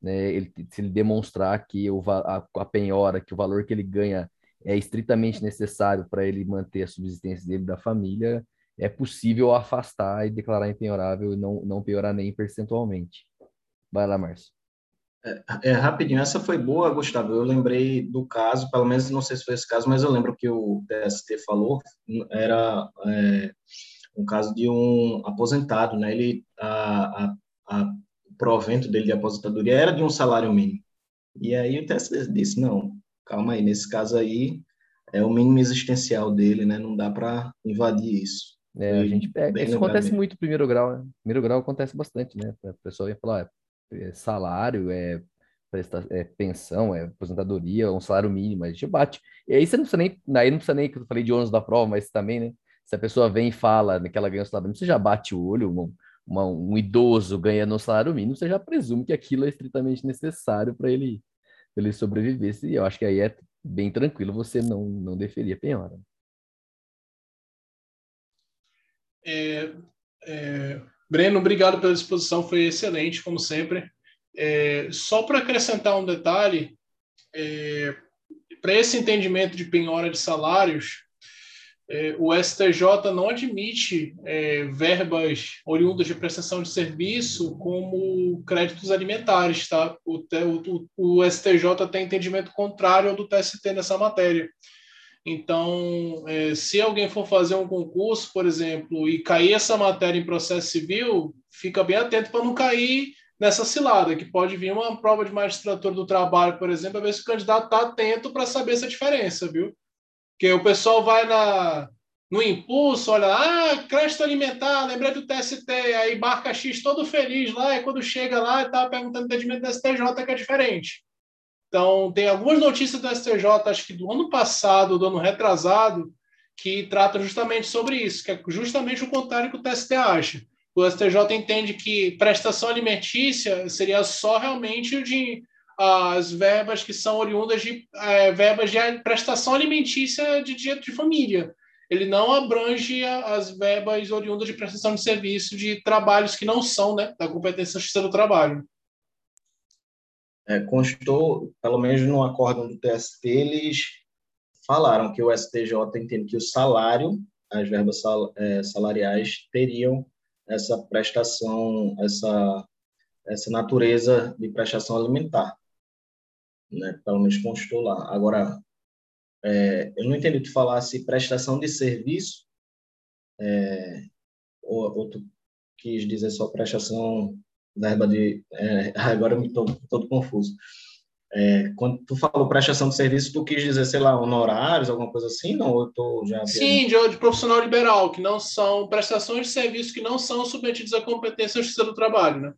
né, ele, se ele demonstrar que o, a, a penhora, que o valor que ele ganha é estritamente necessário para ele manter a subsistência dele da família, é possível afastar e declarar impenhorável e não, não piorar nem percentualmente. Vai lá, Márcio. É, é, rapidinho, essa foi boa, Gustavo. Eu lembrei do caso, pelo menos não sei se foi esse caso, mas eu lembro que o TST falou, era é, um caso de um aposentado, né? Ele, a, a, a, provento dele de aposentadoria era de um salário mínimo. E aí o TST disse, não, calma aí, nesse caso aí é o mínimo existencial dele, né? Não dá para invadir isso. É, a gente pega. Isso acontece mesmo. muito no primeiro grau, né? Primeiro grau acontece bastante, né? A pessoa ia falar, é salário, é, presta, é pensão, é aposentadoria, um salário mínimo, a gente bate. E aí você não precisa nem, aí não precisa nem que eu falei de ônus da prova, mas também, né? Se a pessoa vem e fala que ela ganha o salário mínimo, você já bate o olho, um, uma, um idoso ganha no salário mínimo, você já presume que aquilo é estritamente necessário para ele, ele sobreviver. E eu acho que aí é bem tranquilo, você não, não deferir a penhora. É, é, Breno, obrigado pela exposição, foi excelente, como sempre. É, só para acrescentar um detalhe, é, para esse entendimento de penhora de salários, é, o STJ não admite é, verbas oriundas de prestação de serviço como créditos alimentares, tá? O, o, o STJ tem entendimento contrário ao do TST nessa matéria. Então, é, se alguém for fazer um concurso, por exemplo, e cair essa matéria em processo civil, fica bem atento para não cair nessa cilada, que pode vir uma prova de magistratura do trabalho, por exemplo, a ver se o candidato está atento para saber essa diferença, viu? Porque o pessoal vai na, no impulso, olha, ah, crédito alimentar, lembrei do TST, aí marca X todo feliz lá, e quando chega lá, está perguntando entendimento do STJ, que é diferente. Então, tem algumas notícias do STJ, acho que do ano passado, do ano retrasado, que tratam justamente sobre isso, que é justamente o contrário que o TST acha. O STJ entende que prestação alimentícia seria só realmente de as verbas que são oriundas de é, verbas de prestação alimentícia de direito de família. Ele não abrange as verbas oriundas de prestação de serviço de trabalhos que não são né, da competência justiça do trabalho é, constou, pelo menos no acórdão do TST, eles falaram que o STJ entende que o salário, as verbas sal, é, salariais, teriam essa prestação, essa, essa natureza de prestação alimentar. Né? Pelo menos constou lá. Agora, é, eu não entendi tu falar se prestação de serviço, é, ou, ou tu quis dizer só prestação verba de. É, [laughs] agora eu estou todo confuso. É, quando tu falou prestação de serviço, tu quis dizer, sei lá, honorários, alguma coisa assim? Não, eu tô já. Sim, de, de, profissional liberal, que não são prestações de serviço que não são submetidas à competência justiça do trabalho, né?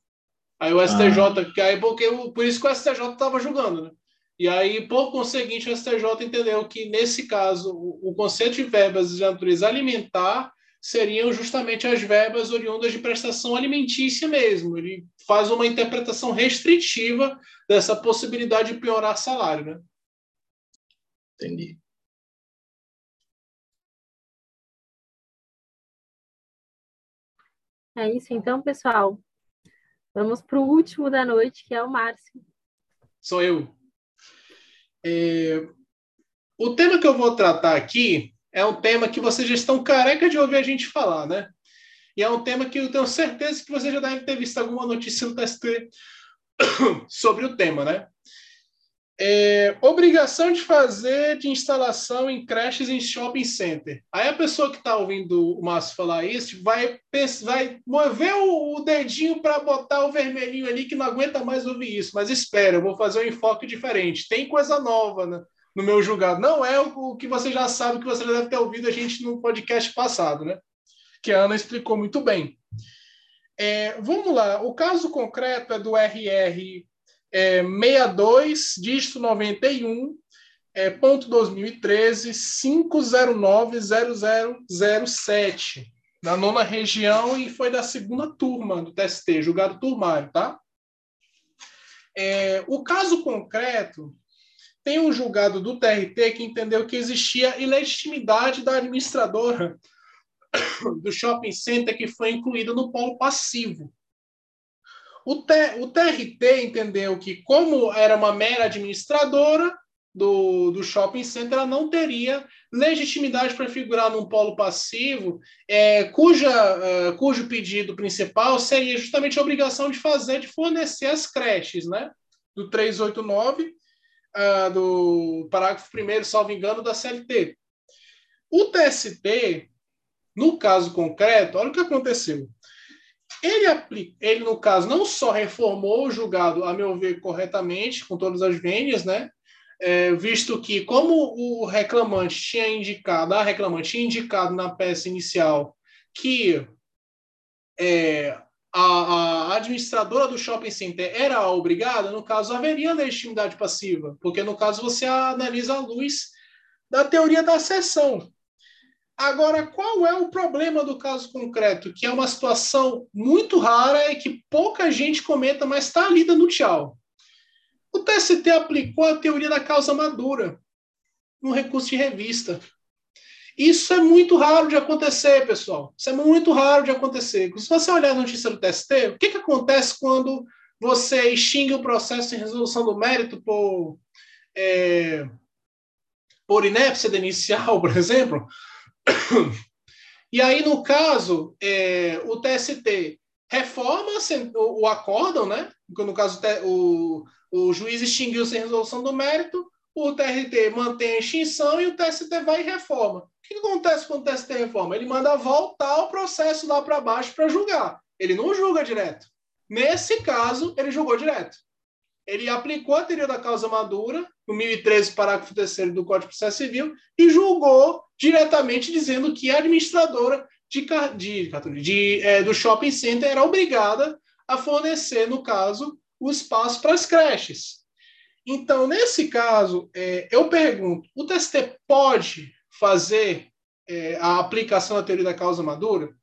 Aí o STJ, ah. que aí porque por isso que o STJ estava julgando, né? E aí, por conseguinte, o STJ entendeu que, nesse caso, o, o conceito de verbas de natureza alimentar seriam justamente as verbas oriundas de prestação alimentícia mesmo. Ele faz uma interpretação restritiva dessa possibilidade de piorar salário, né? Entendi. É isso então, pessoal. Vamos para o último da noite, que é o Márcio. Sou eu. É... O tema que eu vou tratar aqui é um tema que vocês já estão careca de ouvir a gente falar, né? E é um tema que eu tenho certeza que vocês já devem ter visto alguma notícia no TST [coughs] sobre o tema, né? É, obrigação de fazer de instalação em creches em shopping center. Aí a pessoa que está ouvindo o Márcio falar isso vai, vai mover o, dedinho para botar o vermelhinho ali que não aguenta mais ouvir isso. Mas espera, eu vou fazer um enfoque diferente. Tem coisa nova né, no meu julgado. Não é o, o que você já sabe, que você já deve ter ouvido a gente no podcast passado, né? Que a Ana explicou muito bem. É, vamos lá, o caso concreto é do RR é, 62, dígito 91, é, ponto 2013, 5090007, na nona região e foi da segunda turma do TST, julgado turmário, tá? É, o caso concreto tem um julgado do TRT que entendeu que existia ilegitimidade da administradora [coughs] do shopping center que foi incluída no polo passivo. O, T, o TRT entendeu que, como era uma mera administradora do, do shopping center, ela não teria legitimidade para figurar num polo passivo, é, cuja, é, cujo pedido principal seria justamente a obrigação de fazer, de fornecer as creches, né? Do 389, uh, ah, do parágrafo 1, salvo engano, da CLT. O TST, no caso concreto, olha o que aconteceu. Ele, aplica, ele, no caso, não só reformou o julgado, a meu ver, corretamente, com todas as vênias, né? É, visto que, como o reclamante tinha indicado, a reclamante tinha indicado na peça inicial que é, a, a, administradora do shopping center era obrigada, no caso, haveria legitimidade passiva, porque, no caso, você analisa a luz da teoria da sessão. Agora, qual é o problema do caso concreto? Que é uma situação muito rara e que pouca gente comenta, mas está lida no tchau. O TST aplicou a teoria da causa madura no recurso de revista. Isso é muito raro de acontecer, pessoal. Isso é muito raro de acontecer. Se você olhar a notícia do TST, o que, que acontece quando você extingue o processo de resolução do mérito por, é, por inépcia inicial, [laughs] por exemplo? E aí, no caso, é, o TST reforma o acórdão, né? No caso, o, o juiz extinguiu sem resolução do mérito, o TRT mantém a extinção e o TST vai e reforma. O que acontece quando o TST reforma? Ele manda voltar o processo lá para baixo para julgar. Ele não julga direto. Nesse caso, ele julgou direto. Ele aplicou a teoria da causa madura, no 1013, parágrafo 3 do Código de Processo Civil, e julgou diretamente dizendo que a administradora de, de, de é, do shopping center era obrigada a fornecer, no caso, o espaço para as creches. Então, nesse caso, é, eu pergunto: o TST pode fazer é, a aplicação da teoria da causa madura?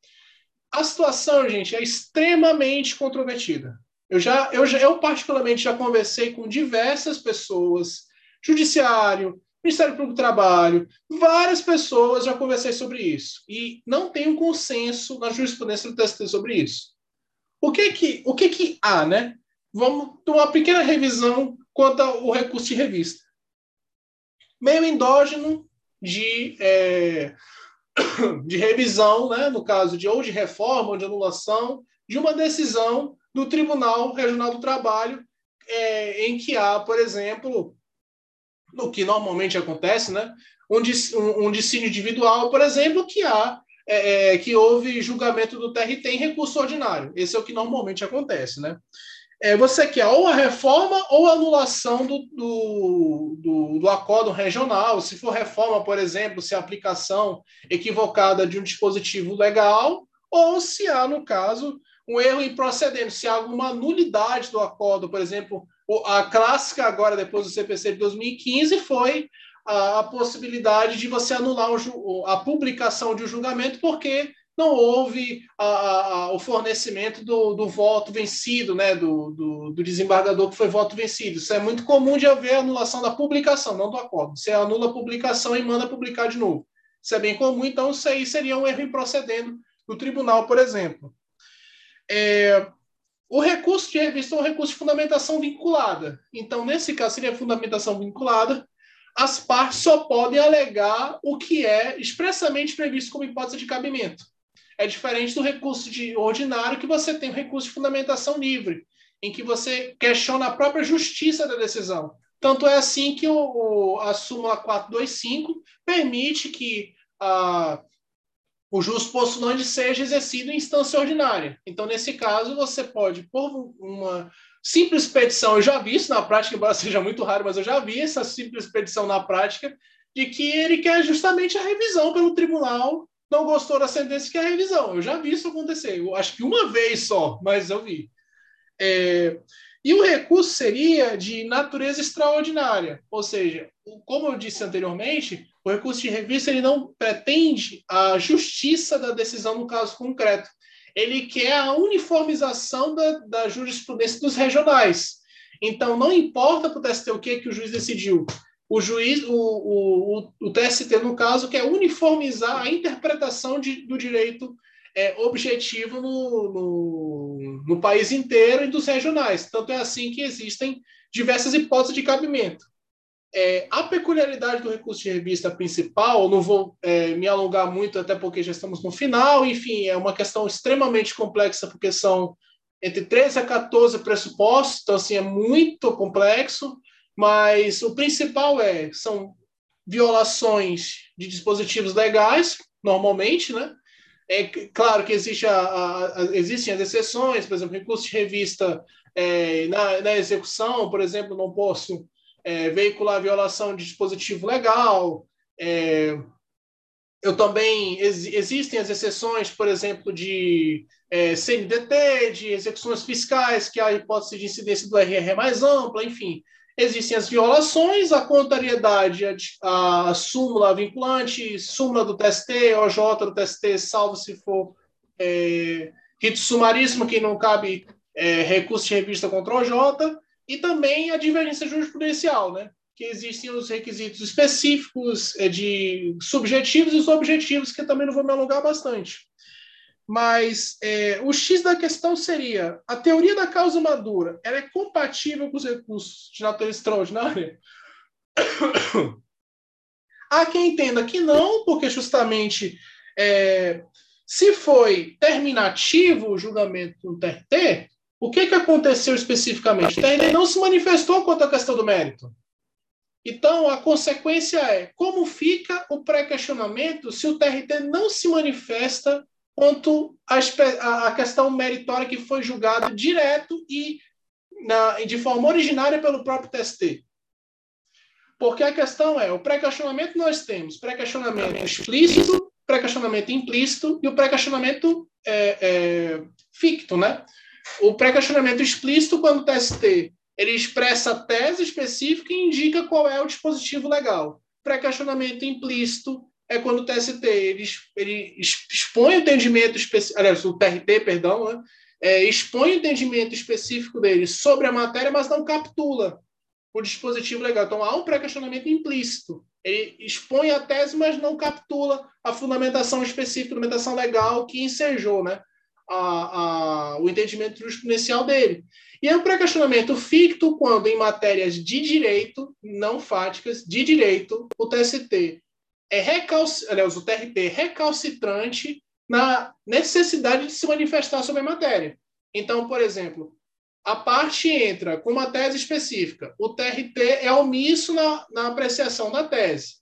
A situação, gente, é extremamente controvertida. Eu já, eu já, eu particularmente já conversei com diversas pessoas, judiciário, Ministério Público do Trabalho, várias pessoas já conversei sobre isso e não tem um consenso na jurisprudência do TST sobre isso. O que que, o que que há, né? Vamos ter uma pequena revisão quanto ao recurso de revista. Meio endógeno de, é, [coughs] de revisão, né? no caso de ou de reforma ou de anulação, de uma decisão do Tribunal Regional do Trabalho, é, em que há, por exemplo, no que normalmente acontece, né? Um, um, um dissídio individual, por exemplo, que há é, é que houve julgamento do TRT em recurso ordinário. Esse é o que normalmente acontece, né? É, você quer ou a reforma ou a anulação do, do, do, do acordo regional. Se for reforma, por exemplo, se a aplicação equivocada de um dispositivo legal, ou se há, no caso, um erro improcedente, se há alguma nulidade do acordo, por exemplo, a clássica agora, depois do CPC de 2015, foi a, a possibilidade de você anular o, a publicação de um julgamento porque não houve a, a, o fornecimento do, do, voto vencido, né, do, do, do, desembargador que foi voto vencido. Isso é muito comum de haver anulação da publicação, não do acordo. Você anula a publicação e manda publicar de novo. Isso é bem comum, então isso aí seria um erro improcedendo no tribunal, por exemplo. É, o recurso de revista é um recurso de fundamentação vinculada. Então, nesse caso, seria fundamentação vinculada. As partes só podem alegar o que é expressamente previsto como hipótese de cabimento. É diferente do recurso de ordinário, que você tem o recurso de fundamentação livre, em que você questiona a própria justiça da decisão. Tanto é assim que o, o, a súmula 425 permite que a, o jus postulante seja exercido em instância ordinária. Então, nesse caso, você pode, por uma simples petição, eu já vi isso na prática, embora [laughs] seja muito raro, mas eu já vi essa simples petição na prática, de que ele quer justamente a revisão pelo tribunal, não gostou da sentença, quer a revisão. Eu já vi isso acontecer. Eu acho que uma vez só, mas eu vi. É... E o recurso seria de natureza extraordinária, ou seja, como eu disse anteriormente, o recurso de revista ele não pretende a justiça da decisão no caso concreto. Ele quer a uniformização da, da jurisprudência dos regionais. Então, não importa para o TST o que, que o juiz decidiu. O juiz, o, o, o, TST, no caso, quer uniformizar a interpretação de, do direito é, objetivo no, no, no país inteiro e dos regionais. Tanto é assim que existem diversas hipóteses de cabimento. É, a peculiaridade do recurso de revista principal, não vou é, me alongar muito, até porque já estamos no final, enfim, é uma questão extremamente complexa, porque são entre 13 a 14 pressupostos, então, assim, é muito complexo, mas o principal é, são violações de dispositivos legais, normalmente, né? É claro que existe a, a, a, existem as exceções, por exemplo, recurso de revista é, na, na execução, por exemplo, não posso é, veicular violação de dispositivo legal. É, eu também ex, existem as exceções, por exemplo, de é, CNDT, de execuções fiscais, que a hipótese de incidência do RR é mais ampla, enfim. Existem as violações, a contrariedade, a, a súmula vinculante, súmula do TST, OJ do TST, salvo se for é, rito sumaríssimo, que não cabe é, recurso de revista contra o OJ, e também a divergência jurisprudencial, né? que existem os requisitos específicos é, de subjetivos e objetivos, que também não vou me alongar bastante. Mas é, o X da questão seria: a teoria da causa madura ela é compatível com os recursos de natureza extraordinária? [coughs] Há quem entenda que não, porque justamente é, se foi terminativo o julgamento do TRT, o que, que aconteceu especificamente? O TRT não se manifestou quanto à questão do mérito. Então, a consequência é como fica o pré-questionamento se o TRT não se manifesta quanto à questão meritória que foi julgada direto e na, de forma originária pelo próprio TST. Porque a questão é, o pré-questionamento nós temos pré-questionamento explícito, pré-questionamento implícito e o pré-questionamento é, é, ficto, né? O pré-questionamento explícito, quando o TST ele expressa a tese específica e indica qual é o dispositivo legal. Pré-questionamento implícito é quando o TST ele, ele expõe o entendimento específico, o TRT, perdão, né? é, expõe o entendimento específico dele sobre a matéria, mas não captura o dispositivo legal. Então, há um pré-questionamento implícito. Ele expõe a tese, mas não captura a fundamentação específica, a fundamentação legal que ensejou, né? A, a, o entendimento jurisprudencial dele. E é o pré-questionamento ficto quando, em matérias de direito, não fáticas, de direito, o TST é recalcitrante, aliás, o TRT é recalcitrante na necessidade de se manifestar sobre a matéria. Então, por exemplo, a parte entra com uma tese específica, o TRT é omisso na, na apreciação da tese.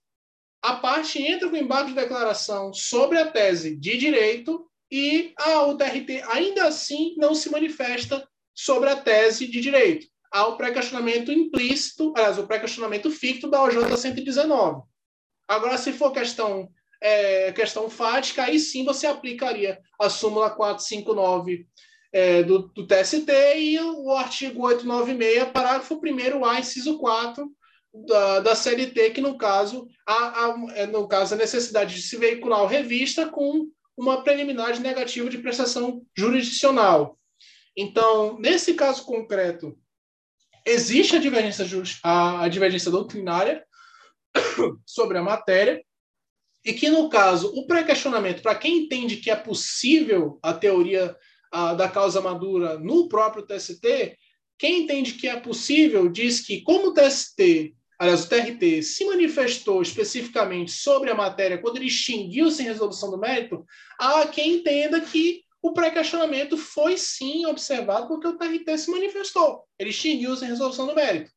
A parte entra com embargo de declaração sobre a tese de direito e a UTRT ainda assim não se manifesta sobre a tese de direito. Há o pré-questionamento implícito, aliás, o pré-questionamento ficto da OJ 119. Agora, se for questão, é, questão fática, aí sim você aplicaria a súmula 459 é, do, do, TST e o artigo 896, parágrafo 1 A, inciso 4 da, da CLT, que no caso, a, é, no caso, a necessidade de se veicular o revista com uma preliminar negativa de prestação jurisdicional. Então, nesse caso concreto, existe a divergência, a, divergência doutrinária [coughs] sobre a matéria, e que, no caso, o pré-questionamento, para quem entende que é possível a teoria a, da causa madura no próprio TST, quem entende que é possível diz que, como o TST, aliás, o TRT, se manifestou especificamente sobre a matéria quando ele extinguiu-se em resolução do mérito, há quem entenda que o pré-questionamento foi sim observado porque o TRT se manifestou. Ele extinguiu-se em resolução do mérito.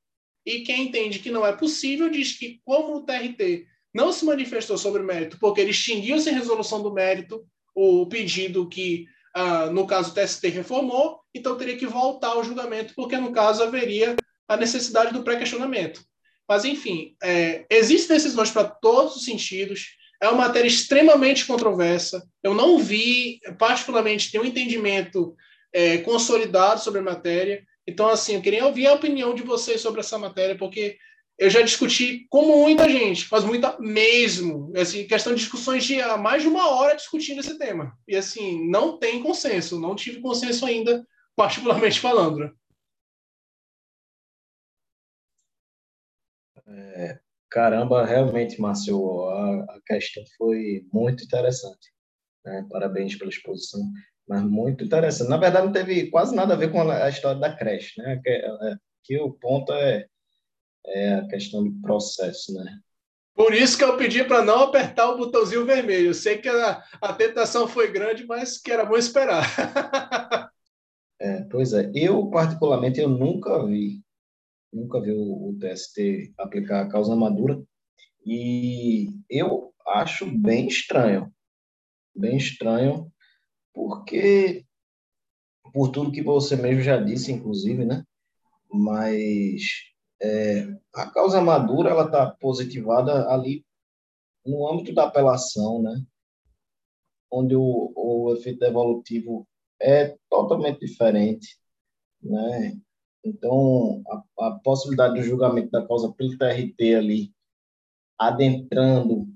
E quem entende que não é possível diz que, como o TRT não se manifestou sobre o mérito porque ele extinguiu-se em resolução do mérito o pedido que, ah, no caso, o TST reformou, então teria que voltar ao julgamento, porque, no caso, haveria a necessidade do pré-questionamento. Mas, enfim, é, existem decisões para todos os sentidos. É uma matéria extremamente controversa. Eu não vi, particularmente, ter um entendimento é, consolidado sobre a matéria. Então, assim, eu queria ouvir a opinião de vocês sobre essa matéria, porque eu já discuti com muita gente, mas muita mesmo. Assim, questão de discussões de mais de uma hora discutindo esse tema. E assim, não tem consenso, não tive consenso ainda, particularmente falando. É, caramba, realmente, Márcio, a, a, questão foi muito interessante. Né? Parabéns pela exposição, mas muito interessante. Na verdade, não teve quase nada a ver com a, a história da creche, né? Que, é, que o ponto é é a questão do processo, né? Por isso que eu pedi para não apertar o botãozinho vermelho. Eu sei que a, a tentação foi grande, mas que era bom esperar. [laughs] é, pois é. Eu, particularmente, eu nunca vi, nunca vi o, TST aplicar a causa madura e eu acho bem estranho, bem estranho, porque por tudo que você mesmo já disse, inclusive, né? Mas é, a causa madura ela está positivada ali no âmbito da apelação, né? Onde o, o efeito devolutivo é totalmente diferente, né? Então, a, a possibilidade do julgamento da causa pelo TRT ali, adentrando,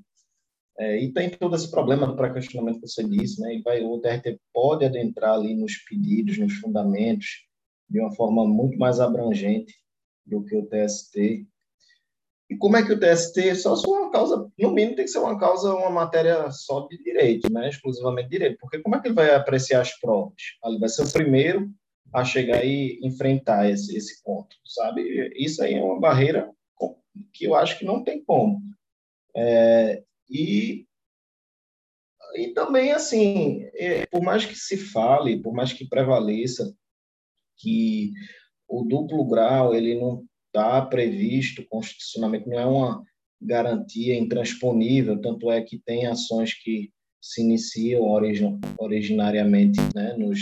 é, e tem todo esse problema do pré-questionamento que você disse, né? E vai, o TRT pode adentrar ali nos pedidos, nos fundamentos, de uma forma muito mais abrangente, do que o TST. E como é que o TST, só se uma causa, no mínimo tem que ser uma causa, uma matéria só de direito, né? exclusivamente de direito, porque como é que ele vai apreciar as provas? Ele vai ser o primeiro a chegar e enfrentar esse, esse ponto, sabe? Isso aí é uma barreira que eu acho que não tem como. É, e, e também, assim, é, por mais que se fale, por mais que prevaleça que o duplo grau ele não está previsto constitucionalmente, não é uma garantia intransponível, tanto é que tem ações que se iniciam origin, originariamente né, nos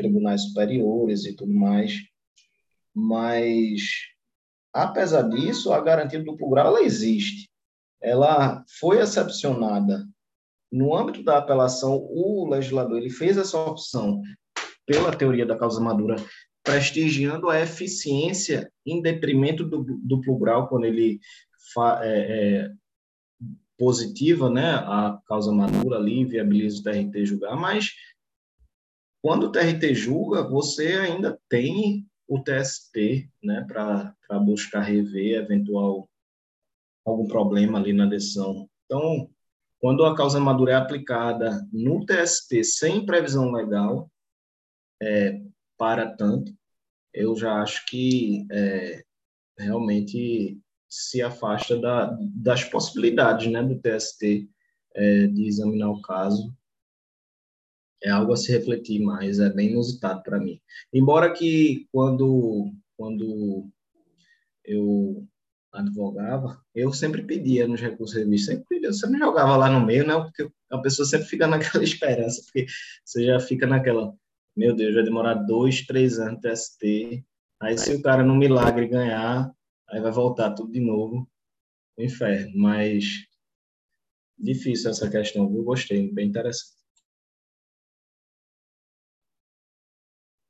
tribunais superiores e tudo mais, mas apesar disso, a garantia do grau ela existe. Ela foi excepcionada no âmbito da apelação, o legislador ele fez essa opção pela teoria da causa madura prestigiando a eficiência em detrimento do duplo grau, quando ele é, é, positiva né, a causa madura ali, viabiliza o TRT julgar, mas quando o TRT julga, você ainda tem o TST né, para buscar rever eventual algum problema ali na decisão. Então, quando a causa madura é aplicada no TST sem previsão legal, é, para tanto, eu já acho que é, realmente se afasta da, das possibilidades né, do TST é, de examinar o caso. É algo a se refletir mais, é bem inusitado para mim. Embora que quando, quando eu advogava, eu sempre pedia nos recursos revistos, sempre pedia, eu sempre jogava lá no meio, né? Porque a pessoa sempre fica [laughs] naquela esperança, porque você já fica naquela, meu Deus, vai demorar dois, três anos TST. Aí, se o cara no milagre ganhar, aí vai voltar tudo de novo inferno. Mas difícil essa questão, viu? Gostei, bem interessante.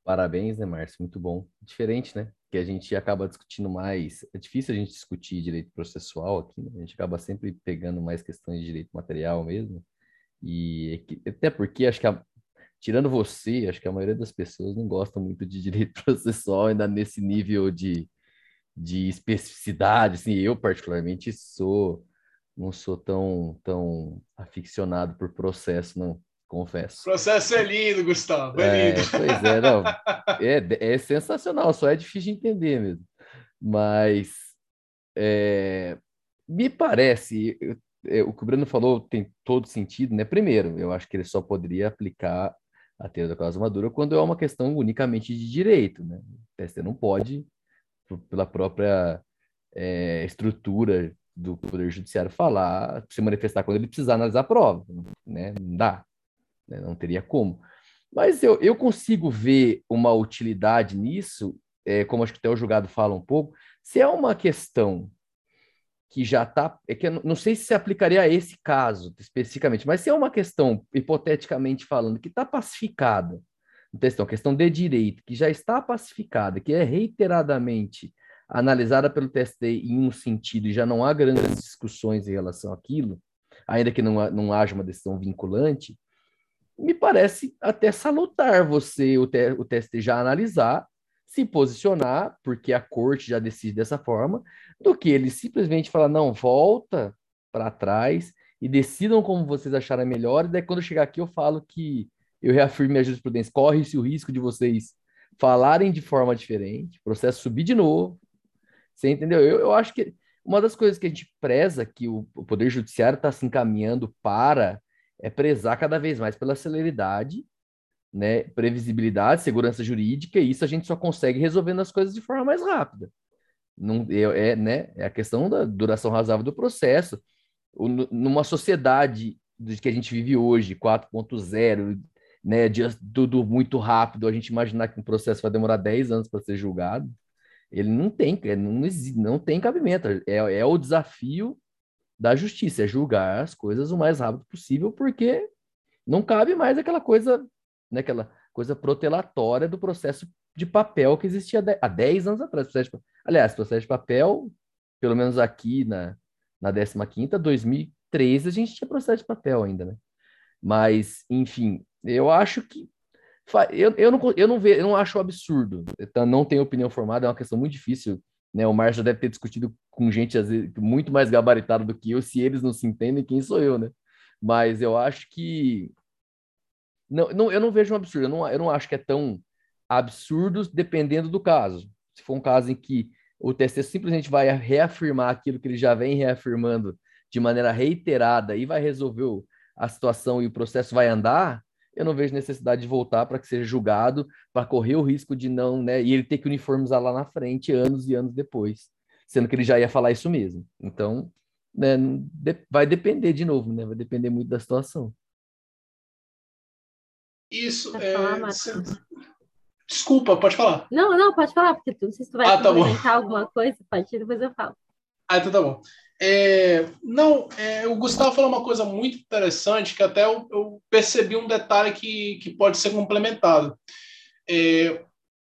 Parabéns, né, Márcio? Muito bom. Diferente, né? Que a gente acaba discutindo mais. É difícil a gente discutir direito processual aqui, né? A gente acaba sempre pegando mais questões de direito material mesmo. E até porque acho que a, tirando você, acho que a maioria das pessoas não gosta muito de direito [laughs] processual ainda nesse nível de, de especificidade. Assim, eu particularmente sou não sou tão tão aficionado por processo, não confesso. O processo é lindo, Gustavo, é, é lindo. Pois é, não, [laughs] é, é sensacional, só é difícil de entender mesmo. Mas é, me parece, o que o Bruno falou tem todo sentido, né? Primeiro, eu acho que ele só poderia aplicar a teoria da causa madura quando é uma questão unicamente de direito, né? Você não pode, pela própria é, estrutura do Poder Judiciário, falar, se manifestar quando ele precisar analisar a prova, né? Não dá né? não teria como. Mas eu, eu consigo ver uma utilidade nisso, é, como acho que até o julgado fala um pouco, se é uma questão que já está. É que não sei se se aplicaria a esse caso especificamente, mas se é uma questão, hipoteticamente falando, que está pacificada, questão, questão de direito, que já está pacificada, que é reiteradamente analisada pelo TST em um sentido e já não há grandes discussões em relação àquilo, ainda que não, não haja uma decisão vinculante, me parece até salutar você, o, o TST, já analisar, se posicionar, porque a corte já decide dessa forma, do que ele simplesmente falar, não, volta para trás e decidam como vocês acharem melhor, e daí quando chegar aqui eu falo que eu reafirmo minha jurisprudência, corre-se o risco de vocês falarem de forma diferente, processo subir de novo, você entendeu? Eu, eu acho que uma das coisas que a gente preza que o, o Poder Judiciário está se encaminhando para é prezar cada vez mais pela celeridade, né, previsibilidade, segurança jurídica, e isso a gente só consegue resolvendo as coisas de forma mais rápida. Não, é, é, né, é a questão da duração razoável do processo. O, numa sociedade que a gente vive hoje, 4.0, né, de tudo muito rápido, a gente imaginar que um processo vai demorar 10 anos para ser julgado, ele não tem, não, não tem cabimento. É, é o desafio da justiça, é julgar as coisas o mais rápido possível, porque não cabe mais aquela coisa, né, aquela coisa protelatória do processo de papel que existia há 10 anos atrás. Processo de, aliás, processo de papel, pelo menos aqui na, na 15ª, 2013, a gente tinha processo de papel ainda, né? Mas, enfim, eu acho que eu, eu, não, eu, não, ve, eu não acho absurdo, então, não tenho opinião formada, é uma questão muito difícil né? O Márcio deve ter discutido com gente às vezes, muito mais gabaritada do que eu, se eles não se entendem, quem sou eu, né? Mas eu acho que. Não, não, eu não vejo um absurdo, eu não, eu não acho que é tão absurdo dependendo do caso. Se for um caso em que o TST simplesmente vai reafirmar aquilo que ele já vem reafirmando de maneira reiterada e vai resolver a situação e o processo vai andar, eu não vejo necessidade de voltar para que seja julgado, para correr o risco de não, né? E ele ter que uniformizar lá na frente, anos e anos depois, sendo que ele já ia falar isso mesmo. Então, né, vai depender de novo, né? Vai depender muito da situação. Isso é. Desculpa, pode falar. Não, não, pode falar, porque tu, não sei se tu vai ah, tá alguma coisa, pode, depois eu falo. Ah, então tá bom. É, não, é, o Gustavo falou uma coisa muito interessante que até eu, eu percebi um detalhe que, que pode ser complementado. É,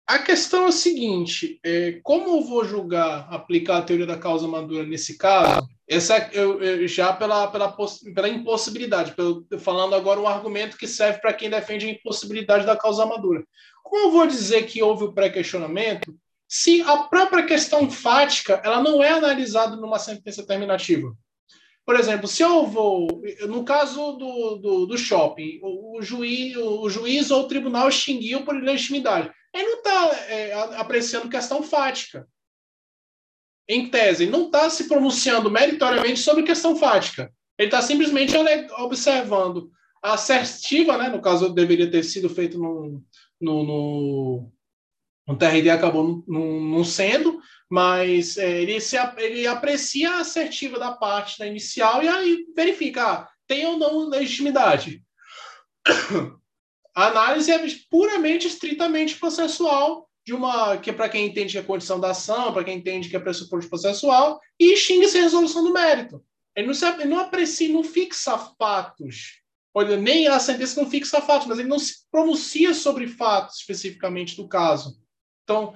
a questão é a seguinte: é, como eu vou julgar, aplicar a teoria da causa madura nesse caso? Essa é, eu, eu, já pela, pela, pela impossibilidade, pelo, falando agora um argumento que serve para quem defende a impossibilidade da causa madura. Como eu vou dizer que houve o pré-questionamento se a própria questão fática ela não é analisada numa sentença terminativa. Por exemplo, se eu vou, no caso do, do, do shopping, o, o, juiz, o juiz ou o tribunal extinguiu por ilegitimidade. Ele não está é, apreciando questão fática. Em tese, não está se pronunciando meritoriamente sobre questão fática. Ele está simplesmente observando a assertiva, né? no caso, deveria ter sido feito no, no, no o TRD acabou não sendo, mas é, ele, se, ele aprecia a assertiva da parte da inicial e aí verifica, ah, tem ou não legitimidade. A análise é puramente, estritamente processual, de uma que é para quem entende que é condição da ação, para quem entende que é pressuposto processual, e xinga sem resolução do mérito. Ele não, se, ele não aprecia, não fixa fatos olha, nem a sentença não fixa fatos, mas ele não se pronuncia sobre fatos especificamente do caso. Então,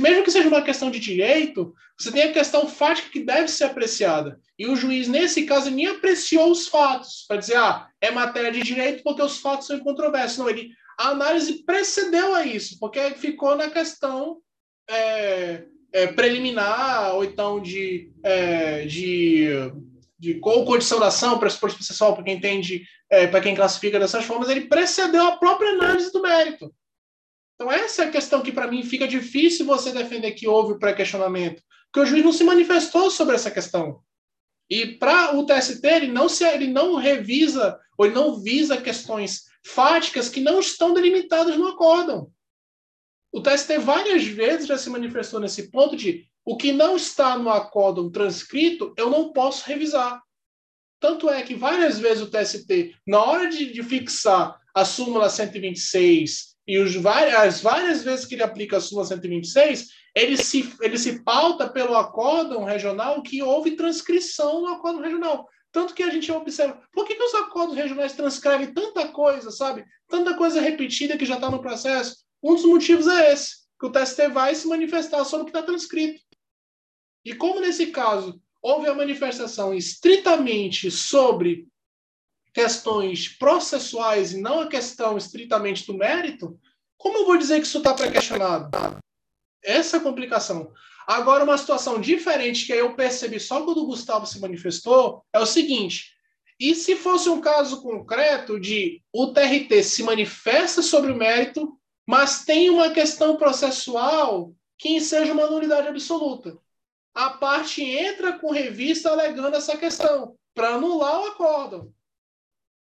mesmo que seja uma questão de direito, você tem a questão fática que deve ser apreciada. E o juiz, nesse caso, nem apreciou os fatos, para dizer, ah, é matéria de direito porque os fatos são incontroversos. Não, ele, a análise precedeu a isso, porque ficou na questão é, é, preliminar, ou então de, é, de, de qual condição da ação, pressuposto processual, para quem entende, é, para quem classifica dessas formas, ele precedeu a própria análise do mérito. Então, essa é a questão que, para mim, fica difícil você defender que houve o pré-questionamento, porque o juiz não se manifestou sobre essa questão. E para o TST, ele não, se, ele não revisa, ou ele não visa questões fáticas que não estão delimitadas no acórdão. O TST várias vezes já se manifestou nesse ponto de o que não está no acórdão transcrito, eu não posso revisar. Tanto é que várias vezes o TST, na hora de, de fixar a súmula 126 e os, as várias vezes que ele aplica a súmula 126, ele se, ele se pauta pelo acórdão regional que houve transcrição no acórdão regional. Tanto que a gente observa, por que, que os acordos regionais transcrevem tanta coisa, sabe? Tanta coisa repetida que já está no processo? Um dos motivos é esse, que o TST vai se manifestar sobre o que está transcrito. E como nesse caso houve a manifestação estritamente sobre questões processuais e não a questão estritamente do mérito, como eu vou dizer que isso está pré-questionado? Essa é a complicação. Agora, uma situação diferente que eu percebi só quando o Gustavo se manifestou é o seguinte: e se fosse um caso concreto de o TRT se manifesta sobre o mérito, mas tem uma questão processual que seja uma nulidade absoluta? A parte entra com revista alegando essa questão para anular o acordo.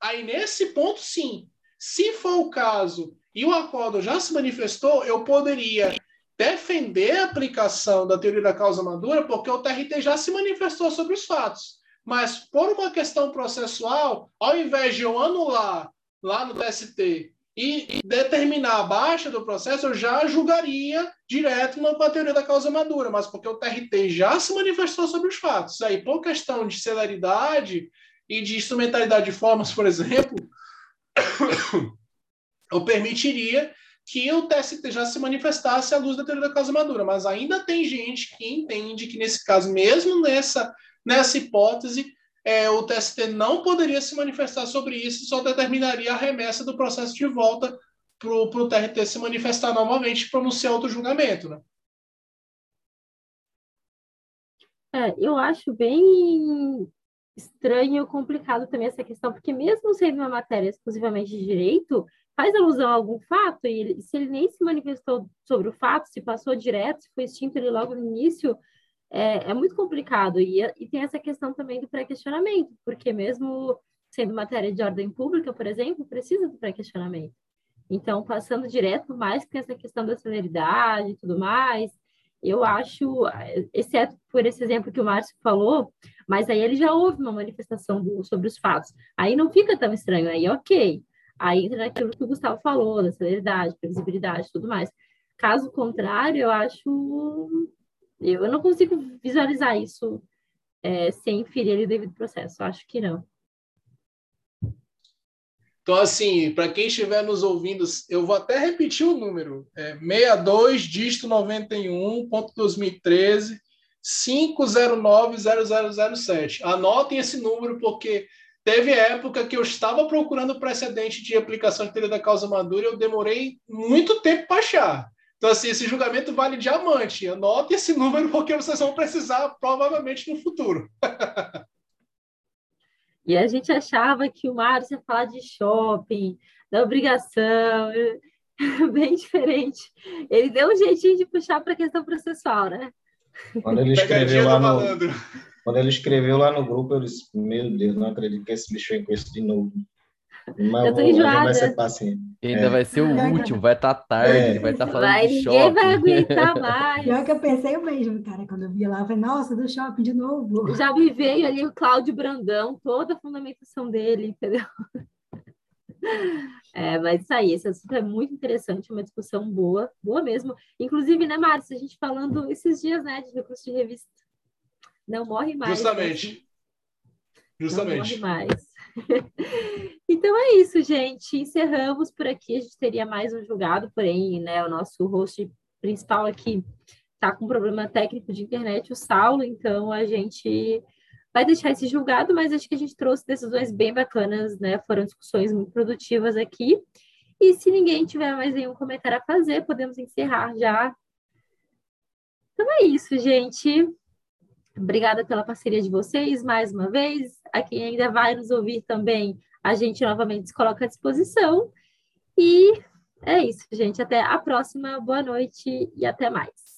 Aí, nesse ponto, sim. Se for o caso e o acordo já se manifestou, eu poderia defender a aplicação da teoria da causa madura, porque o TRT já se manifestou sobre os fatos. Mas, por uma questão processual, ao invés de eu anular lá no TST e determinar a baixa do processo, eu já julgaria direto com a teoria da causa madura, mas porque o TRT já se manifestou sobre os fatos. Aí, por questão de celeridade e de instrumentalidade de formas, por exemplo, [coughs] eu permitiria que o TST já se manifestasse à luz da teoria da causa madura, mas ainda tem gente que entende que, nesse caso, mesmo nessa, nessa hipótese, é, o TST não poderia se manifestar sobre isso, só determinaria a remessa do processo de volta para o TRT se manifestar novamente e pronunciar outro julgamento. Né? É, eu acho bem estranho e complicado também essa questão, porque mesmo sendo uma matéria exclusivamente de direito, faz alusão a algum fato, e ele, se ele nem se manifestou sobre o fato, se passou direto, se foi extinto ele logo no início, é, é muito complicado. E, e tem essa questão também do pré-questionamento, porque mesmo sendo matéria de ordem pública, por exemplo, precisa do pré-questionamento. Então, passando direto, mais que essa questão da celeridade e tudo mais, eu acho, exceto por esse exemplo que o Márcio falou, mas aí ele já houve uma manifestação do, sobre os fatos. Aí não fica tão estranho, aí ok. Aí entra naquilo que o Gustavo falou, da celeridade, previsibilidade tudo mais. Caso contrário, eu acho. Eu não consigo visualizar isso é, sem ferir o devido processo. Acho que não. Então, assim, para quem estiver nos ouvindo, eu vou até repetir o número: é 62 disto 91.2013 5090007. Anotem esse número, porque teve época que eu estava procurando precedente de aplicação de teoria da causa madura e eu demorei muito tempo para achar. Então, assim, esse julgamento vale diamante. Anote esse [laughs] número, porque vocês vão precisar provavelmente no futuro. [laughs] E a gente achava que o Márcio ia falar de shopping, da obrigação, [laughs] bem diferente. Ele deu um jeitinho de puxar para a questão processual, né? Quando ele escreveu lá no, quando ele escreveu lá no grupo, eu disse, meu Deus, não acredito que esse bicho vem com isso de novo. Mas eu tô enjoada. vai ser paciente. Ainda é. vai ser o último, vai estar tá tarde, é. ele vai estar tá falando vai, de ninguém shopping. vai aguentar [laughs] mais. Pior que eu pensei o mesmo, cara, quando eu vi lá, eu falei, nossa, do shopping de novo. Já me veio ali o Cláudio Brandão, toda a fundamentação dele, entendeu? [laughs] É, mas isso aí, esse assunto é muito interessante, uma discussão boa, boa mesmo. Inclusive, né, Márcio, a gente falando esses dias, né, de recurso de revista. Não morre mais. Justamente. Né? Justamente. Não morre mais. [laughs] então é isso, gente. Encerramos por aqui. A gente teria mais um julgado, porém, né, o nosso host principal aqui está com problema técnico de internet, o Saulo, então a gente vai deixar esse julgado, mas acho que a gente trouxe decisões bem bacanas, né? Foram discussões muito produtivas aqui. E se ninguém tiver mais nenhum comentário a fazer, podemos encerrar já. Então é isso, gente. Obrigada pela parceria de vocês mais uma vez. A quem ainda vai nos ouvir também, a gente novamente se coloca à disposição. E é isso, gente. Até a próxima. Boa noite e até mais.